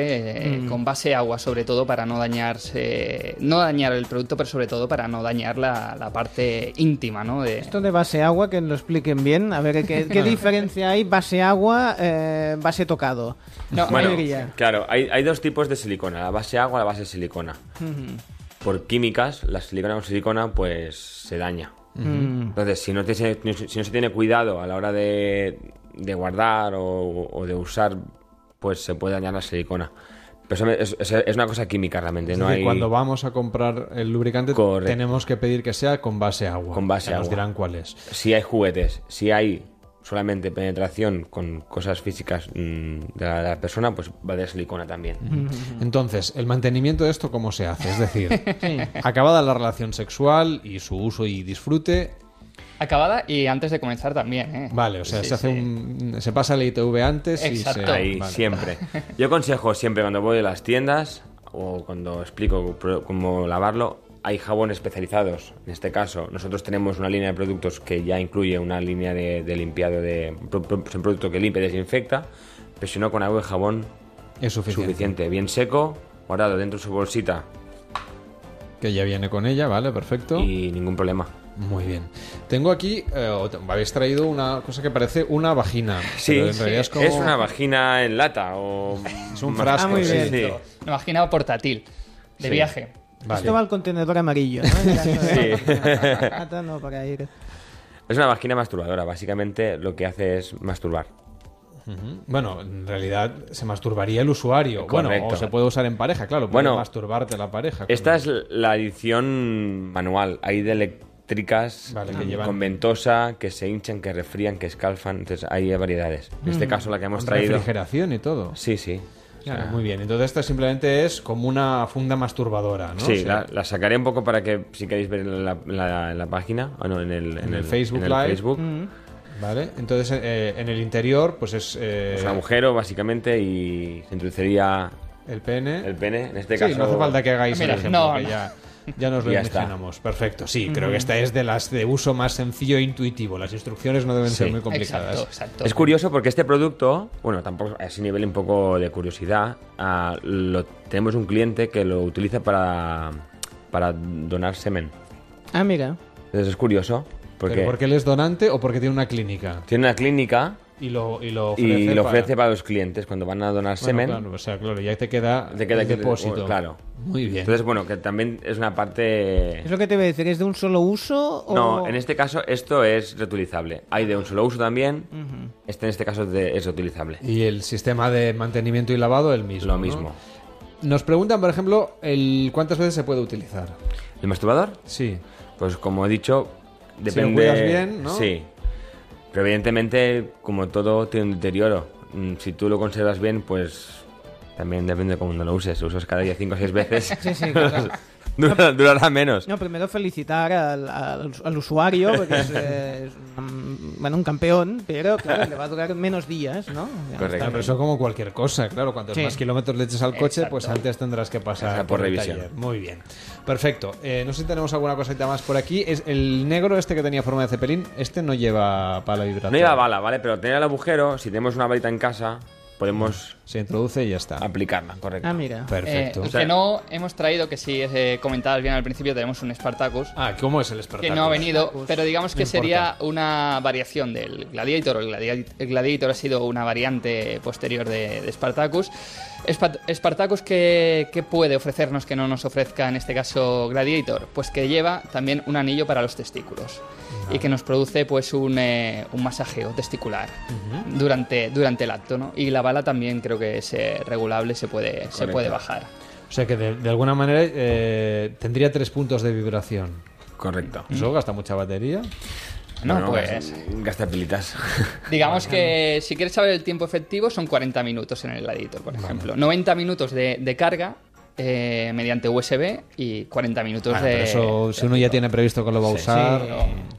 eh, Mm. con base agua, sobre todo para no dañarse, no dañar el producto, pero sobre todo para no dañar la, la parte íntima, ¿no? De, Esto de base agua, que lo expliquen bien. A ver, ¿qué, qué diferencia hay base agua, eh, base tocado? Bueno, Mayoría. claro, hay, hay dos tipos de silicona, la base agua y la base silicona. Por químicas, la silicona con silicona pues se daña. Entonces, si no, te- si no se tiene cuidado a la hora de, de guardar o, o de usar, pues se puede dañar la silicona. Pero eso es, una cosa química realmente, Es no decir, hay... cuando vamos a comprar el lubricante Correcto. tenemos que pedir que sea con base agua. Con base Ya Nos agua. dirán cuál es. Si hay juguetes, si hay solamente penetración con cosas físicas mm, de, la, de la persona, pues va de silicona también. Entonces, el mantenimiento de esto, ¿cómo se hace? Es decir, acabada la relación sexual y su uso y disfrute, Acabada y antes de comenzar también, ¿eh? vale, o sea, Sí, se hace sí. un, se pasa el ITV antes y se... Ahí, vale. siempre. Yo aconsejo siempre cuando voy a las tiendas o cuando explico cómo lavarlo, hay jabones especializados. En este caso, nosotros tenemos una línea de productos que ya incluye una línea de, de limpiado de un producto que limpia y desinfecta, pero si no con agua y jabón Es suficiente. bien seco, guardado dentro de su bolsita Que ya viene con ella, vale, perfecto. y ningún problema. Muy bien. Tengo aquí, eh, habéis traído una cosa que parece una vagina. Sí, pero en sí, realidad es, como... es una vagina en lata o Es un frasco, Ah, muy sí, bien. sí. Una vagina portátil, de Sí. viaje. Esto va al contenedor amarillo, ¿no? Sí. Ata no, para ir. Es una vagina masturbadora, básicamente lo que hace es masturbar. Bueno, en realidad se masturbaría el usuario. Bueno, o se puede usar en pareja, claro. Puede Bueno, masturbarte la pareja. Esta es la edición manual. Hay de eléctricas Vale, que llevan- con ventosa, que se hinchan, que refrían, que escalfan. Entonces hay variedades. En este Mm. caso la que hemos Con traído... refrigeración y todo. Sí, sí. O sea, Claro, muy bien. Entonces esta simplemente es como una funda masturbadora, ¿no? Sí, O sea, la, la sacaré un poco para que si queréis ver la, la- la página, o no, en el, en el Facebook en el Live. Facebook. Vale, entonces eh, en el interior, pues es. eh, Es un agujero, básicamente, y se introduciría el pene. El pene, en este sí, caso. no hace falta que hagáis Mira, el ejemplo, no, que no. ya, ya nos lo Ya está. imaginamos. Perfecto, sí, creo que esta es de las de uso más sencillo e intuitivo. Las instrucciones no deben ser muy complicadas. Exacto, exacto. Es curioso porque este producto, bueno, tampoco a ese nivel un poco de curiosidad, lo, tenemos un cliente que lo utiliza para, para donar semen. Ah, mira. Entonces es curioso porque ¿Pero porque él es donante o porque tiene una clínica? tiene una clínica Y lo, y lo ofrece. y lo para- ofrece para los clientes cuando van a donar Bueno, semen. claro, o sea, claro, ya te queda, te queda el que- depósito. Claro. Muy bien. Entonces, bueno, que también es una parte... ¿Es lo que te voy a decir? ¿Es de un solo uso? O... No, en este caso esto es reutilizable. Hay de un solo uso también. Ujú. Este en este caso es, de- es reutilizable. Y el sistema de mantenimiento y lavado el mismo. Lo ¿no? mismo. Nos preguntan, por ejemplo, el cuántas veces se puede utilizar. ¿El masturbador? Sí. Pues como he dicho, lo depende... cuidas bien, ¿no? Sí. Pero evidentemente, como todo, tiene un deterioro. Mm, Si tú lo conservas bien, pues también depende de cómo no lo uses. Lo usas cada día 5 o 6 veces. Sí, sí, claro. Dura- durará menos. No, primero felicitar al, al- al usuario, porque es, eh, es un, bueno, un campeón, pero claro, le va a durar menos días, ¿no? Está pero eso como cualquier cosa, claro. Cuantos Sí. más kilómetros le eches al coche, Exacto. pues antes tendrás que pasar por revisión. taller. Muy bien. Perfecto. Eh, no sé si tenemos alguna cosita más por aquí. Es el negro este que tenía forma de cepelín. Este no lleva pala vibratoria. No lleva bala, ¿vale? Pero tener el agujero, si tenemos una balita en casa, podemos... Se introduce y ya está. Aplicarla, correcto. Ah, mira. Perfecto. Eh, O sea- que no hemos traído, que sí eh, comentabas bien al principio, tenemos un Spartacus. Ah, ¿cómo es el Spartacus? Que no ha venido, pero digamos que No sería una variación del Gladiator. El, Gladi- el Gladiator ha sido una variante posterior de, de Spartacus. Spa- Spartacus, ¿qué, qué puede ofrecernos que no nos ofrezca en este caso Gladiator? Pues que lleva también un anillo para los testículos y que nos produce pues un, eh, un masajeo testicular durante, durante el acto. ¿no? Y la bala también creo que es eh, regulable, se puede, se puede bajar. O sea que de, de alguna manera eh, tendría tres puntos de vibración. Correcto. ¿Eso gasta mucha batería? No, Bueno, pues Gasta pilitas. digamos que si quieres saber el tiempo efectivo son 40 minutos en el editor, por ejemplo. 90 minutos de, de carga eh, mediante USB y 40 minutos Bueno, de... pero eso, si uno ya tiene previsto que lo va a Sí, usar, sí.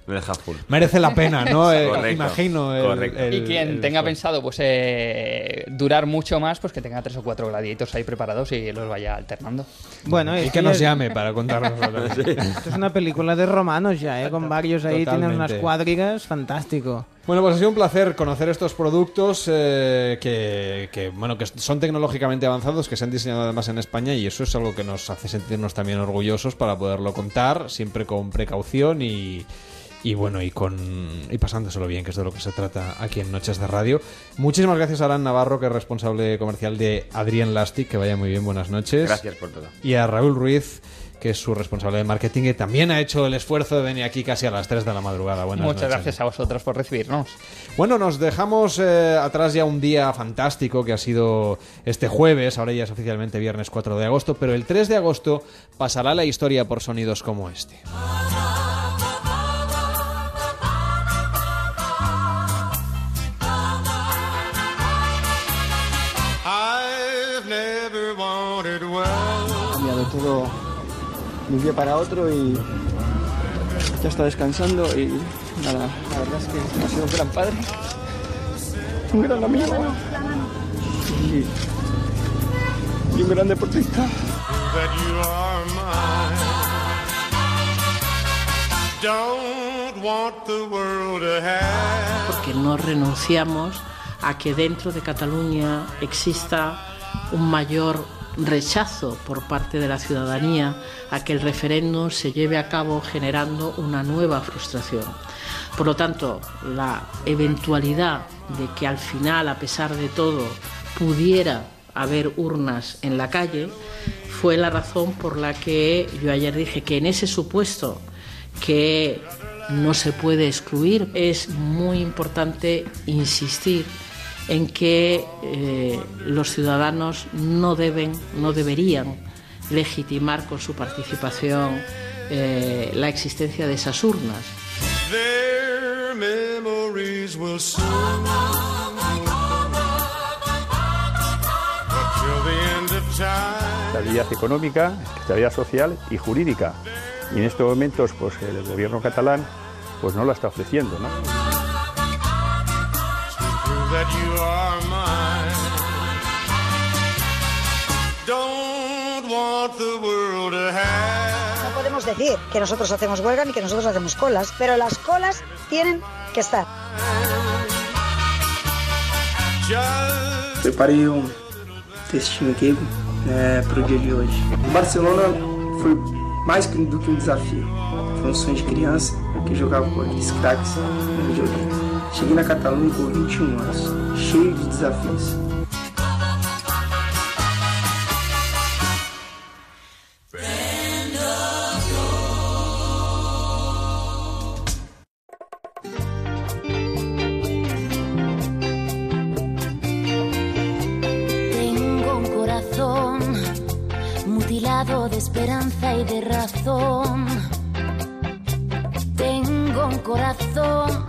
Lo deja full. merece la pena, ¿no? Eh, Correcto. imagino. el- Correcto. el- y quien el tenga pensado pues eh, durar mucho más, pues que tenga tres o cuatro gladiators ahí preparados y los vaya alternando. Bueno, Y que nos llame para contarnos. Esto es una película de romanos ya, ¿eh? Con varios ahí, tienen unas Totalmente. cuadrigas, fantástico. Bueno, pues ha sido un placer conocer estos productos eh, que, que, bueno, que son tecnológicamente avanzados, que se han diseñado además en España y eso es algo que nos hace sentirnos también orgullosos para poderlo contar, siempre con precaución y, y bueno, y con y pasándoselo bien, que es de lo que se trata aquí en Noches de Radio. Muchísimas gracias a Alan Navarro, que es responsable comercial de Adrián Lastic, que vaya muy bien, buenas noches. Gracias por todo. Y a Raúl Ruiz, que es su responsable de marketing, que también ha hecho el esfuerzo de venir aquí casi a las 3 de la madrugada. Buenas Muchas noches. gracias a vosotros por recibirnos. Bueno, nos dejamos eh, atrás ya un día fantástico que ha sido este jueves, ahora ya es oficialmente viernes 4 de agosto, pero el 3 de agosto pasará la historia por sonidos como este. I've never wanted well. cambiado todo de un día para otro y ya está descansando y nada, la verdad es que ha sido un gran padre, un gran amigo y, y un gran deportista. That you are mine. Don't want the world to have. porque no renunciamos a que dentro de Cataluña exista un mayor rechazo por parte de la ciudadanía a que el referéndum se lleve a cabo generando una nueva frustración. Por lo tanto, la eventualidad de que al final, a pesar de todo, pudiera haber urnas en la calle, fue la razón por la que yo ayer dije que en ese supuesto que no se puede excluir, es muy importante insistir en que eh, los ciudadanos no deben, no deberían legitimar con su participación eh, la existencia de esas urnas. Estabilidad económica, estabilidad social y jurídica. Y en estos momentos, pues el gobierno catalán pues no la está ofreciendo, ¿no? That you are mine. Don't want the world to have. No podemos decir que nosotros hacemos huelga ni que nosotros hacemos colas, pero las colas tienen que estar. Preparei um textinho aqui né, para o dia de hoje. Barcelona foi mais do que um desafio. Foi um sonho de criança que jogava com aqueles craques no videogame. Cheguei na Catalunha com 21 anos, cheio de desafios. De esperanza y de razón. Tengo un corazón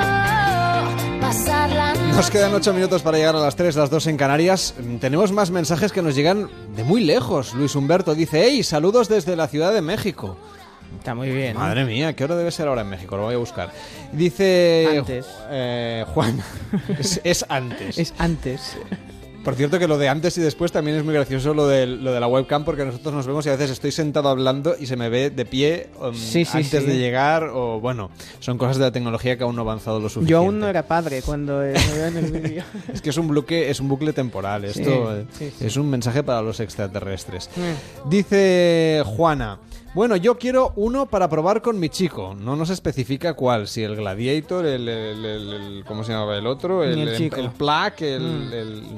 Nos quedan 8 minutos para llegar a las 3, las 2 en Canarias. Mm, Tenemos más mensajes que nos llegan de muy lejos. Luis Humberto dice, hey, saludos desde la Ciudad de México. Está muy bien. Madre mía, ¿qué hora debe ser ahora en México? Lo voy a buscar. Dice Antes. eh, Juan, es, es antes. Es antes. Por cierto que lo de antes y después también es muy gracioso lo de, lo de la webcam porque nosotros nos vemos y a veces estoy sentado hablando y se me ve de pie um, Sí, sí, antes sí. de llegar o bueno, son cosas de la tecnología que aún no ha avanzado lo suficiente. Yo aún no era padre cuando eh, me veo en el vídeo. Es que es un bucle, es un bucle temporal. Esto eh, es un mensaje para los extraterrestres. Mm. Dice Juana. Bueno, yo quiero uno para probar con mi chico. No nos especifica cuál. Si el Gladiator, el, el- el- el- ¿cómo se llamaba el otro? El, el el, chico. el Plaque, el,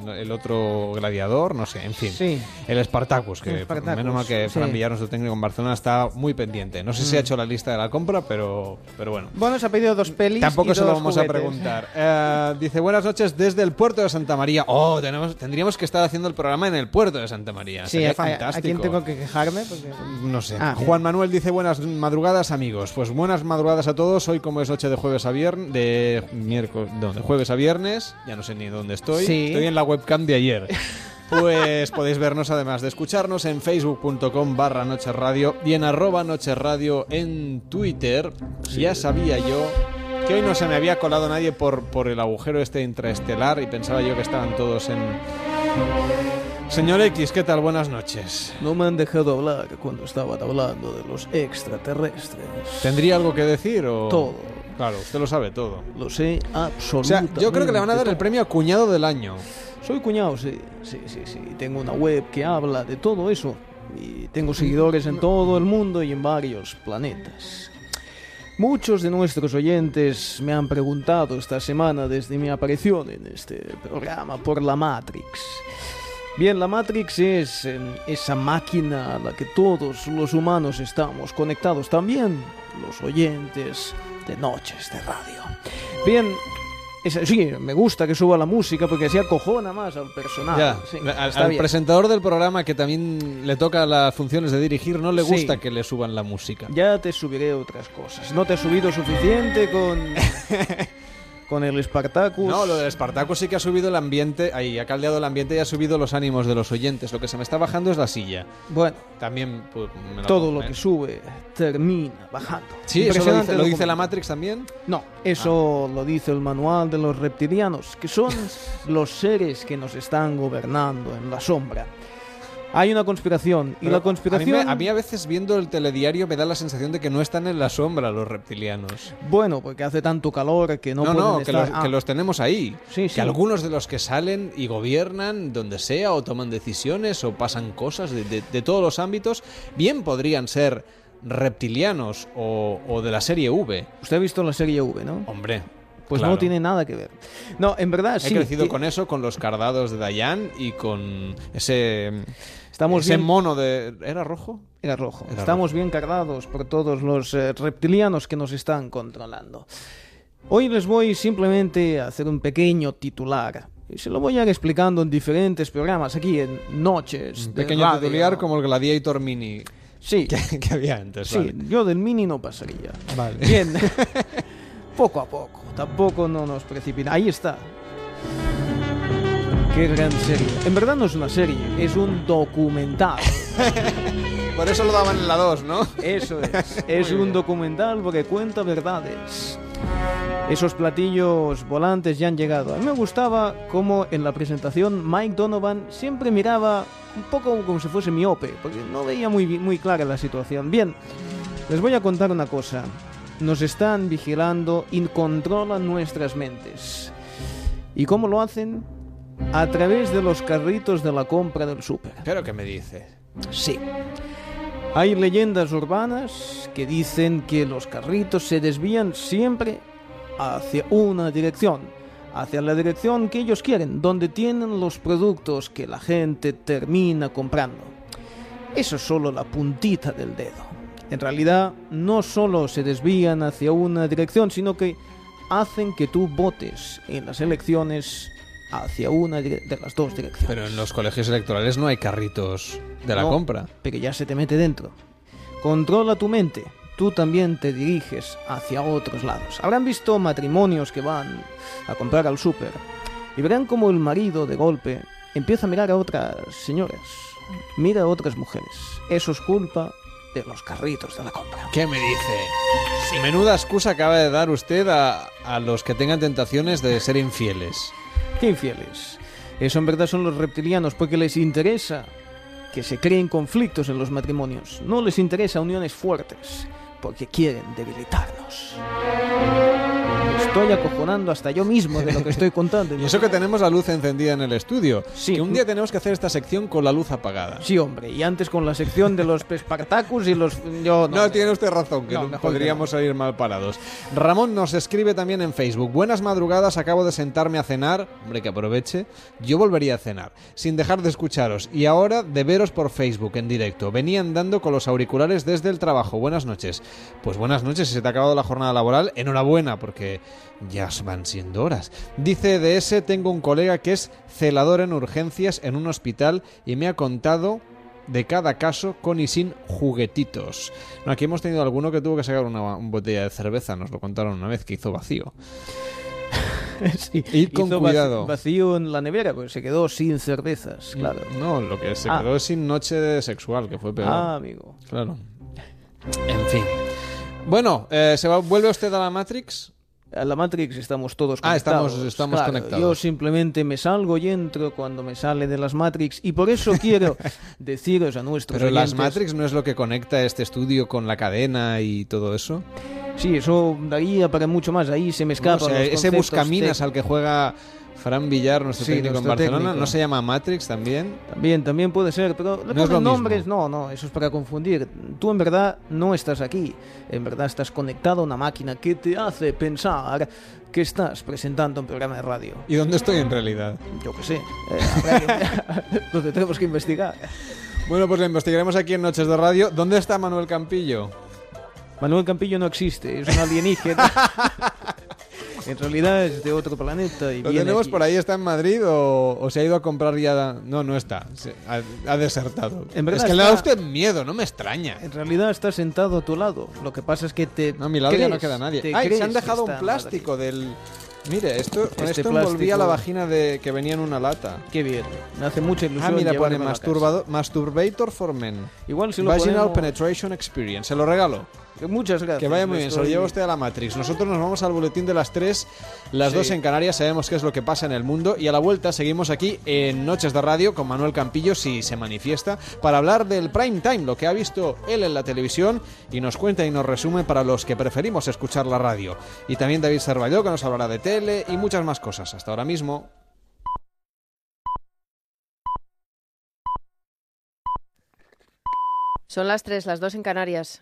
Mm. el- otro gladiador, no sé, en fin. Sí. El Spartacus, que El Spartacus, menos mal que sí. Fran Villar, nuestro técnico en Barcelona, está muy pendiente. No sé si Mm. ha hecho la lista de la compra, pero, pero bueno. Bueno, se ha pedido dos pelis. Tampoco y se lo vamos a preguntar. Eh, dice, buenas noches desde el puerto de Santa María. Oh, tenemos, tendríamos que estar haciendo el programa en el puerto de Santa María. Sí, Sería a- fantástico. ¿a quién tengo que quejarme? Porque... No sé. Ah, Juan Manuel dice buenas madrugadas amigos. Pues buenas madrugadas a todos. Hoy como es noche de jueves a viernes, de miércoles, no, de jueves a viernes, ya no sé ni dónde estoy. Sí. Estoy en la webcam de ayer. Pues podéis vernos además de escucharnos en facebook.com barra Noche Radio y en arroba Noche Radio en Twitter. Ya sabía yo que hoy no se me había colado nadie por, por el agujero este intraestelar y pensaba yo que estaban todos en... Señor X, ¿qué tal? Buenas noches. No me han dejado hablar cuando estaban hablando de los extraterrestres. ¿Tendría algo que decir o...? Todo. Claro, usted lo sabe todo. Lo sé O absolutamente. sea, yo creo que le van a dar el premio a cuñado del año. Soy cuñado, sí, sí, sí, sí. Tengo una web que habla de todo eso. Y tengo seguidores en todo el mundo y en varios planetas. Muchos de nuestros oyentes me han preguntado esta semana desde mi aparición en este programa por la Matrix. Bien, la Matrix es eh, esa máquina a la que todos los humanos estamos conectados, también los oyentes de Noches de Radio. Bien, es- sí, me gusta que suba la música porque así acojona más al ya, sí, al, presentador del programa que también le toca las funciones de dirigir, no le Sí. gusta que le suban la música. Ya te subiré otras cosas. No te he subido suficiente con, con el Spartacus. No, lo del Spartacus sí que ha subido el ambiente, ahí ha caldeado el ambiente y ha subido los ánimos de los oyentes. Lo que se me está bajando es la silla. Bueno, También pues, me lo todo lo ¿eh? que sube termina bajando. Sí, eso lo dice, lo dice la. Matrix también. No, eso lo dice el manual de los reptilianos, que son los seres que nos están gobernando en la sombra. Hay una conspiración, y la A mí, conspiración... a mí a veces viendo el telediario me da la sensación de que no están en la sombra los reptilianos. Bueno, porque hace tanto calor que no, No, pueden no, que, los, Ah, que los tenemos ahí. Sí, sí. Que algunos de los que salen y gobiernan donde sea o toman decisiones o pasan cosas de, de- de todos los ámbitos, bien podrían ser reptilianos o, o de la serie V. Usted ha visto la serie V, ¿no? Hombre. Pues claro. no tiene nada que ver. No, en verdad He sí. crecido con eso, con los cardados de Dayan y con ese, Estamos ese bien- mono de... ¿Era rojo? Era rojo. Era Estamos bien cargados por todos los eh, reptilianos que nos están controlando. Hoy les voy simplemente a hacer un pequeño titular. Y se lo voy a ir explicando en diferentes programas, aquí en Noches. Un pequeño radio. titular como el Gladiator Mini. Sí. Que, que había antes, Sí, vale. yo del mini no pasaría. Vale. Bien. poco a poco. Tampoco no nos precipita. Ahí está. Qué gran serie. En verdad no es una serie, es un documental. Por eso lo daban en la 2, ¿no? Eso es. Es Muy un bien. documental porque cuenta verdades. Esos platillos volantes ya han llegado. A mí me gustaba cómo en la presentación Mike Donovan siempre miraba un poco como si fuese miope, porque no veía muy, muy clara la situación. Bien, les voy a contar una cosa. Nos están vigilando y controlan nuestras mentes. ¿Y cómo lo hacen? A través de los carritos de la compra del súper. ¿Pero qué me dice? Sí. Hay leyendas urbanas que dicen que los carritos se desvían siempre hacia una dirección, hacia la dirección que ellos quieren, donde tienen los productos que la gente termina comprando. Eso es solo la puntita del dedo. En realidad, no solo se desvían hacia una dirección, sino que hacen que tú votes en las elecciones hacia una de las dos direcciones. Pero en los colegios electorales no hay carritos de la No, compra. Pero ya se te mete dentro. Controla tu mente. Tú también te diriges hacia otros lados. Habrán visto matrimonios que van a comprar al súper y verán como el marido de golpe empieza a mirar a otras señoras, mira a otras mujeres. Eso es culpa de los carritos de la compra. ¿Qué me dice? Menuda excusa acaba de dar usted a, a los que tengan tentaciones de ser infieles. ¿Qué infieles? Eso en verdad son los reptilianos porque les interesa que se creen conflictos en los matrimonios. No les interesa uniones fuertes porque quieren debilitarnos. estoy acojonando hasta yo mismo de lo que estoy contando. Y eso que tenemos la luz encendida en el estudio. Que un día tenemos que hacer esta sección con la luz apagada. Sí, hombre, y antes con la sección de los Spartacus y los... Yo, No, tiene usted razón, que No, no mejor que podríamos salir mal parados. Ramón nos escribe también en Facebook. Buenas madrugadas, acabo de sentarme a cenar. Hombre, que aproveche. Yo volvería a cenar, sin dejar de escucharos. Y ahora de veros por Facebook en directo. Venía andando con los auriculares desde el trabajo. Buenas noches. Pues buenas noches, si se te ha acabado la jornada laboral, enhorabuena, porque ya van siendo horas. Dice DS, tengo un colega que es celador en urgencias en un hospital y me ha contado de cada caso con y sin juguetitos. No, aquí hemos tenido alguno que tuvo que sacar una, botella de cerveza, nos lo contaron una vez, que hizo vacío. Sí, Id con hizo cuidado. Vacío en la nevera, pues se quedó sin cervezas, claro. No, lo que se Ah. quedó es sin noche sexual, que fue peor. Ah, amigo. Claro. En fin. Bueno, eh, ¿se va- vuelve usted a la Matrix? A la Matrix estamos todos Ah, conectados. estamos- estamos Claro, conectados. Yo simplemente me salgo y entro cuando me sale de las Matrix y por eso quiero deciros a nuestros Pero las oyentes- Matrix no es lo que conecta este estudio con la cadena y todo eso. Sí, eso daría para mucho más. Ahí se me escapa. No ese buscaminas al que juega Fran Villar, nuestro Sí, técnico en nuestro Barcelona, técnico. ¿no se llama Matrix también? También, también puede ser, pero le No es ponen lo mismo. nombres, no, no, eso es para confundir. Tú en verdad no estás aquí, en verdad estás conectado a una máquina que te hace pensar que estás presentando un programa de radio. ¿Y dónde estoy en realidad? Yo qué sé, eh, donde tenemos que investigar. Bueno, pues lo investigaremos aquí en Noches de Radio. ¿Dónde está Manuel Campillo? Manuel Campillo no existe, es un alienígena. en realidad es de otro planeta y ¿Lo viene tenemos aquí. por ahí? ¿Está en Madrid o, o se ha ido a comprar ya? No, no está. Se- ha, ha desertado. En verdad es que le da está- usted miedo, no me extraña. En realidad está sentado a tu lado. Lo que pasa es que te. No, a mi lado ya no crees, queda nadie. Ay, se crees han dejado un está plástico del... Mire, esto, con Este esto envolvía plástico- la vagina de que venía en una lata. Qué bien. Me hace mucha ilusión. Ah, mira, pone masturbado, Masturbator for Men. Igual si lo Vaginal podemos- Penetration Experience. Se lo regalo. Muchas gracias. Que vaya muy bien, se lo lleva usted a la Matrix. Nosotros nos vamos al boletín de las 3, las Sí. 2 en Canarias, sabemos qué es lo que pasa en el mundo. Y a la vuelta seguimos aquí en Noches de Radio con Manuel Campillo, si se manifiesta, para hablar del prime time, lo que ha visto él en la televisión y nos cuenta y nos resume para los que preferimos escuchar la radio. Y también David Cervalló, que nos hablará de tele y muchas más cosas. Hasta ahora mismo. Son las 3, las 2 en Canarias.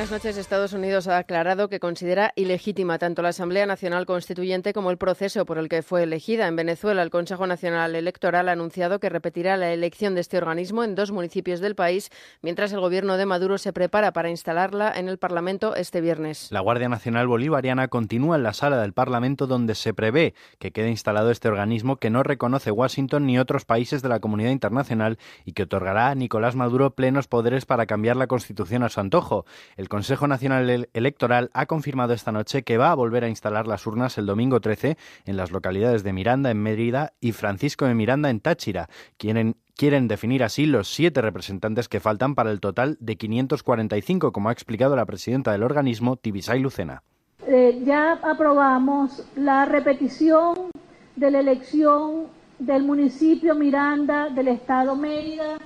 Buenas noches. Estados Unidos ha aclarado que considera ilegítima tanto la Asamblea Nacional Constituyente como el proceso por el que fue elegida. En Venezuela, el Consejo Nacional Electoral ha anunciado que repetirá la elección de este organismo en dos municipios del país, mientras el gobierno de Maduro se prepara para instalarla en el Parlamento este viernes. La Guardia Nacional Bolivariana continúa en la sala del Parlamento donde se prevé que quede instalado este organismo que no reconoce Washington ni otros países de la comunidad internacional y que otorgará a Nicolás Maduro plenos poderes para cambiar la Constitución a su antojo. El Consejo Nacional El- Electoral ha confirmado esta noche que va a volver a instalar las urnas el domingo 13 en las localidades de Miranda en Mérida y Francisco de Miranda en Táchira. Quieren Quieren definir así los siete representantes que faltan para el total de 545, como ha explicado la presidenta del organismo, Tibisay Lucena. Eh, ya aprobamos la repetición de la elección del municipio Miranda del estado Mérida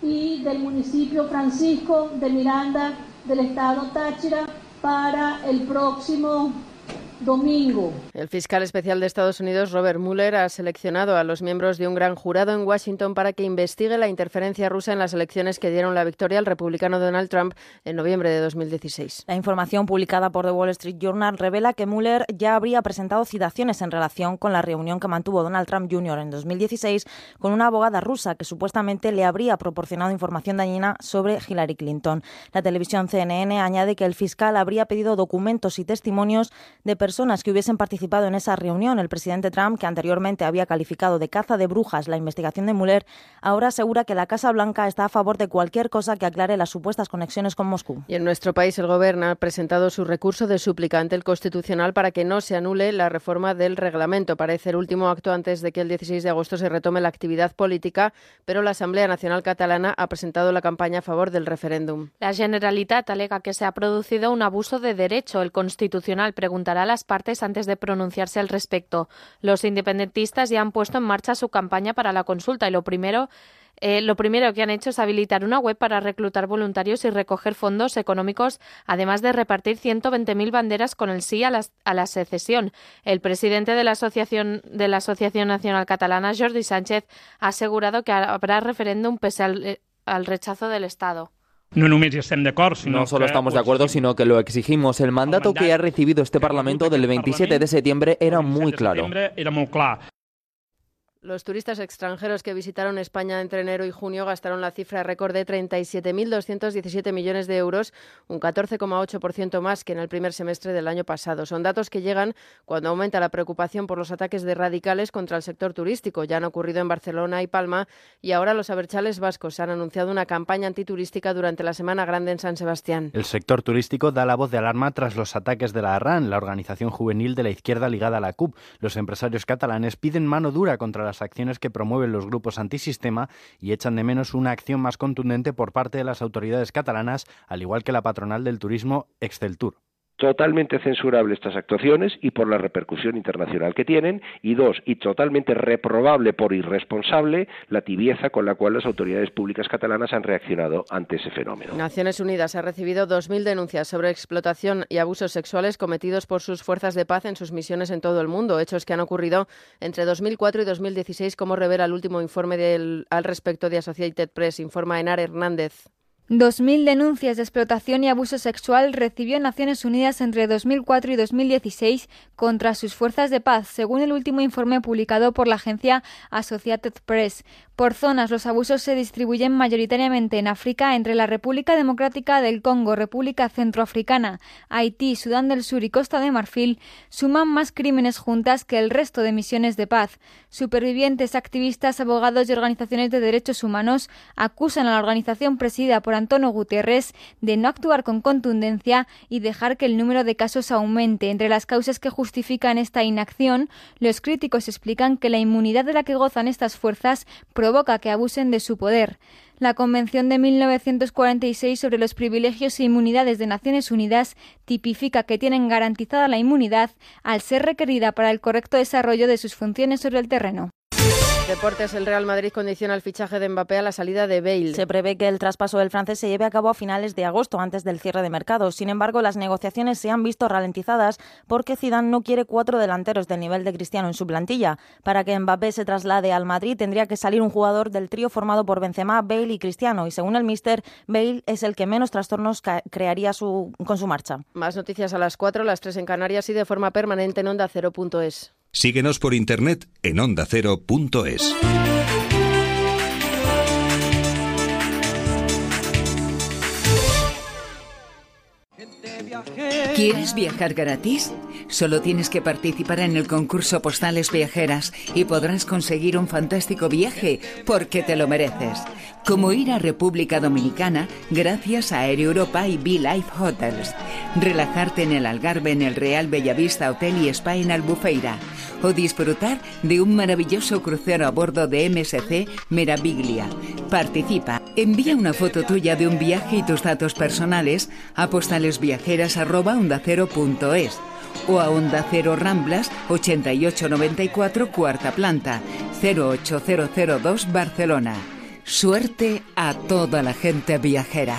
y del municipio Francisco de Miranda del estado Táchira para el próximo domingo. El fiscal especial de Estados Unidos, Robert Mueller, ha seleccionado a los miembros de un gran jurado en Washington para que investigue la interferencia rusa en las elecciones que dieron la victoria al republicano Donald Trump en noviembre de 2016. La información publicada por The Wall Street Journal revela que Mueller ya habría presentado citaciones en relación con la reunión que mantuvo Donald Trump Jr. en 2016 con una abogada rusa que supuestamente le habría proporcionado información dañina sobre Hillary Clinton. La televisión CNN añade que el fiscal habría pedido documentos y testimonios de personas que hubiesen participado en esa reunión. El presidente Trump, que anteriormente había calificado de caza de brujas la investigación de Mueller, ahora asegura que la Casa Blanca está a favor de cualquier cosa que aclare las supuestas conexiones con Moscú. Y en nuestro país el Gobierno ha presentado su recurso de súplica ante el Constitucional para que no se anule la reforma del reglamento. Parece el último acto antes de que el 16 de agosto se retome la actividad política, pero la Asamblea Nacional Catalana ha presentado la campaña a favor del referéndum. La Generalitat alega que se ha producido un abuso de derecho. El Constitucional preguntará a la las partes antes de pronunciarse al respecto. Los independentistas ya han puesto en marcha su campaña para la consulta y lo primero eh, lo primero que han hecho es habilitar una web para reclutar voluntarios y recoger fondos económicos, además de repartir 120.000 banderas con el sí a la, a la secesión. El presidente de la Asociación, de la Asociación Nacional Catalana, Jordi Sánchez, ha asegurado que habrá referéndum pese al, eh, al rechazo del Estado. No només hi estem d'acord, sinó No solo que estamos de acuerdo, sino que lo exigimos. El mandato que ha recibido este Parlamento del 27 de septiembre era muy claro. era. Los turistas extranjeros que visitaron España entre enero y junio gastaron la cifra récord de 37.217 millones de euros, un 14,8% más que en el primer semestre del año pasado. Son datos que llegan cuando aumenta la preocupación por los ataques de radicales contra el sector turístico. Ya han ocurrido en Barcelona y Palma y ahora los aberchales vascos han anunciado una campaña antiturística durante la Semana Grande en San Sebastián. El sector turístico da la voz de alarma tras los ataques de la ARRAN, la organización juvenil de la izquierda ligada a la CUP. Los empresarios catalanes piden mano dura contra las acciones que promueven los grupos antisistema y echan de menos una acción más contundente por parte de las autoridades catalanas, al igual que la patronal del turismo Exceltur. Totalmente censurable estas actuaciones y por la repercusión internacional que tienen y dos y totalmente reprobable por irresponsable la tibieza con la cual las autoridades públicas catalanas han reaccionado ante ese fenómeno. Naciones Unidas ha recibido 2.000 denuncias sobre explotación y abusos sexuales cometidos por sus fuerzas de paz en sus misiones en todo el mundo, hechos que han ocurrido entre 2004 y 2016, como revela el último informe del, al respecto de Associated Press, informa Enar Hernández. 2.000 denuncias de explotación y abuso sexual recibió Naciones Unidas entre 2004 y 2016 contra sus fuerzas de paz, según el último informe publicado por la agencia Associated Press. Por zonas, los abusos se distribuyen mayoritariamente en África entre la República Democrática del Congo, República Centroafricana, Haití, Sudán del Sur y Costa de Marfil, suman más crímenes juntas que el resto de misiones de paz. Supervivientes, activistas, abogados y organizaciones de derechos humanos acusan a la organización presidida por Antonio Guterres de no actuar con contundencia y dejar que el número de casos aumente. Entre las causas que justifican esta inacción, los críticos explican que la inmunidad de la que gozan estas fuerzas provoca que abusen de su poder. La Convención de 1946 sobre los privilegios e inmunidades de Naciones Unidas tipifica que tienen garantizada la inmunidad al ser requerida para el correcto desarrollo de sus funciones sobre el terreno. Deportes, el Real Madrid condiciona el fichaje de Mbappé a la salida de Bale. Se prevé que el traspaso del francés se lleve a cabo a finales de agosto, antes del cierre de mercado. Sin embargo, las negociaciones se han visto ralentizadas porque Zidane no quiere cuatro delanteros del nivel de Cristiano en su plantilla. Para que Mbappé se traslade al Madrid, tendría que salir un jugador del trío formado por Benzema, Bale y Cristiano. Y según el míster, Bale es el que menos trastornos crearía su, con su marcha. Más noticias a las 4, las 3 en Canarias y de forma permanente en onda cero.es. Síguenos por internet en ondacero.es. ¿Quieres viajar gratis? Solo tienes que participar en el concurso Postales Viajeras y podrás conseguir un fantástico viaje porque te lo mereces. Como ir a República Dominicana gracias a Air Europa y Be Life Hotels. Relajarte en el Algarve en el Real Bellavista Hotel y Spa en Albufeira. O disfrutar de un maravilloso crucero a bordo de MSC Meraviglia. Participa. Envía una foto tuya de un viaje y tus datos personales a postalesviajeras.ondacero.es o a Onda Cero Ramblas 8894 cuarta planta 08002 Barcelona. Suerte a toda la gente viajera.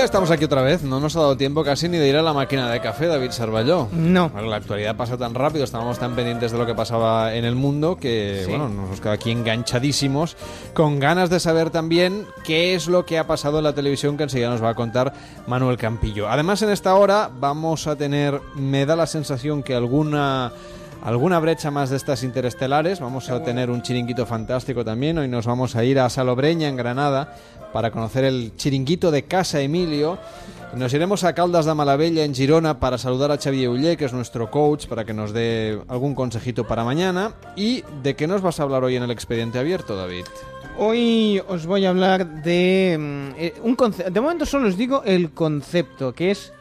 Ya estamos aquí otra vez, no nos ha dado tiempo casi ni de ir a la máquina de café, David Sarballó. No. La actualidad pasa tan rápido, estábamos tan pendientes de lo que pasaba en el mundo que, Sí. bueno, nos quedado aquí enganchadísimos, con ganas de saber también qué es lo que ha pasado en la televisión que enseguida nos va a contar Manuel Campillo. Además, en esta hora vamos a tener, me da la sensación que alguna alguna brecha más de estas interestelares. Vamos a tener un chiringuito fantástico también. Hoy nos vamos a ir a Salobreña, en Granada, para conocer el chiringuito de Casa Emilio. Nos iremos a Caldas de Malavella, en Girona, para saludar a Xavier Ullé, que es nuestro coach, para que nos dé algún consejito para mañana. ¿Y de qué nos vas a hablar hoy en el expediente abierto, David? Hoy os voy a hablar de mm, eh, un concepto. De momento solo os digo el concepto, que es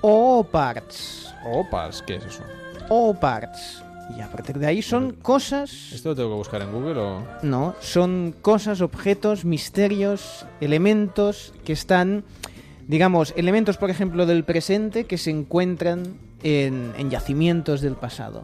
OPARTS. OPARTS, ¿qué es eso? OPARTS. Y a partir de ahí son cosas... ¿Esto lo tengo que buscar en Google o...? No, son cosas, objetos, misterios, elementos que están, digamos, elementos, por ejemplo, del presente que se encuentran en, en yacimientos del pasado.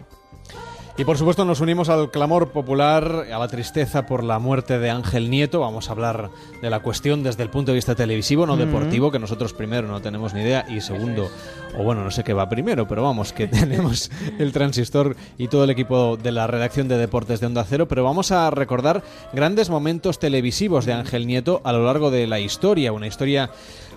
Y por supuesto nos unimos al clamor popular, a la tristeza por la muerte de Ángel Nieto. Vamos a hablar de la cuestión desde el punto de vista televisivo, no deportivo, que nosotros primero no tenemos ni idea, y segundo, o bueno, no sé qué va primero, pero vamos, que tenemos el transistor y todo el equipo de la redacción de deportes de Onda Cero, pero vamos a recordar grandes momentos televisivos de Ángel Nieto a lo largo de la historia, una historia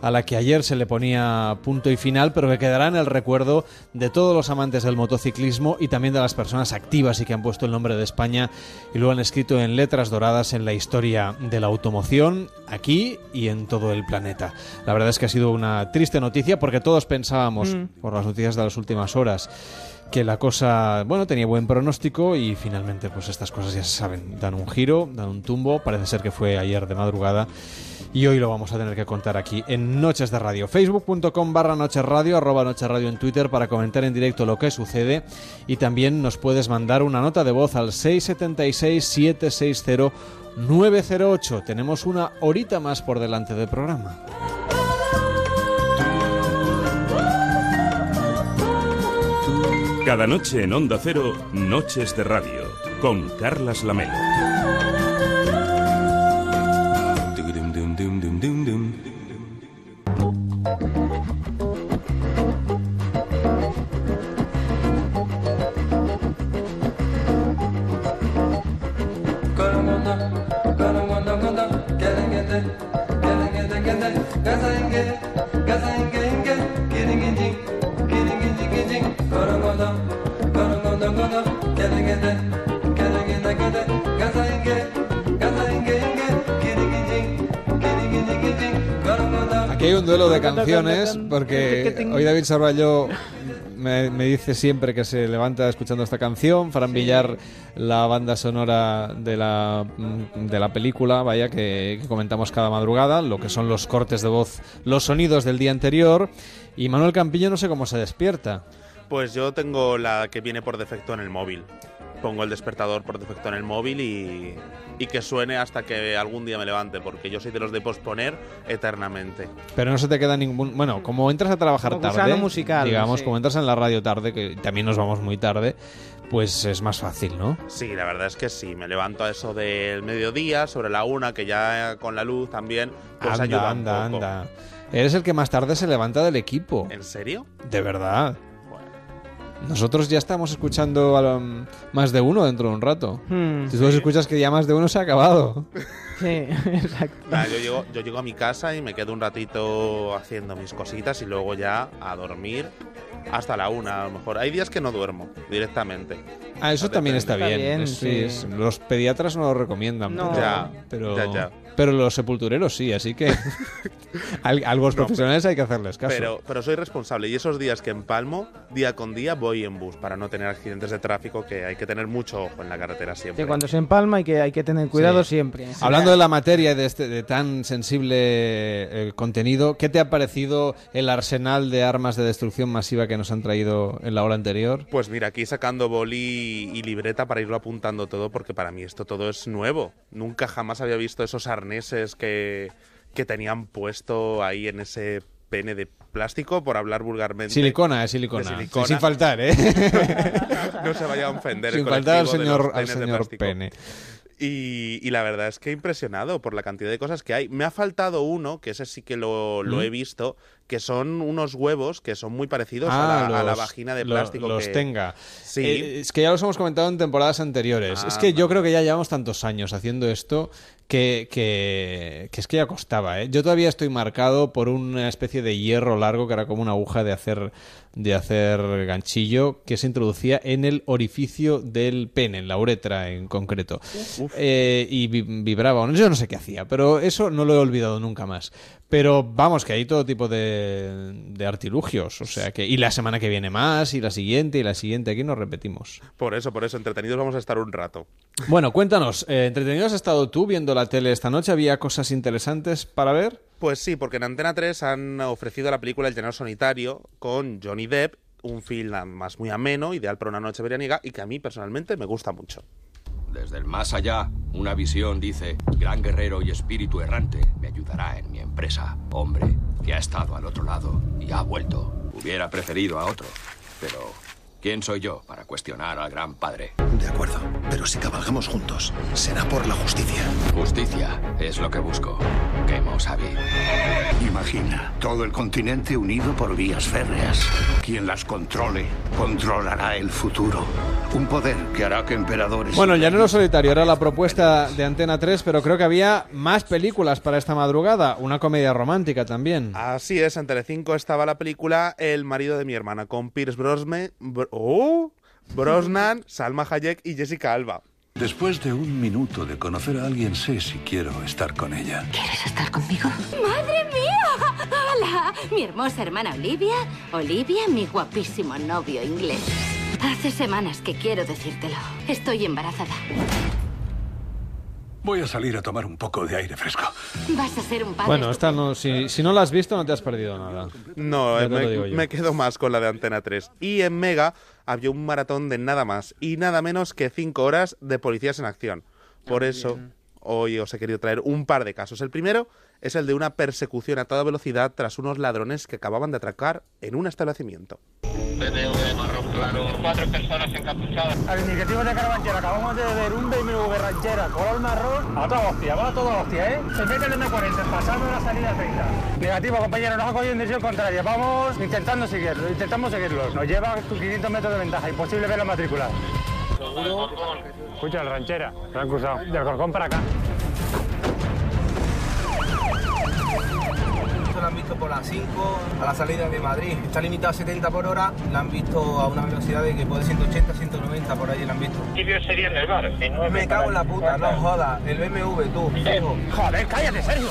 a la que ayer se le ponía punto y final, pero que quedará en el recuerdo de todos los amantes del motociclismo y también de las personas activas y que han puesto el nombre de España y lo han escrito en letras doradas en la historia de la automoción aquí y en todo el planeta. La verdad es que ha sido una triste noticia porque todos pensábamos, Mm. por las noticias de las últimas horas, que la cosa, bueno, tenía buen pronóstico y finalmente pues estas cosas ya se saben, dan un giro, dan un tumbo, parece ser que fue ayer de madrugada y hoy lo vamos a tener que contar aquí en Noches de Radio. Facebook.com barra Noches Radio, arroba Noches Radio en Twitter para comentar en directo lo que sucede y también nos puedes mandar una nota de voz al 676-760-908. Tenemos una horita más por delante del programa. Cada noche en Onda Cero, Noches de Radio, con Carlas Lamelo. doom doom doom doom doom. no, no, no. Un duelo de canciones porque hoy David Sarvallo me, me dice siempre que se levanta escuchando esta canción. Fran Villar, la banda sonora de la, de la película, vaya, que, que comentamos cada madrugada, lo que son los cortes de voz, los sonidos del día anterior. Y Manuel Campillo no sé cómo se despierta. Pues yo tengo la que viene por defecto en el móvil. Pongo el despertador por defecto en el móvil y, y que suene hasta que algún día me levante, porque yo soy de los de posponer eternamente. Pero no se te queda ningún... Bueno, como entras a trabajar Como tarde, musical, digamos, sí. como entras en la radio tarde, que también nos vamos muy tarde, pues es más fácil, ¿no? Sí, la verdad es que sí. Me levanto a eso del mediodía, sobre la una, que ya con la luz también, pues anda, ayuda anda, un poco. anda. Eres el que más tarde se levanta del equipo. ¿En serio? De verdad. Nosotros ya estamos escuchando a lo- más de uno dentro de un rato. Hmm. si tú escuchas que ya más de uno se ha acabado. Sí, exacto. Yo, llego, yo llego a mi casa y me quedo un ratito haciendo mis cositas y luego ya a dormir hasta la una, a lo mejor. Hay días que no duermo directamente. Ah, eso también está Está bien. bien, Es- sí. es- los pediatras no lo recomiendan. No. pero- Ya, pero, ya, ya. pero los sepultureros sí, así que a los profesionales hay que hacerles caso. Pero, pero soy responsable y esos días que empalmo, día con día voy en bus para no tener accidentes de tráfico, que hay que tener mucho ojo en la carretera siempre. Que cuando se empalma hay que, hay que tener cuidado Sí. siempre. Hablando de la materia y de, este, de tan sensible eh, contenido, ¿qué te ha parecido el arsenal de armas de destrucción masiva que nos han traído en la hora anterior? Pues mira, aquí sacando boli y libreta para irlo apuntando todo, porque para mí esto todo es nuevo. Nunca jamás había visto esos arneses que, que tenían puesto ahí en ese pene de plástico, por hablar vulgarmente. Silicona, es silicona. Sin faltar, ¿eh? no se vaya a ofender. el Sin faltar al señor, al señor. Pene. Y, y la verdad es que he impresionado por la cantidad de cosas que hay. Me ha faltado uno, que ese sí que lo, lo ¿Mm? he visto, que son unos huevos que son muy parecidos Ah, a, la, a la vagina de lo- plástico. Los que- tenga. Sí. Eh, es que ya los hemos comentado en temporadas anteriores. Ah, es que yo creo que ya llevamos tantos años haciendo esto que, que, que es que ya costaba. ¿eh? Yo todavía estoy marcado por una especie de hierro largo que era como una aguja de hacer de hacer ganchillo que se introducía en el orificio del pene, en la uretra en concreto. Eh, y vi- vibraba, yo no sé qué hacía, pero eso no lo he olvidado nunca más. Pero vamos, que hay todo tipo de, de artilugios, o sea que... Y la semana que viene más, y la siguiente, y la siguiente, aquí nos repetimos. Por eso, por eso, entretenidos vamos a estar un rato. Bueno, cuéntanos, eh, ¿entretenido has estado tú viendo la tele esta noche? ¿Había cosas interesantes para ver? Pues sí, porque en Antena 3 han ofrecido la película El Llanero Solitario con Johnny Depp, un film más muy ameno, ideal para una noche veraniega y que a mí personalmente me gusta mucho. Desde el más allá, una visión dice, gran guerrero y espíritu errante me ayudará en mi empresa. Hombre que ha estado al otro lado y ha vuelto. Hubiera preferido a otro, pero ¿quién soy yo para cuestionar al gran padre? De acuerdo, pero si cabalgamos juntos, será por la justicia. Justicia es lo que busco. Kemo Sabi. Imagina, todo el continente unido por vías férreas. Quien las controle, controlará el futuro. Un poder que hará que emperadores... Bueno, el Llanero Solitario era la propuesta de Antena 3, pero creo que había más películas para esta madrugada. Una comedia romántica también. Así es, en Telecinco estaba la película El marido de mi hermana con Pierce Brosme, Br- oh, Brosnan, Salma Hayek y Jessica Alba. Después de un minuto de conocer a alguien, sé si quiero estar con ella. ¿Quieres estar conmigo? ¡Madre mía! ¡Hola! Mi hermosa hermana Olivia. Olivia, mi guapísimo novio inglés. Hace semanas que quiero decírtelo. Estoy embarazada. Voy a salir a tomar un poco de aire fresco. Vas a ser un padre. Bueno, esta no, si, si no la has visto no te has perdido nada. No, eh, me, me quedo más con la de Antena 3. Y en Mega había un maratón de nada más y nada menos que 5 horas de policías en acción. Por eso, hoy os he querido traer un par de casos. El primero es el de una persecución a toda velocidad tras unos ladrones que acababan de atracar en un establecimiento. BMW marrón claro, cuatro personas encapuchadas. Al indicativo de Carabanchera, acabamos de ver un BMW ranchera color marrón. A toda hostia, va a toda hostia, ¿eh? Se mete el M40, pasando la salida 30. Negativo, compañero, nos ha cogido en dirección contraria. Vamos intentando seguirlo, intentamos seguirlos. Nos lleva 500 metros de ventaja, imposible ver la matrícula. ¿Seguro? Escucha, la ranchera, se han cruzado. Del Corcón para acá. Lo han visto por las 5 a la salida de Madrid. Está limitado a 70 por hora, la han visto a una velocidad de que puede 180, 190 por ahí la han visto. ¿Qué sería en el bar? Me cago en la puta, no jodas. El BMW, tú. Joder, cállate, Sergio.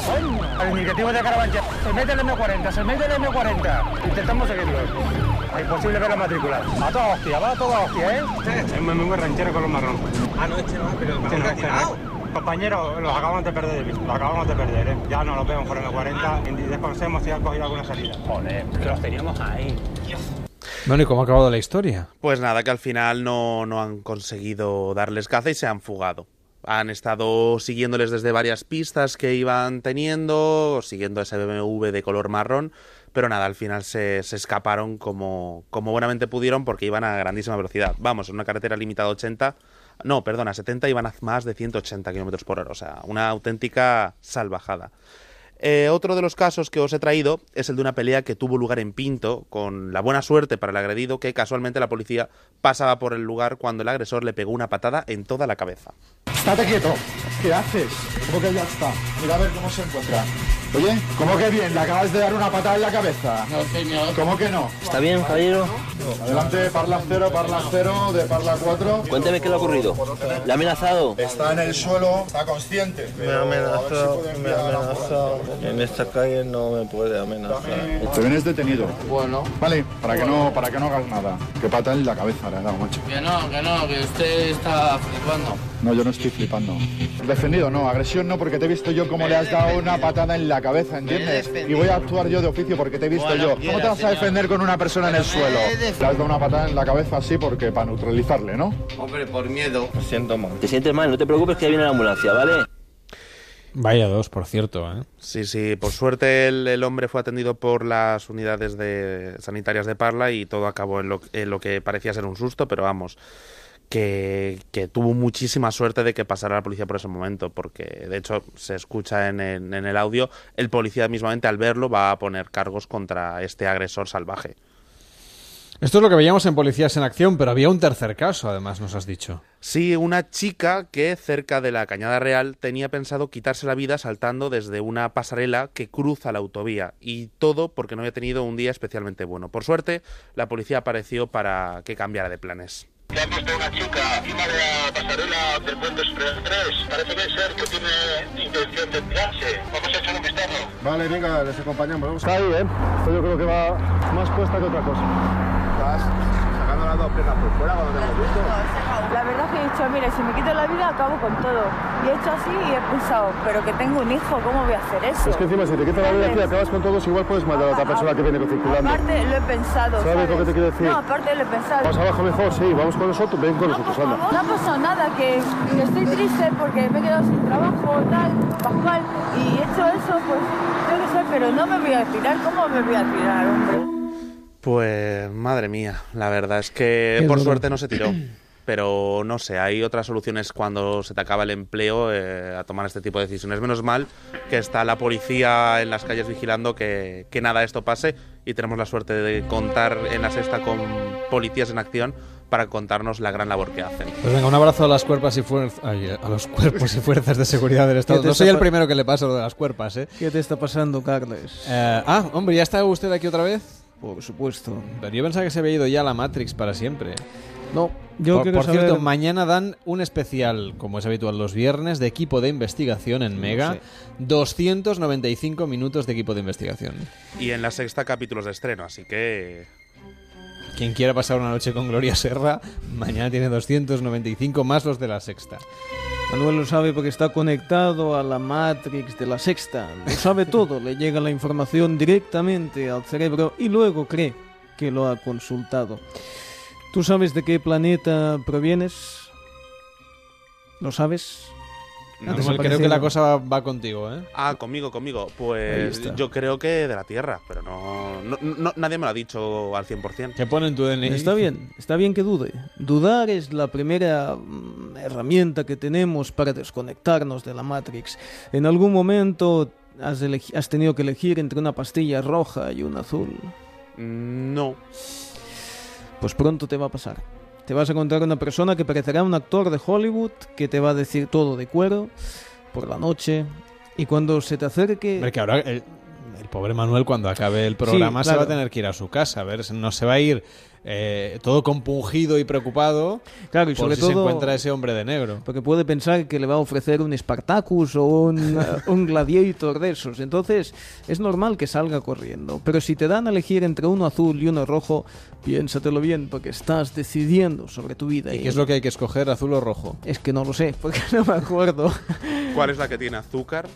Al indicativo de Carabanchel. Se mete el M40, se mete el M40. Intentamos seguirlo. Es imposible ver la matrícula. A toda hostia, va a toda hostia, ¿eh? Es BMW ranchero color marrón. Ah, no, este no, pero Este no, este no. Compañero, los acabamos de perder de vista. Los acabamos de perder, ¿eh? Ya no los vemos por el M40. Y desconocemos si han cogido alguna salida. Joder, que los teníamos ahí. Bueno, ¿y cómo ha acabado la historia? Pues nada, que al final no, no han conseguido darles caza y se han fugado. Han estado siguiéndoles desde varias pistas que iban teniendo, siguiendo ese BMW de color marrón, pero nada, al final se, se escaparon como, como buenamente pudieron porque iban a grandísima velocidad. Vamos, en una carretera limitada a 80, no, perdón, a 70 iban a más de 180 kilómetros por hora, o sea, una auténtica salvajada. Eh, otro de los casos que os he traído es el de una pelea que tuvo lugar en Pinto, con la buena suerte para el agredido que casualmente la policía pasaba por el lugar cuando el agresor le pegó una patada en toda la cabeza. Estate quieto. ¿Qué haces? ¿Cómo que ya está? Mira a ver cómo se encuentra. Oye, ¿cómo que bien? Le acabas de dar una patada en la cabeza. No, señor. ¿Cómo que no? ¿Está bien, caballero? Adelante, parla cero, parla cero, de parla 4. Cuénteme qué le ha ocurrido. ¿Le ha amenazado? Está en el suelo, está consciente. Me ha amenazado, me ha amenazado. En esta calle no me puede amenazar. Te vienes detenido. Bueno. Vale, para que no, para que no hagas nada. Que pata en la cabeza le he dado, macho. Que no, que no, que usted está flipando. No, yo no estoy flipando. Defendido, no. Agresión no, porque te he visto yo como le has dado una patada en la cabeza, ¿entiendes? Y voy a actuar yo de oficio porque te he visto Bueno, yo. ¿Cómo quiera, te vas a defender con una persona en el suelo? Le has dado una patada en la cabeza así porque para neutralizarle, ¿no? Hombre, por miedo. Me siento mal. Te sientes mal, no te preocupes que ya viene la ambulancia, ¿vale? Vaya dos, por cierto, ¿eh? Sí, sí, por suerte el, el hombre fue atendido por las unidades de, sanitarias de Parla y todo acabó en lo, que parecía ser un susto, pero vamos, que, que tuvo muchísima suerte de que pasara la policía por ese momento, porque de hecho se escucha en, en el audio, el policía mismamente al verlo va a poner cargos contra este agresor salvaje. Esto es lo que veíamos en Policías en Acción, pero había un tercer caso, además, nos has dicho. Sí, una chica que cerca de la Cañada Real tenía pensado quitarse la vida saltando desde una pasarela que cruza la autovía. Y todo porque no había tenido un día especialmente bueno. Por suerte, la policía apareció para que cambiara de planes. Hemos visto una chica encima de la pasarela del puente Superior 3. Parece que ser que tiene intención de tirarse. Vamos a echar un vistazo. Vale, venga, les acompañamos. Vamos. Está ahí, ¿eh? Esto yo creo que va más puesta que otra cosa. Estás sacando las dos piernas por fuera cuando te hemos visto. La verdad que he dicho, mira, si me quito la vida acabo con todo. Y he hecho así y he pensado, pero que tengo un hijo, ¿cómo voy a hacer eso? Es que encima si te quitas la vida aquí acabas con todos, igual puedes matar a otra persona que viene circulando. Aparte lo he pensado. ¿Sabes lo que te quiero decir? No, aparte lo he pensado. Vamos abajo mejor, sí, vamos con nosotros, ven con nosotros, anda. No ha pasado nada, que, que estoy triste porque me he quedado sin trabajo, tal, Pascual, y he hecho eso, pues yo qué sé, pero no me voy a tirar. ¿Cómo me voy a tirar, hombre? Pues madre mía, la verdad es que Qué por duro. suerte no se tiró. Pero no sé, hay otras soluciones cuando se te acaba el empleo eh, a tomar este tipo de decisiones. Menos mal que está la policía en las calles vigilando que, que nada de esto pase y tenemos la suerte de contar en la sexta con policías en acción para contarnos la gran labor que hacen. Pues venga, un abrazo a las cuerpos y fuerzas a los cuerpos y fuerzas de seguridad del Estado. ¿Qué te No soy el primero que le pasa lo de las cuerpas, ¿eh? ¿Qué te está pasando, Carles? Eh, ah, hombre, ¿ya está usted aquí otra vez? Por supuesto. Pero yo pensaba que se había ido ya a la Matrix para siempre. No, yo por, por cierto, saber- mañana dan un especial, como es habitual los viernes, de equipo de investigación en Mega. Sí. 295 minutos de equipo de investigación. Y en la sexta capítulos de estreno, así que Quien quiera pasar una noche con Gloria Serra, mañana tiene 295 más los de la sexta. Manuel lo sabe porque está conectado a la Matrix de la Sexta. Lo sabe todo, le llega la información directamente al cerebro y luego cree que lo ha consultado. ¿Tú sabes de qué planeta provienes? ¿Lo sabes? No, ¿Te has creo que la cosa va, va contigo, ¿eh? Ah, conmigo, conmigo. Pues yo creo que de la Tierra, pero no, no- no- nadie me lo ha dicho al 100%. ¿Qué pone en tu DNI? Está bien, está bien que dude. Dudar es la primera mm, herramienta que tenemos para desconectarnos de la Matrix. En algún momento has, has tenido que elegir entre una pastilla roja y una azul. No. Pues pronto te va a pasar. Te vas a encontrar una persona que parecerá un actor de Hollywood que te va a decir todo de cuero por la noche y cuando se te acerque... Ahora el, el pobre Manuel cuando acabe el programa Sí, se va a tener que ir a su casa. A ver, no se va a ir eh, todo compungido y preocupado Claro, y por sobre si se todo- encuentra ese hombre de negro. Porque puede pensar que le va a ofrecer un Spartacus o un, un Gladiator de esos. Entonces, es normal que salga corriendo. Pero si te dan a elegir entre uno azul y uno rojo, piénsatelo bien, porque estás decidiendo sobre tu vida. ¿Y qué es lo que hay que escoger, azul o rojo? Es que no lo sé, porque no me acuerdo. ¿Cuál es la que tiene azúcar?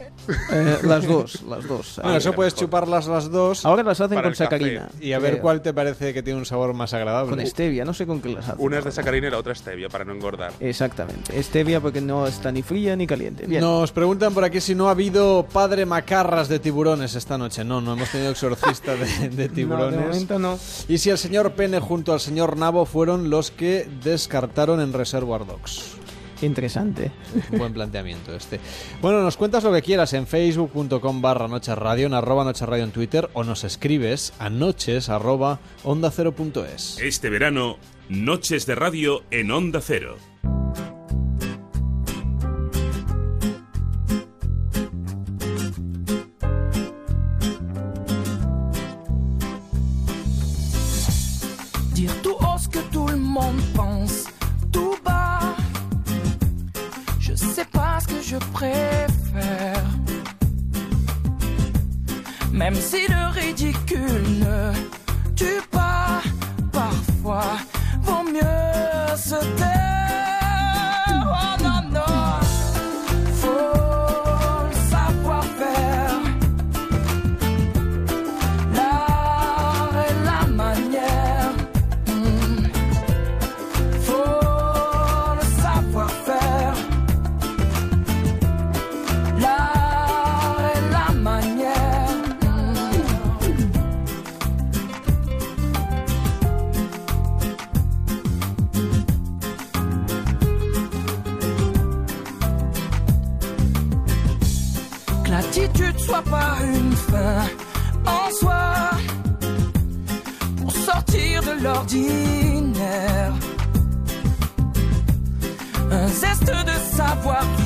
Eh, las dos, las dos. Bueno, eso puedes chuparlas las dos. Ahora las hacen con sacarina. Y a ver creo. cuál te parece que tiene un sabor más agradable. Con stevia, no sé con qué las hacen. Una es de sacarina y la otra stevia, para no engordar. Exactamente. Stevia porque no está ni fría ni caliente. Bien. Nos preguntan por aquí si no ha habido padre macarras de tiburones esta noche. No, no hemos tenido exorcista de, de tiburones. No, de momento no. Y si el señor Pene junto al señor Nabo fueron los que descartaron en Reservoir Dogs. Interesante. Buen planteamiento este. Bueno, nos cuentas lo que quieras en facebook.com barra noche radio, en arroba noche radio en Twitter o nos escribes a noches arroba onda cero punto es. Este verano, Noches de Radio en Onda Cero. Même si le ridicule ne tue pas, parfois vaut mieux se taire. Sortir de l'ordinaire. Un zeste de savoir-vivre,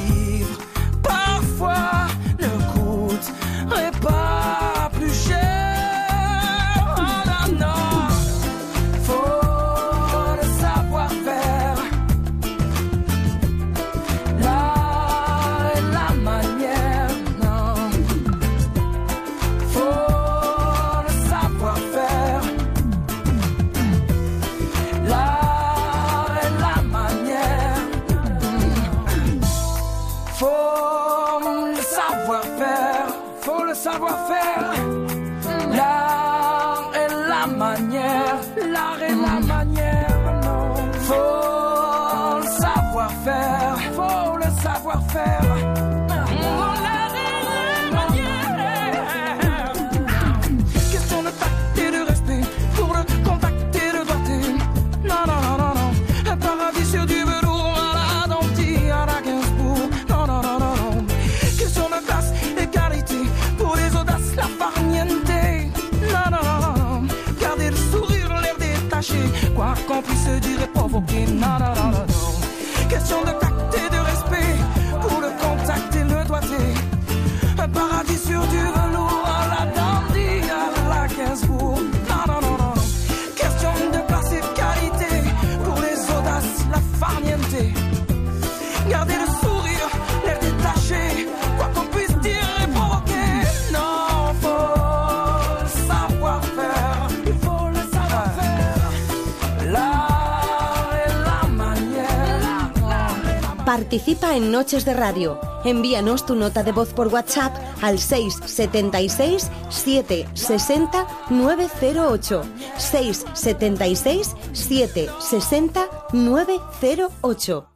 Participa en Noches de Radio. Envíanos tu nota de voz por WhatsApp al 676 760 908. 676 760 908.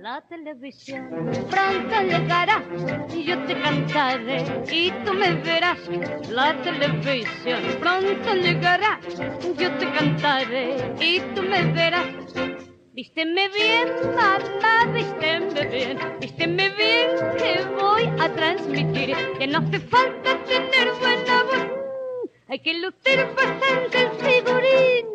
La televisión pronto llegará y yo te cantaré y tú me verás. La televisión pronto llegará, yo te cantaré y tú me verás. Vísteme bien, mamá, vísteme bien, vísteme bien que voy a transmitir. Que no hace falta tener buena voz, hay que lucir bastante el figurín.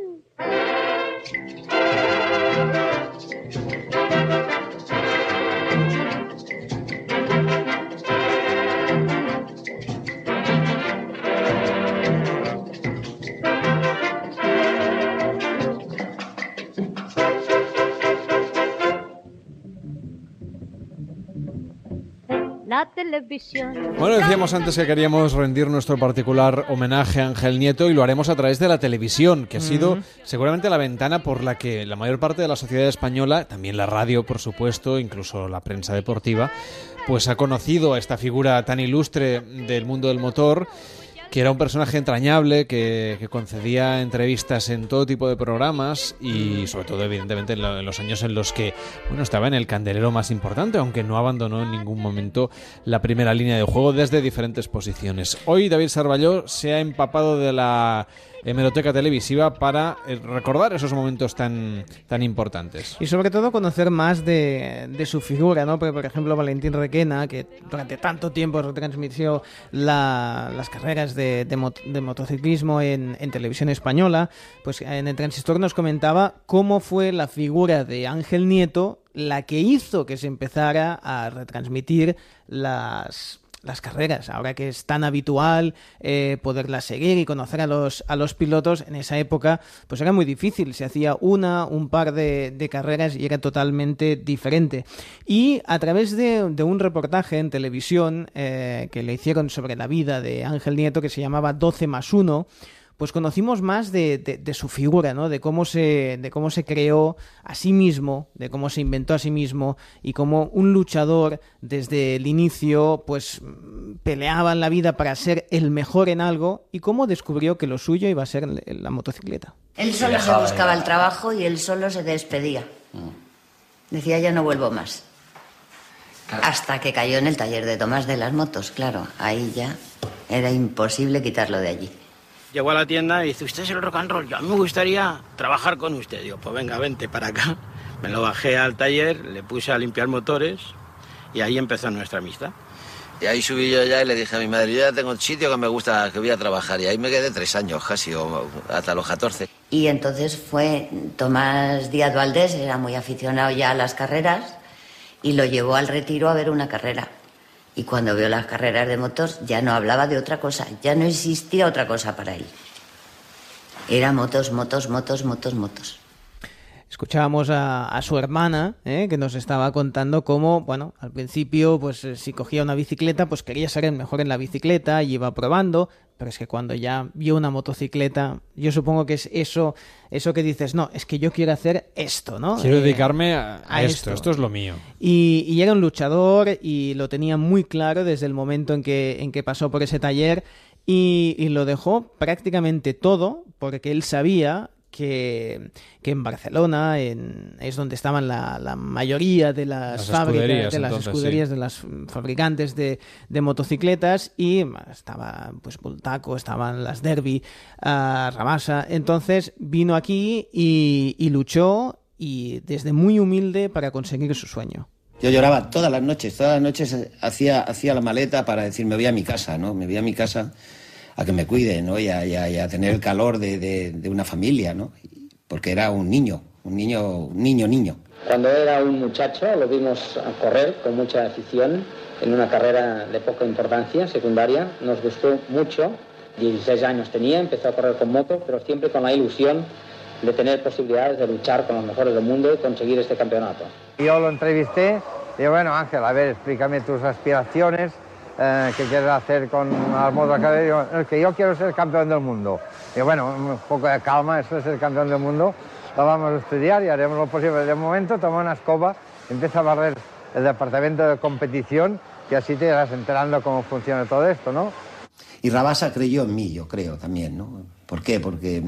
La televisión. Bueno, decíamos antes que queríamos rendir nuestro particular homenaje a Ángel Nieto y lo haremos a través de la televisión, que ha sido seguramente la ventana por la que la mayor parte de la sociedad española, también la radio, por supuesto, incluso la prensa deportiva, pues ha conocido a esta figura tan ilustre del mundo del motor que era un personaje entrañable, que, que concedía entrevistas en todo tipo de programas y sobre todo evidentemente en, lo- en los años en los que bueno estaba en el candelero más importante, aunque no abandonó en ningún momento la primera línea de juego desde diferentes posiciones. Hoy David Sarballó se ha empapado de la hemeroteca televisiva para eh, recordar esos momentos tan, tan importantes. Y sobre todo conocer más de, de su figura, ¿no? Porque, por ejemplo, Valentín Requena, que durante tanto tiempo retransmitió la- las carreras de, de mot- de motociclismo en, en televisión española, pues en el transistor nos comentaba cómo fue la figura de Ángel Nieto la que hizo que se empezara a retransmitir las las carreras, ahora que es tan habitual eh, poderlas seguir y conocer a los, a los pilotos, en esa época pues era muy difícil, se hacía una, un par de, carreras y era totalmente diferente. Y a través de, de un reportaje en televisión eh, que le hicieron sobre la vida de Ángel Nieto, que se llamaba 12 más 1, pues conocimos más de, de- de su figura, ¿no? De cómo se, de cómo se creó a sí mismo, de cómo se inventó a sí mismo y cómo un luchador desde el inicio, pues mm, peleaba en la vida para ser el mejor en algo y cómo descubrió que lo suyo iba a ser la- la motocicleta. Él solo se buscaba el trabajo y él solo se despedía. Decía, ya no vuelvo más. Hasta que cayó en el taller de Tomás de las motos, claro. Ahí ya era imposible quitarlo de allí. Llegó a la tienda y dice, usted es el rock and roll, yo a mí me gustaría trabajar con usted. Digo, pues venga, vente para acá. Me lo bajé al taller, le puse a limpiar motores y ahí empezó nuestra amistad. Y ahí subí yo ya y le dije a mi madre, yo ya tengo un sitio que me gusta, que voy a trabajar. Y ahí me quedé tres años casi, o hasta los 14. Y entonces fue Tomás Díaz Valdés, era muy aficionado ya a las carreras, y lo llevó al retiro a ver una carrera. Y cuando vio las carreras de motos ya no hablaba de otra cosa, ya no existía otra cosa para él. Era motos, motos, motos, motos, motos. Escuchábamos a, a su hermana, ¿eh? que nos estaba contando cómo, bueno, al principio, pues eh, si cogía una bicicleta, pues quería ser el mejor en la bicicleta y iba probando, pero es que cuando ya vio una motocicleta, yo supongo que es eso, eso que dices, no, es que yo quiero hacer esto, ¿no? Quiero Eh, dedicarme a, a a esto, esto. esto es lo mío. y, y era un luchador y lo tenía muy claro desde el momento en que, en que pasó por ese taller y, y lo dejó prácticamente todo porque él sabía que, que en Barcelona en- es donde estaban la, la mayoría de las, Las fábricas, escuderías, de las entonces, escuderías, sí. de las fabricantes de, de motocicletas y estaba pues Bultaco, estaban las Derby, ah, Rabasa. Entonces vino aquí y, y luchó y desde muy humilde para conseguir su sueño. Yo lloraba todas las noches, todas las noches hacía, hacía la maleta para decir me voy a mi casa, ¿no? Me voy a mi casa a que me cuiden, ¿no? Y a, y a- y a tener el calor de, de- de una familia, ¿no? Porque era un niño, un niño, un niño, niño. Cuando era un muchacho lo vimos a correr con mucha afición en una carrera de poca importancia, secundaria. Nos gustó mucho. 16 años tenía, empezó a correr con moto, pero siempre con la ilusión de tener posibilidades de luchar con los mejores del mundo y conseguir este campeonato. Yo lo entrevisté, digo, bueno Ángel, a ver, explícame tus aspiraciones, eh, qué quieres hacer con las motos. Digo, "Es que yo quiero ser campeón del mundo. Digo, bueno, un poco de calma, eso es ser campeón del mundo, lo vamos a estudiar y haremos lo posible. De momento toma una escoba, empieza a barrer el departamento de competición y así te irás enterando cómo funciona todo esto, ¿no? Y Rabasa creyó en mí, yo creo también, ¿no? ¿Por qué? Porque,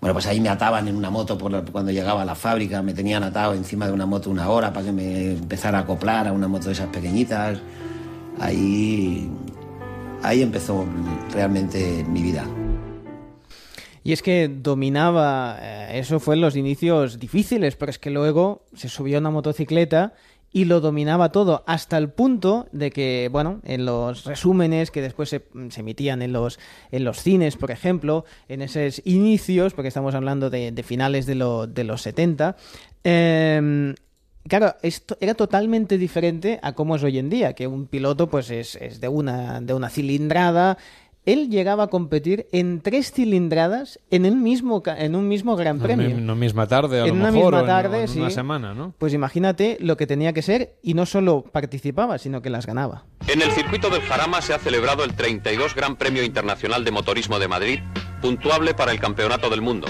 bueno, pues ahí me ataban en una moto por cuando llegaba a la fábrica, me tenían atado encima de una moto una hora para que me empezara a acoplar a una moto de esas pequeñitas. Ahí, ahí empezó realmente mi vida. Y es que dominaba, eh, eso fue en los inicios difíciles, pero es que luego se subió a una motocicleta y lo dominaba todo, hasta el punto de que, bueno, en los resúmenes que después se, emitían en los, en los cines, por ejemplo, en esos inicios, porque estamos hablando de, finales de, lo- de los 70, eh, Claro, esto era totalmente diferente a cómo es hoy en día, que un piloto pues es, es de, una, de una cilindrada. Él llegaba a competir en tres cilindradas en, el mismo, ca- en un mismo Gran Premio. En una misma tarde, a en lo una mejor, misma o en- tarde, en sí. una semana, ¿no? Pues imagínate lo que tenía que ser y no solo participaba, sino que las ganaba. En el circuito del Jarama se ha celebrado el 32 Gran Premio Internacional de Motorismo de Madrid, puntuable para el Campeonato del Mundo.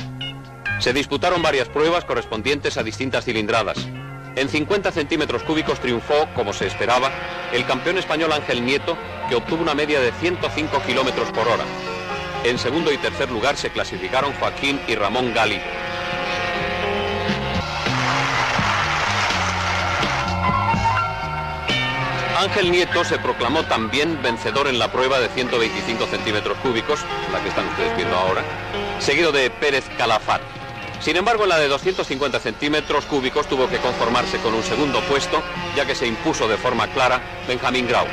Se disputaron varias pruebas correspondientes a distintas cilindradas. En 50 centímetros cúbicos triunfó, como se esperaba, el campeón español Ángel Nieto, que obtuvo una media de 105 kilómetros por hora. En segundo y tercer lugar se clasificaron Joaquín y Ramón Gali. Ángel Nieto se proclamó también vencedor en la prueba de 125 centímetros cúbicos, la que están ustedes viendo ahora, seguido de Pérez Calafat. Sin embargo, en la de 250 centímetros cúbicos tuvo que conformarse con un segundo puesto, ya que se impuso de forma clara Benjamín Grau.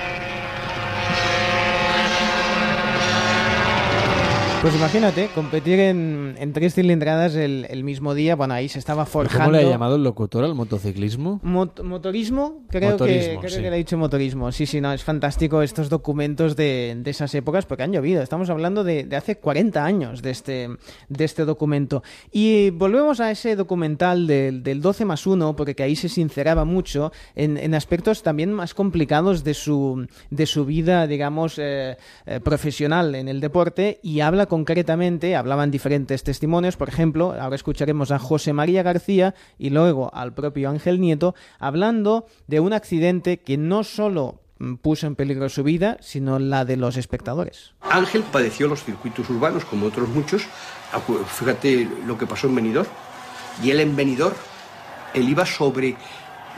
Pues imagínate, competir en, en tres cilindradas el, el mismo día, bueno, ahí se estaba forjando. ¿Cómo le ha llamado el locutor al motociclismo? Mot- motorismo, creo, Motorismo, que, creo sí. que le he dicho motorismo. Sí, sí, no, es fantástico estos documentos de, de esas épocas porque han llovido. Estamos hablando de, de hace 40 años de este, de este documento. Y volvemos a ese documental del, del 12 más 1, porque que ahí se sinceraba mucho en, en aspectos también más complicados de su, de su vida, digamos, eh, eh, profesional en el deporte y habla concretamente, hablaban diferentes testimonios, por ejemplo, ahora escucharemos a José María García y luego al propio Ángel Nieto, hablando de un accidente que no solo mm, puso en peligro su vida, sino la de los espectadores. Ángel padeció los circuitos urbanos, como otros muchos. Fíjate lo que pasó en Benidorm. Y él en Benidorm, él iba sobre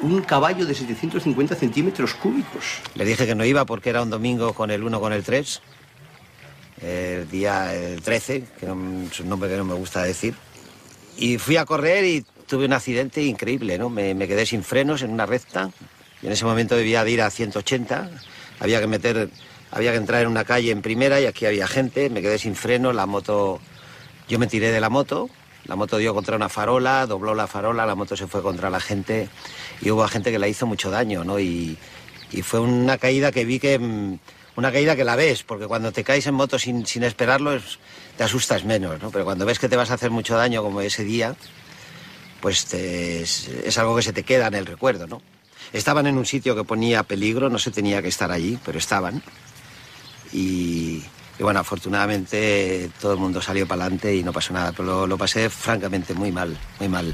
un caballo de 750 centímetros cúbicos. Le dije que no iba porque era un domingo con el 1 con el 3, el día el 13, que no- es un nombre que no me gusta decir. Y fui a correr y tuve un accidente increíble, ¿no? Me, me quedé sin frenos en una recta. Y en ese momento debía de ir a 180. Había que meter, había que entrar en una calle en primera y aquí había gente. Me quedé sin frenos, la moto... Yo me tiré de la moto La moto dio contra una farola, dobló la farola, la moto se fue contra la gente y hubo gente que la hizo mucho daño, ¿no? Y, y fue una caída que vi que... Una caída que la ves, porque cuando te caes en moto sin, sin esperarlo es- te asustas menos, ¿no? Pero cuando ves que te vas a hacer mucho daño como ese día, pues es, es algo que se te queda en el recuerdo, ¿no? Estaban en un sitio que ponía peligro, no se tenía que estar allí, pero estaban. Y, y bueno, afortunadamente todo el mundo salió para adelante y no pasó nada, pero lo, lo pasé francamente muy mal, muy mal.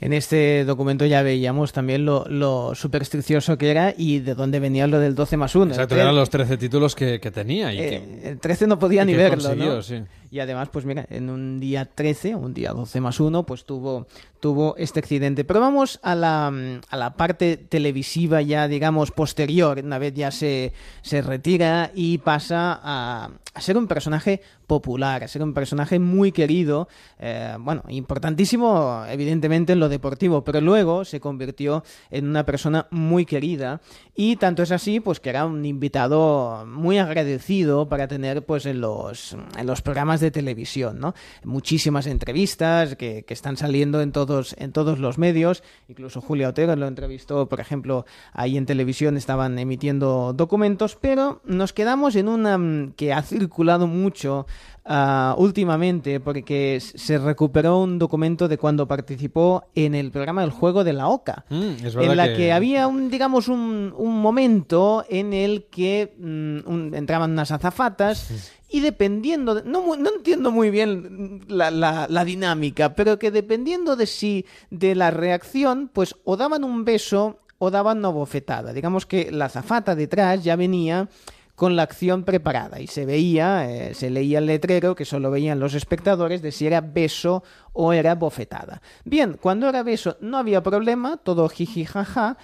En este documento ya veíamos también lo, lo supersticioso que era y de dónde venía lo del 12 más 1. Exacto, eran los 13 títulos que, que tenía. Y que, Eh, el 13 no podía y ni que verlo, ¿no? sí. Y además, pues mira, en un día 13, un día 12 más 1, pues tuvo, tuvo este accidente. Pero vamos a la, mm, a la parte televisiva ya, digamos, posterior, una vez ya se, se retira y pasa a, a ser un personaje popular, a ser un personaje muy querido, eh, bueno, importantísimo evidentemente en lo deportivo, pero luego se convirtió en una persona muy querida. Y tanto es así, pues que era un invitado muy agradecido para tener pues en los, en los programas de televisión, ¿no? Muchísimas entrevistas que, están saliendo en todos, en todos los medios, incluso Julia Otero lo entrevistó, por ejemplo, ahí en televisión estaban emitiendo documentos, pero nos quedamos en una mm, que ha circulado mucho ah, últimamente porque se recuperó un documento de cuando participó en el programa El Juego de la Oca, Mm, es en la que- que... había un, digamos, un, un momento en el que mm, un- entraban unas azafatas y dependiendo, de- no, no entiendo muy bien la, la- la dinámica, pero que dependiendo de si, de la reacción, pues o daban un beso o daban una bofetada. Digamos que la azafata detrás ya venía con la acción preparada y se veía, eh, se leía el letrero que solo veían los espectadores de si era beso o era bofetada. Bien, cuando era beso no había problema, todo jiji jaja,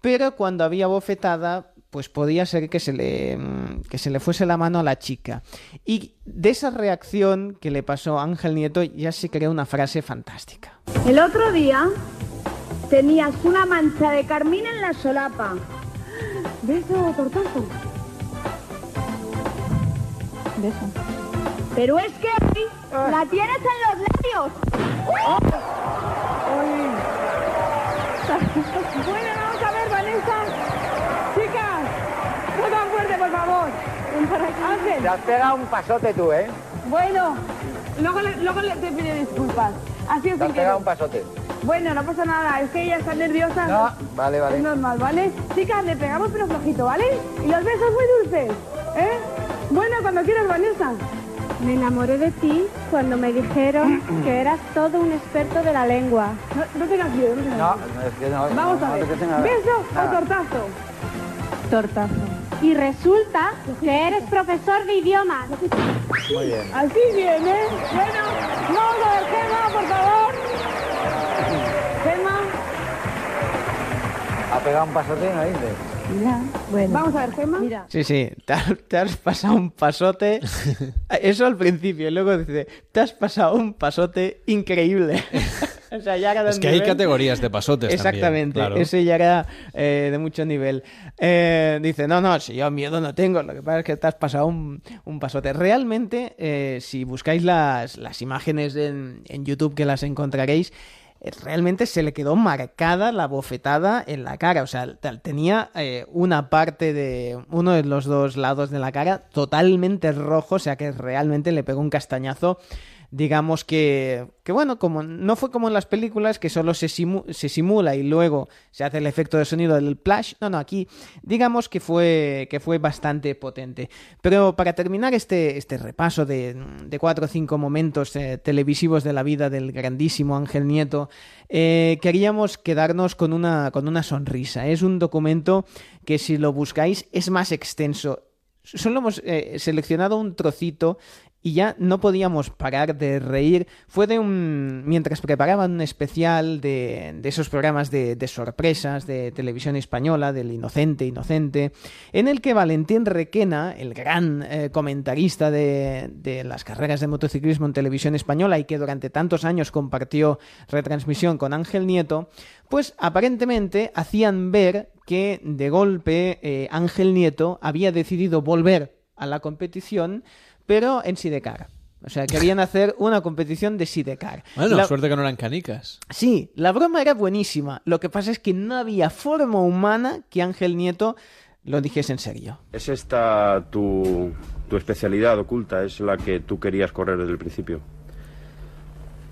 pero cuando había bofetada pues podía ser que se le mm, que se le fuese la mano a la chica. Y de esa reacción que le pasó a Ángel Nieto ya se creó una frase fantástica. El otro día tenías una mancha de carmín en la solapa. ¿Beso o tortazo? Beso. Pero es que hoy la tienes en los labios. Bueno, vamos a ver, Vanessa. Chicas, no tan fuerte, por favor. Ángel. Te has pegado un pasote tú, ¿eh? Bueno, luego, le- luego le- te pido disculpas. Ha sido Te has pegado un pasote. Bueno, no pasa nada, es que ella está nerviosa. No, vale, vale. Es normal, ¿vale? Chicas, le pegamos pero flojito, ¿vale? Y los besos muy dulces, ¿eh? Bueno, cuando quieras, Vanessa. Me enamoré de ti cuando me dijeron que eras todo un experto de la lengua. No, no tengas miedo, no tengas No, miedo. no, es que no. Vamos no, a no ver. ¿Beso Nada. o tortazo? Tortazo. Y resulta que eres profesor de idiomas. Muy bien. Así viene. Bueno, vamos a ver, Gemma, por favor. Gemma. Ha pegado un pasote, ¿no bueno. Vamos a ver, Gemma. Mira. Sí, sí, te has, te has pasado un pasote. Eso al principio, y luego dice, te has pasado un pasote increíble. o sea, ya cada Es que hay categorías de pasotes también, Exactamente, claro. ese ya era eh, de mucho nivel. Eh, dice, no, no, si yo miedo no tengo, lo que pasa es que te has pasado un, un pasote. Realmente, eh, si buscáis las, las imágenes en, en YouTube que las encontraréis, realmente se le quedó marcada la bofetada en la cara. O sea, tenía eh, una parte de uno de los dos lados de la cara totalmente rojo, o sea que realmente le pegó un castañazo. Digamos que, que bueno, como no fue como en las películas que solo se, se simula y luego se hace el efecto de sonido del plash. No, no, aquí digamos que fue, que fue bastante potente. Pero para terminar este, este repaso de, de cuatro o cinco momentos eh, televisivos de la vida del grandísimo Ángel Nieto, eh, queríamos quedarnos con una, con una sonrisa. Es un documento que si lo buscáis es más extenso. Solo hemos eh, seleccionado un trocito y ya no podíamos parar de reír. Fue de un. mientras preparaban un especial de, de esos programas de, de sorpresas de televisión española, del Inocente, Inocente, en el que Valentín Requena, el gran eh, comentarista de, las carreras de motociclismo en televisión española y que durante tantos años compartió retransmisión con Ángel Nieto, pues aparentemente hacían ver que de golpe eh, Ángel Nieto había decidido volver a la competición, pero en Sidecar. O sea, querían hacer una competición de sidecar. Bueno, La- suerte que no eran canicas. Sí, la broma era buenísima. Lo que pasa es que no había forma humana que Ángel Nieto lo dijese en serio. ¿Es esta tu, tu especialidad oculta? ¿Es la que tú querías correr desde el principio?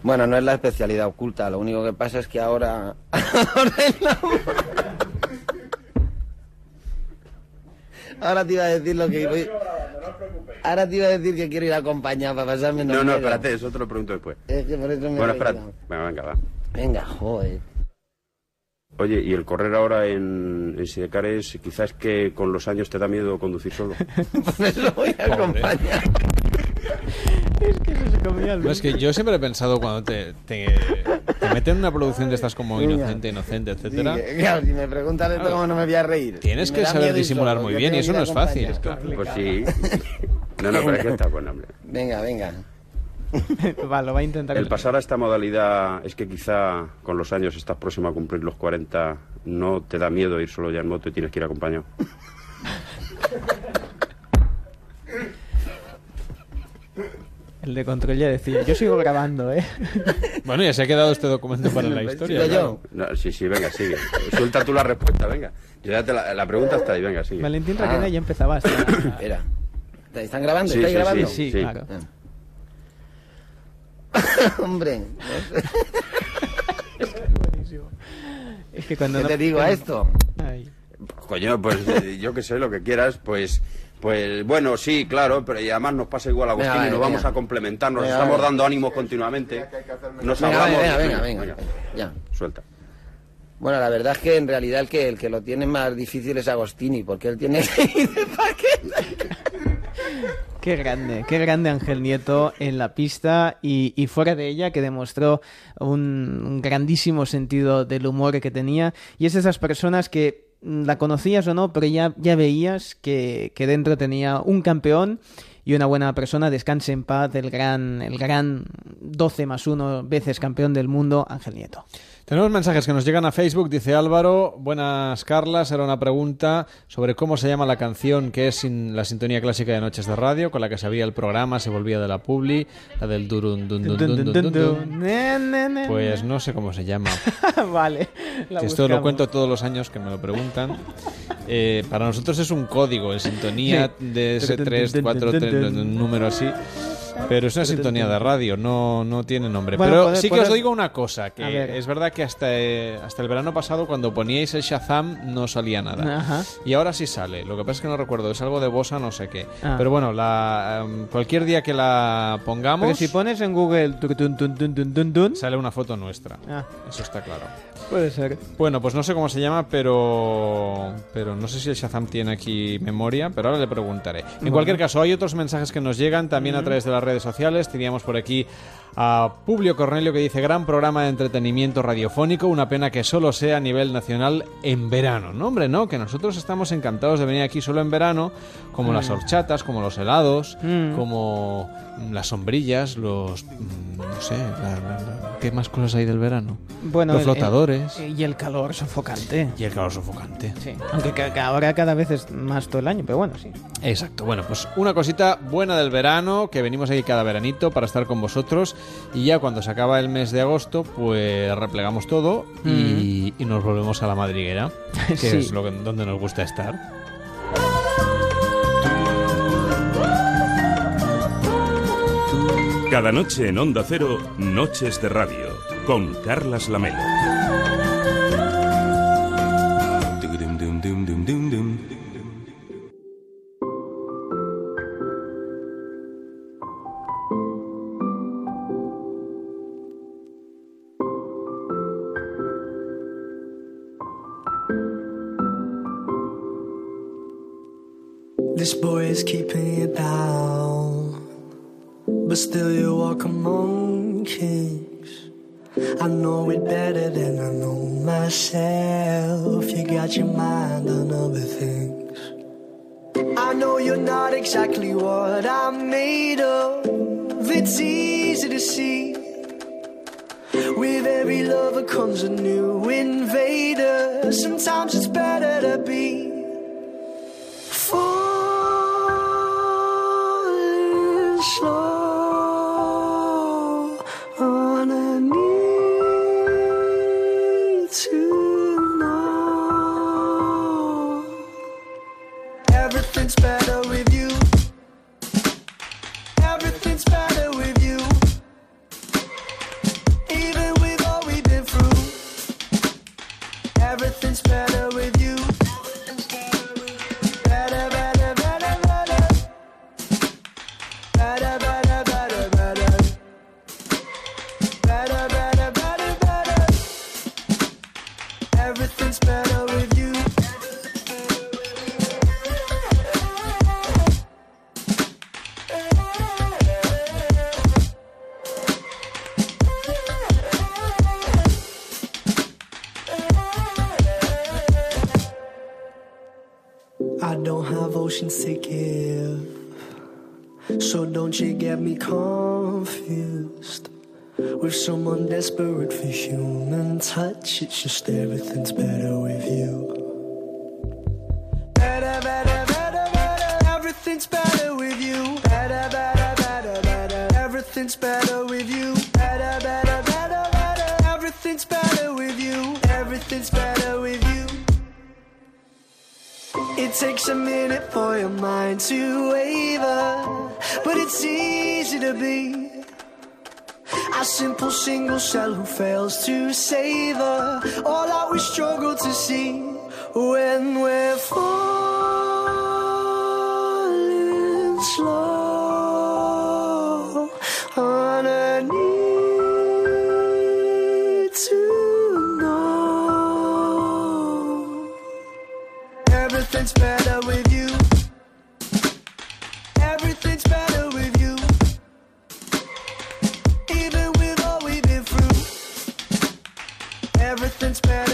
Bueno, no es la especialidad oculta, lo único que pasa es que ahora... ahora te iba a decir lo que voy... Ahora te iba a decir que quiero ir acompañado para pasarme No, no, espérate, eso te lo pregunto después. Es que por eso me Bueno, espérate. retirado. Venga, venga, va. Venga, joder. Oye, ¿y el correr ahora en, en Sidecar es quizás que con los años te da miedo conducir solo? Por eso voy a acompañar. No, es que yo siempre he pensado cuando te, te, te meten en una producción de estas como. Inocente, Inocente, etcétera. Sí, que- claro, si me preguntan esto, ¿cómo no me voy a reír? Tienes Si que saber disimular solo, muy yo bien y eso que no es fácil. Pues sí. No, no, pero es que está bueno, hombre. Venga, venga. Va, lo va a intentar. El pasar a esta modalidad es que quizá con los años estás próximo a cumplir los 40, no te da miedo ir solo ya en moto y tienes que ir acompañado. El de control ya decía, yo sigo grabando, ¿eh? Bueno, ya se ha quedado este documento para la historia. Claro. No, sí, sí, venga, sigue. Suelta tú la respuesta, venga. Yo ya te la, la pregunta está ahí, venga, sigue. Valentín Raquena ya empezaba hasta... Espera. ¿Están grabando? Sí, ¿Estáis sí, grabando? sí, sí. claro. Hombre, Es que cuando ¿qué no- te digo a esto? Ay. Coño, pues eh, yo que sé, lo que quieras, pues... Pues bueno, sí, claro, pero y además nos pasa igual, Agustín, Venga, y nos venga, vamos venga. a complementar, nos Venga, estamos venga. dando ánimos continuamente. Nos Venga, hablamos... venga, venga, venga, Ya. Suelta. Bueno, la verdad es que en realidad el que, el que lo tiene más difícil es Agostini, porque él tiene que ir de paquete. Qué grande, qué grande Ángel Nieto en la pista y, y fuera de ella, que demostró un, un grandísimo sentido del humor que tenía. Y es de esas personas que la conocías o no, pero ya, ya veías que, que dentro tenía un campeón y una buena persona. Descanse en paz el gran, el gran 12 más 1 veces campeón del mundo, Ángel Nieto. Tenemos mensajes que nos llegan a Facebook. Dice Álvaro, buenas Carlas. Era una pregunta sobre cómo se llama la canción que es sin la sintonía clásica de Noches de Radio, con la que se abría el programa, se volvía de la publi, la del durun dun dun dun dun dun Pues no sé cómo se llama. vale. la Esto lo cuento todos los años que me lo preguntan. Eh, para nosotros es un código en sintonía Sí. de ese 3, 4, 3, un número así. Pero es una sintonía de radio, no, no tiene nombre. Bueno, Pero sí que os digo una cosa, que ver. es verdad que hasta, eh, hasta el verano pasado cuando poníais el Shazam no salía nada. Ajá. Y ahora sí sale, lo que pasa es que no recuerdo, es algo de Bosa no sé qué. Ah. Pero bueno, la, em, cualquier día que la pongamos... Pero si pones en Google tun, tun, tun, Sale una foto nuestra. Ah. Eso está claro. Puede ser. Bueno, pues no sé cómo se llama, pero pero no sé si el Shazam tiene aquí memoria, pero ahora le preguntaré. En Bueno. cualquier caso, hay otros mensajes que nos llegan también a través de las redes sociales. Teníamos por aquí a Publio Cornelio que dice gran programa de entretenimiento radiofónico, una pena que solo sea a nivel nacional en verano. No, hombre, no, que nosotros estamos encantados de venir aquí solo en verano, como Mm. las horchatas, como los helados, Mm. como las sombrillas, los mm, no sé, la- ¿qué más cosas hay del verano? Bueno, los el- el- flotadores. y el calor sofocante. Y el calor sofocante. Sí. Aunque ahora cada vez es más todo el año, pero bueno, sí. Exacto, bueno, pues una cosita buena del verano, que venimos aquí cada veranito para estar con vosotros y ya cuando se acaba el mes de agosto, pues replegamos todo y, y nos volvemos a la madriguera, que Sí. es lo que, donde nos gusta estar. Cada noche en Onda Cero, Noches de Radio, con Carlas Lamelo. This boy is keeping still you walk among kings. I know it better than I know myself. You got your mind on other things. I know you're not exactly what I'm made of. It's easy to see. With every lover comes a new invader. Sometimes it's better to be falling slow. Desperate for human touch. It's just everything's better with you. Better, better, better, better. Everything's better with you. Better, better, better, better. Everything's better with you. Better, better, better, better. Everything's better with you. Everything's better with you. It takes a minute for your mind to waver, but it's easy to be a simple single cell who fails to savor all that we struggle to see when we're falling slow on a need to know. Everything's better with you. since bed.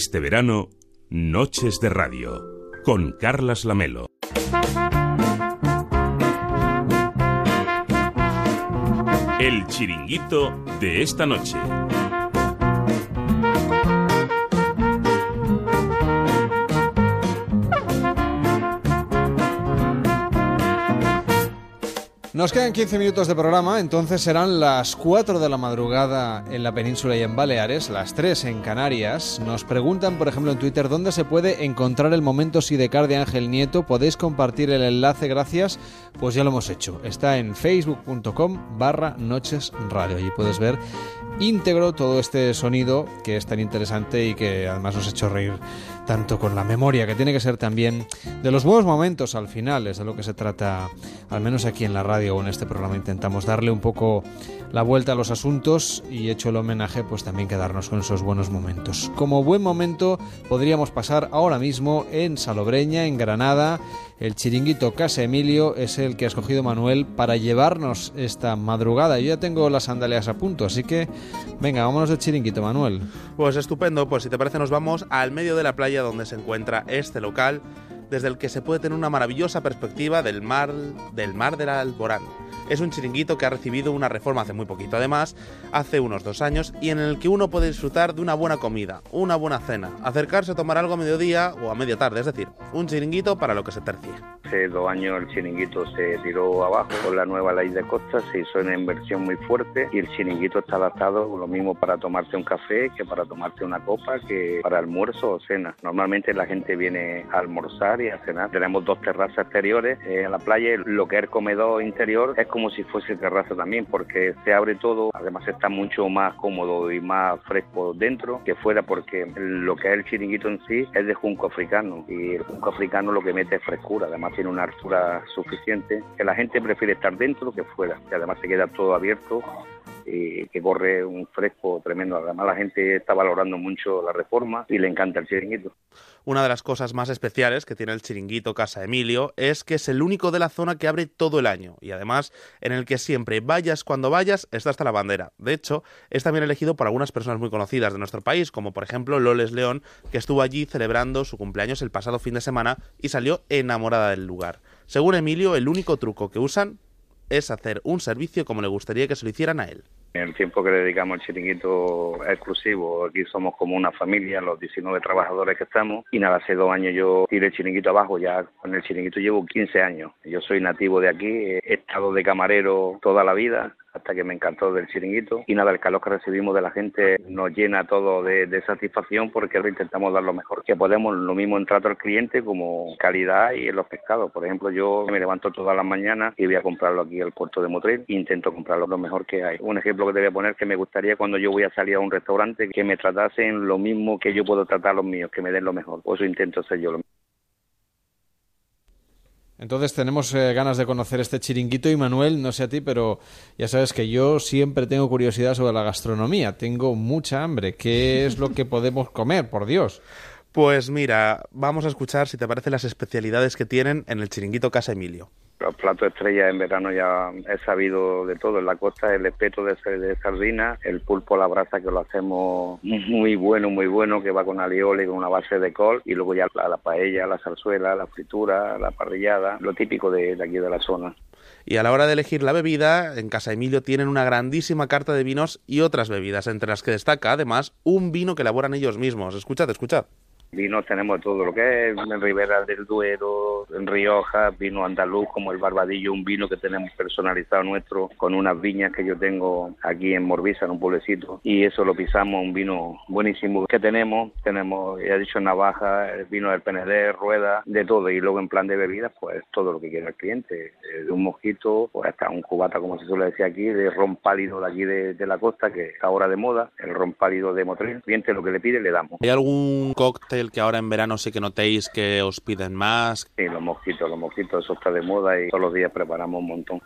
Este verano, Noches de Radio, con Carlas Lamelo. El chiringuito de esta noche. Nos quedan 15 minutos de programa, entonces serán las 4 de la madrugada en la península y en Baleares, las 3 en Canarias. Nos preguntan, por ejemplo, en Twitter, ¿dónde se puede encontrar el momento Sidecar de Ángel Nieto? ¿Podéis compartir el enlace? Gracias. Pues ya lo hemos hecho. Está en facebook.com barra noches radio. Allí puedes ver íntegro todo este sonido que es tan interesante y que además nos ha hecho reír tanto con la memoria, que tiene que ser también de los buenos momentos al final, es de lo que se trata, al menos aquí en la radio o en este programa intentamos darle un poco la vuelta a los asuntos y hecho el homenaje, pues también quedarnos con esos buenos momentos. Como buen momento podríamos pasar ahora mismo en Salobreña, en Granada, el chiringuito Casa Emilio es el que ha escogido Manuel para llevarnos esta madrugada. Yo ya tengo las sandalias a punto, así que venga, vámonos de chiringuito, Manuel. Pues estupendo, pues si te parece nos vamos al medio de la playa donde se encuentra este local, desde el que se puede tener una maravillosa perspectiva del mar del mar del Alborán. Es un chiringuito que ha recibido una reforma hace muy poquito, además, hace unos dos años, y en el que uno puede disfrutar de una buena comida, una buena cena, acercarse a tomar algo a mediodía o a media tarde, es decir, un chiringuito para lo que se tercie. Hace dos años el chiringuito se tiró abajo con la nueva ley de costas, se hizo una inversión muy fuerte y el chiringuito está adaptado lo mismo para tomarte un café que para tomarte una copa, que para almuerzo o cena. Normalmente la gente viene a almorzar y a cenar. Tenemos dos terrazas exteriores eh, en la playa, lo que es el comedor interior es como si fuese terraza también porque se abre todo, además está mucho más cómodo y más fresco dentro que fuera porque lo que es el chiringuito en sí es de junco africano y el junco africano lo que mete es frescura, además tiene una altura suficiente que la gente prefiere estar dentro que fuera y además se queda todo abierto y que corre un fresco tremendo. Además la gente está valorando mucho la reforma y le encanta el chiringuito. Una de las cosas más especiales que tiene el chiringuito Casa Emilio es que es el único de la zona que abre todo el año y además en el que siempre vayas cuando vayas está hasta la bandera. De hecho, es también elegido por algunas personas muy conocidas de nuestro país, como por ejemplo Loles León, que estuvo allí celebrando su cumpleaños el pasado fin de semana y salió enamorada del lugar. Según Emilio, el único truco que usan es hacer un servicio como le gustaría que se lo hicieran a él. El tiempo que dedicamos al chiringuito exclusivo, aquí somos como una familia, los 19 trabajadores que estamos, y nada, hace dos años yo tiré el chiringuito abajo, ya con el chiringuito llevo 15 años. Yo soy nativo de aquí, he estado de camarero toda la vida, hasta que me encantó del chiringuito. Y nada, el calor que recibimos de la gente nos llena todo de, de satisfacción porque lo intentamos dar lo mejor que podemos, lo mismo en trato al cliente como calidad y en los pescados. Por ejemplo, yo me levanto todas las mañanas y voy a comprarlo aquí al puerto de Motril e intento comprarlo lo mejor que hay. Un ejemplo que te voy a poner que me gustaría cuando yo voy a salir a un restaurante que me tratasen lo mismo que yo puedo tratar a los míos, que me den lo mejor. Por eso intento ser yo lo mismo. Entonces tenemos eh, ganas de conocer este chiringuito y Manuel, no sé a ti, pero ya sabes que yo siempre tengo curiosidad sobre la gastronomía. Tengo mucha hambre. ¿Qué es lo que podemos comer, por Dios? Pues mira, vamos a escuchar si te parece las especialidades que tienen en el chiringuito Casa Emilio. Los platos estrellas en verano ya he sabido de todo. En la costa el espeto de, de sardina, el pulpo a la brasa que lo hacemos muy bueno, muy bueno, que va con alioli, con una base de col, y luego ya la, la paella, la zarzuela, la fritura, la parrillada, lo típico de, de aquí de la zona. Y a la hora de elegir la bebida, en Casa Emilio tienen una grandísima carta de vinos y otras bebidas, entre las que destaca además un vino que elaboran ellos mismos. Escuchad, escuchad. Vinos tenemos todo lo que es en Ribera del Duero, en Rioja, vino andaluz como el Barbadillo, un vino que tenemos personalizado nuestro con unas viñas que yo tengo aquí en Morbisa, en un pueblecito, y eso lo pisamos, un vino buenísimo que tenemos, tenemos, ya he dicho, navaja, el vino del PND, rueda, de todo, y luego en plan de bebidas, pues todo lo que quiera el cliente, de un mojito, pues hasta un cubata, como se suele decir aquí, de ron pálido de aquí de, de la costa, que está ahora de moda, el ron pálido de Motril, el cliente lo que le pide le damos. ¿Hay algún cóctel que ahora en verano sí que notéis que os piden más? Sí, los mosquitos, los mosquitos, eso está de moda y todos los días preparamos un montón.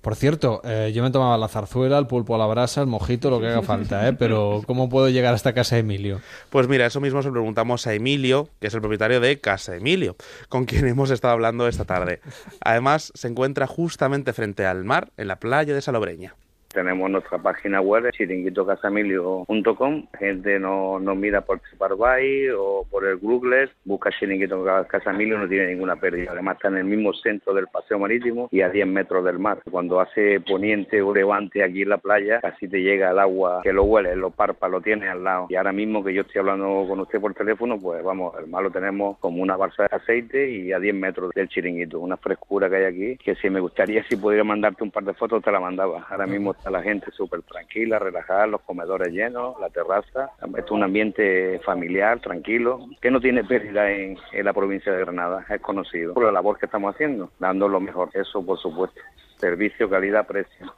Por cierto, eh, yo me tomaba la zarzuela, el pulpo a la brasa, el mojito, lo que haga falta, ¿eh? Pero ¿cómo puedo llegar hasta casa de Emilio? Pues mira, eso mismo se lo preguntamos a Emilio, que es el propietario de Casa Emilio, con quien hemos estado hablando esta tarde. Además, se encuentra justamente frente al mar, en la playa de Salobreña. Tenemos nuestra página web, chiringuitocasamilio.com. Gente nos no mira por Tripadvisor o por el Google, busca Chiringuito Casamilio, no tiene ninguna pérdida. Además está en el mismo centro del paseo marítimo y a 10 metros del mar. Cuando hace poniente o levante aquí en la playa, casi te llega el agua que lo huele, lo parpa, lo tiene al lado. Y ahora mismo que yo estoy hablando con usted por teléfono, pues vamos, el mar lo tenemos como una balsa de aceite y a 10 metros del chiringuito. Una frescura que hay aquí, que si me gustaría, si pudiera mandarte un par de fotos, te la mandaba. Ahora mismo está la gente súper tranquila, relajada, los comedores llenos, la terraza. Es un ambiente familiar, tranquilo, que no tiene pérdida en, en la provincia de Granada, es conocido por la labor que estamos haciendo, dando lo mejor. Eso, por supuesto. Servicio, calidad, precio.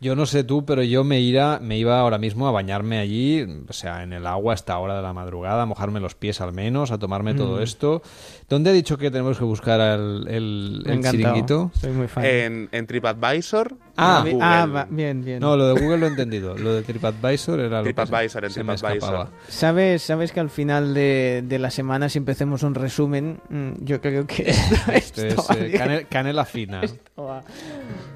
Yo no sé tú, pero yo me, ira, me iba ahora mismo a bañarme allí, o sea, en el agua a esta hora de la madrugada, a mojarme los pies al menos, a tomarme Mm. todo esto. ¿Dónde ha dicho que tenemos que buscar el, el, el Encantado. chiringuito? Soy muy fan. En, en TripAdvisor. Ah, Google. Ah, va- bien, bien. No, lo de Google lo he entendido. Lo de TripAdvisor era lo que TripAdvisor, en se me TripAdvisor. escapaba. ¿Sabes, sabes que al final de, de la semana, si empecemos un resumen, mm, yo creo que esto, Esto es eh, bien. cane- canela fina.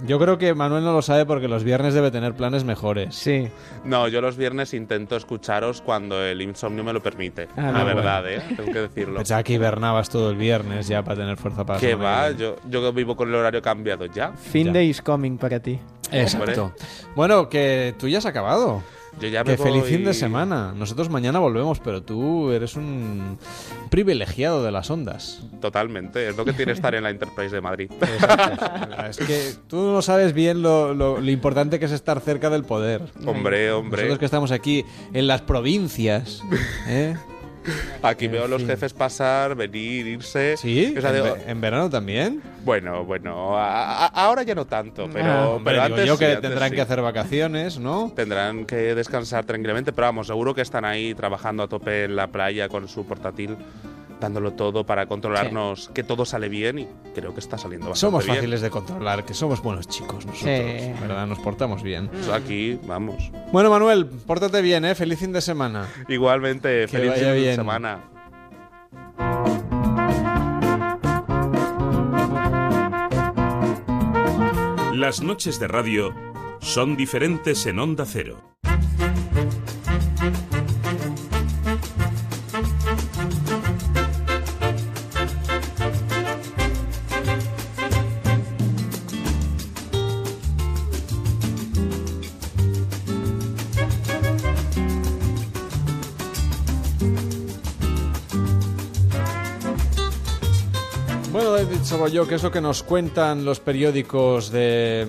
Yo creo que Manuel no lo sabe porque los viernes debe tener planes mejores. Sí. No, yo los viernes intento escucharos cuando el insomnio me lo permite. Ah, la no, verdad, bueno. ¿eh? Tengo que decirlo. Pensaba que hibernabas todo el viernes ya para tener fuerza para ¿Qué comer. va? Yo, yo vivo con el horario cambiado ya. Fin de is coming para ti. Exacto. Bueno, que tú ya has acabado. Yo ya me que feliz fin de semana. Nosotros mañana volvemos, pero tú eres un privilegiado de las ondas. Totalmente, es lo que tiene estar en la Enterprise de Madrid. Es que tú no sabes bien lo, lo- lo importante que es estar cerca del poder. Hombre, hombre. Nosotros que estamos aquí en las provincias. ¿eh? Aquí veo a los jefes pasar, venir, irse. ¿Sí? O sea, ¿En, digo, ve- en verano también? bueno, bueno, a- a- ahora ya no tanto, pero, Ah, hombre, pero antes yo sí, que antes tendrán sí. que hacer vacaciones, ¿no? Tendrán que descansar tranquilamente, pero vamos, seguro que están ahí trabajando a tope en la playa con su portátil dándolo todo para controlarnos que todo sale bien y creo que está saliendo bastante Somos bien. fáciles de controlar, que somos buenos chicos nosotros, Sí. ¿verdad? Nos portamos bien. Pues Aquí, vamos. Bueno, Manuel, pórtate bien, ¿eh? Feliz fin de semana. Igualmente, Que feliz fin de semana. Las noches de radio son diferentes en Onda Cero. David Sabolló, ¿qué es lo que nos cuentan los periódicos de,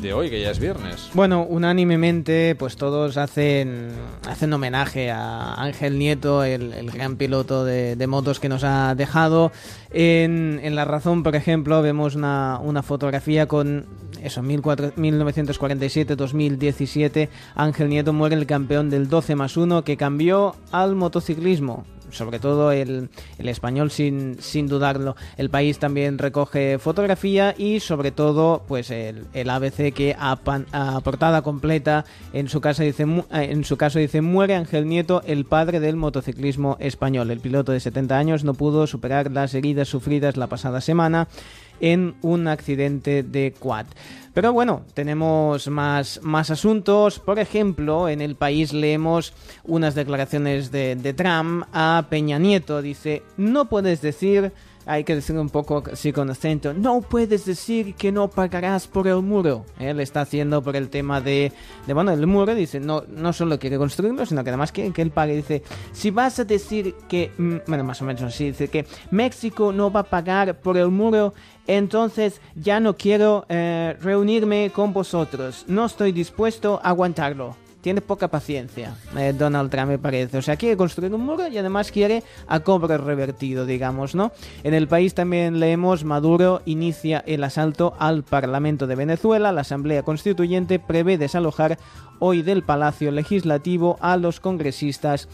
de hoy, que ya es viernes? Bueno, unánimemente, pues todos hacen, hacen homenaje a Ángel Nieto, el, el gran piloto de, motos que nos ha dejado. En, en La Razón, por ejemplo, vemos una, una fotografía con eso, 1947-2017. Ángel Nieto muere el campeón del 12 más 1 que cambió al motociclismo sobre todo el, el español sin, sin dudarlo. El país también recoge fotografía y sobre todo pues el, el ABC que a, pan- a portada completa en su, casa dice, eh, en su caso dice muere Ángel Nieto, el padre del motociclismo español. El piloto de 70 años no pudo superar las heridas sufridas la pasada semana en un accidente de quad. Pero bueno, tenemos más, más asuntos. Por ejemplo, en el país leemos unas declaraciones de, de Trump a Peña Nieto. Dice, no puedes decir, hay que decir un poco así con acento, no puedes decir que no pagarás por el muro. Él está haciendo por el tema de, de bueno, el muro. Dice, no, no solo quiere construirlo, sino que además quiere que él pague. Dice, si vas a decir que, mm, bueno, más o menos así, dice que México no va a pagar por el muro, entonces ya no quiero eh, reunirme con vosotros. No estoy dispuesto a aguantarlo. Tiene poca paciencia, eh, Donald Trump me parece. O sea, quiere construir un muro y además quiere a cobro revertido, digamos, ¿no? En el país también leemos Maduro inicia el asalto al Parlamento de Venezuela. La Asamblea Constituyente prevé desalojar hoy del Palacio Legislativo a los congresistas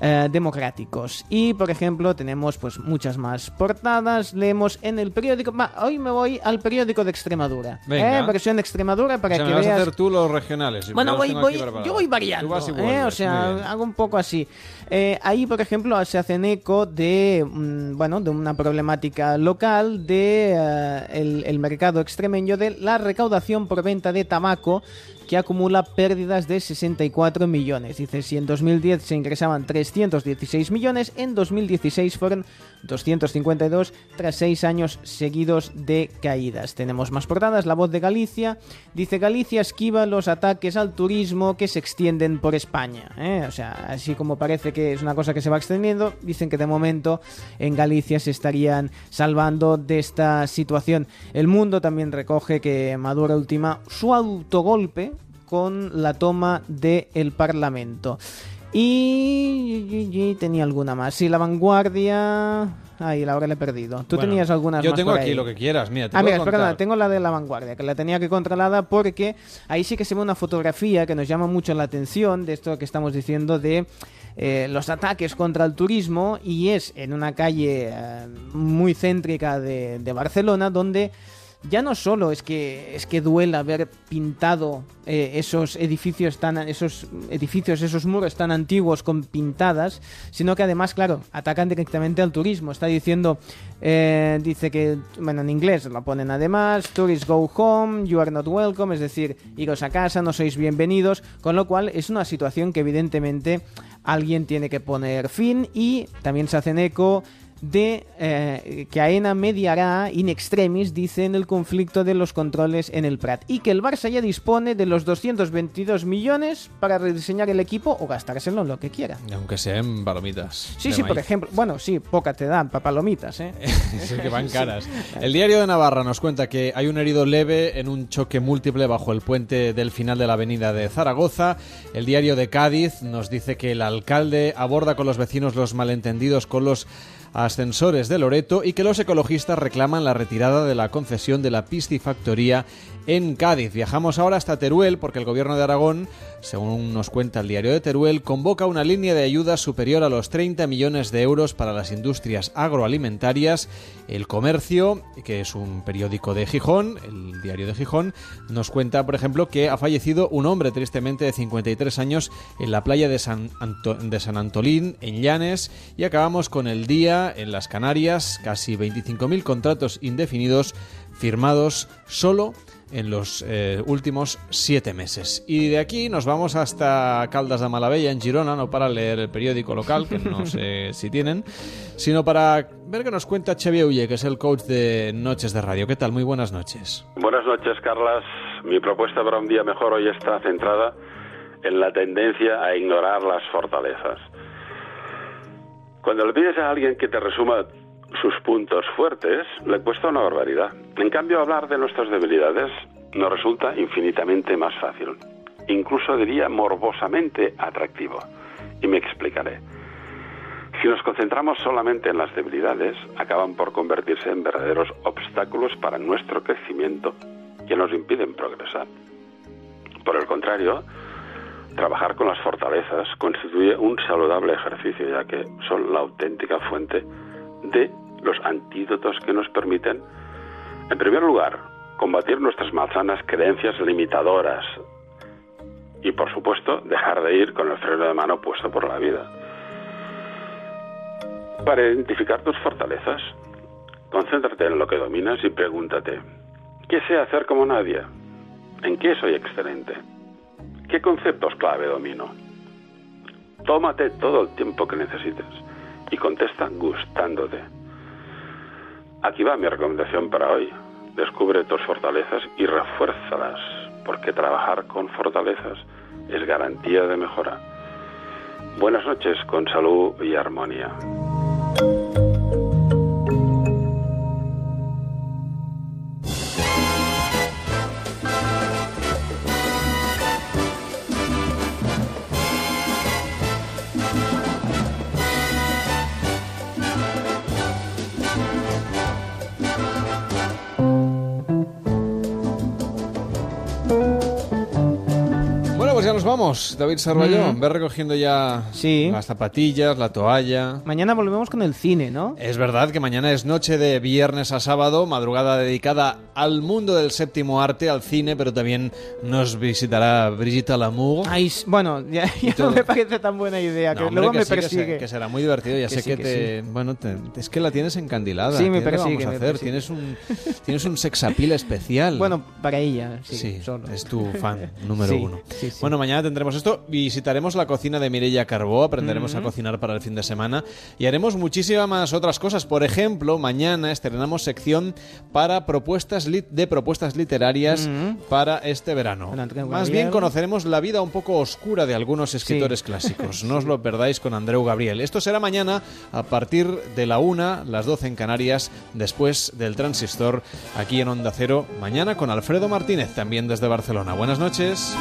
eh, democráticos. Y por ejemplo, tenemos pues muchas más portadas. Leemos en el periódico. Hoy me voy al periódico de Extremadura. Venga. Eh, versión de Extremadura para O sea, que me vas veas. a hacer tú los regionales. Bueno, voy, voy- yo voy variando. ¿eh? O sea, hago un poco así. Eh, ahí, por ejemplo, se hacen eco de, mm, bueno, de una problemática local de eh, el, el mercado extremeño de la recaudación por venta de tabaco que acumula pérdidas de 64 millones. Dice, si en 2010 se ingresaban 316 millones, en 2016 fueron 252 tras seis años seguidos de caídas. Tenemos más portadas. La voz de Galicia dice, Galicia esquiva los ataques al turismo que se extienden por España. ¿eh? O sea, así como parece que es una cosa que se va extendiendo, dicen que de momento en Galicia se estarían salvando de esta situación. El mundo también recoge que Maduro ultima su autogolpe con la toma del Parlamento. Y, tenía alguna más. Sí, la vanguardia. Ay, la hora le he perdido. Tú Bueno, tenías algunas Yo más tengo por aquí ahí? lo que quieras, mira, te Ah, mira, espera, contar. tengo la de la vanguardia, que la tenía que controlada porque ahí sí que se ve una fotografía que nos llama mucho la atención de esto que estamos diciendo de eh, los ataques contra el turismo y es en una calle eh, muy céntrica de, de Barcelona donde ya no solo es que es que duela ver pintado eh, esos edificios tan esos edificios esos muros tan antiguos con pintadas sino que además claro atacan directamente al turismo. Está diciendo eh, dice que bueno en inglés lo ponen además tourists go home you are not welcome es decir iros a casa no sois bienvenidos con lo cual es una situación que evidentemente alguien tiene que poner fin y también se hacen eco de eh, que AENA mediará in extremis, dice, en el conflicto de los controles en el Prat. Y que el Barça ya dispone de los 222 millones para rediseñar el equipo o gastárselo en lo que quiera. Aunque sean palomitas. Sí, sí, por ejemplo. Bueno, sí, poca te dan para palomitas, ¿eh? Es que van caras. El diario de Navarra nos cuenta que hay un herido leve en un choque múltiple bajo el puente del final de la avenida de Zaragoza. El diario de Cádiz nos dice que el alcalde aborda con los vecinos los malentendidos con los ascensores de Loreto y que los ecologistas reclaman la retirada de la concesión de la piscifactoría en Cádiz. Viajamos ahora hasta Teruel porque el gobierno de Aragón, según nos cuenta el diario de Teruel, convoca una línea de ayuda superior a los 30 millones de euros para las industrias agroalimentarias. El Comercio, que es un periódico de Gijón, el diario de Gijón, nos cuenta, por ejemplo, que ha fallecido un hombre tristemente de 53 años en la playa de San, de San Antolín, en Llanes, y acabamos con el día en las Canarias, casi 25.000 contratos indefinidos firmados solo en los eh, últimos siete meses. Y de aquí nos vamos hasta Caldas de Malavella, en Girona, no para leer el periódico local, que no sé si tienen, sino para ver qué nos cuenta Xavier Ulle, que es el coach de Noches de Radio. ¿Qué tal? Muy buenas noches. Buenas noches, Carlas. Mi propuesta para un día mejor hoy está centrada en la tendencia a ignorar las fortalezas. Cuando le pides a alguien que te resuma sus puntos fuertes, le cuesta una barbaridad. En cambio, hablar de nuestras debilidades nos resulta infinitamente más fácil. Incluso diría morbosamente atractivo. Y me explicaré. Si nos concentramos solamente en las debilidades, acaban por convertirse en verdaderos obstáculos para nuestro crecimiento que nos impiden progresar. Por el contrario, trabajar con las fortalezas constituye un saludable ejercicio, ya que son la auténtica fuente de los antídotos que nos permiten, en primer lugar, combatir nuestras malsanas creencias limitadoras y, por supuesto, dejar de ir con el freno de mano puesto por la vida. Para identificar tus fortalezas, concéntrate en lo que dominas y pregúntate, ¿qué sé hacer como nadie? ¿En qué soy excelente? ¿Qué conceptos clave domino? Tómate todo el tiempo que necesites y contesta gustándote. Aquí va mi recomendación para hoy. Descubre tus fortalezas y refuérzalas, porque trabajar con fortalezas es garantía de mejora. Buenas noches con salud y armonía. Nos vamos, David Sarvalló. Mm. Ve recogiendo ya las zapatillas, la toalla. Mañana volvemos con el cine, ¿no? Es verdad que mañana es noche de viernes a sábado, madrugada dedicada al mundo del séptimo arte, al cine, pero también nos visitará Brigitte Lamour. Ay, bueno, ya, ya no me parece tan buena idea, que No, hombre, luego que me sí, que se- persigue. Que, será muy divertido. Ya Que sé sí, que, que te. sí. Bueno, te- es que la tienes encandilada. Sí, me ¿Qué le persigue, vamos a hacer? persigue. Tienes un, tienes un sexapil especial. Bueno, para ella, sí, Sí, solo. es tu fan número Sí, uno. sí, sí. Bueno, mañana tendremos esto, visitaremos la cocina de Mireia Carbó, aprenderemos a cocinar para el fin de semana y haremos muchísimas más otras cosas. Por ejemplo, mañana estrenamos sección para propuestas de propuestas literarias para este verano. Más bien conoceremos la vida un poco oscura de algunos escritores Sí. clásicos. No os lo perdáis con Andreu Gabriel. Esto será mañana a partir de la una, las 12 en Canarias, después del transistor aquí en Onda Cero. Mañana con Alfredo Martínez, también desde Barcelona. Buenas noches.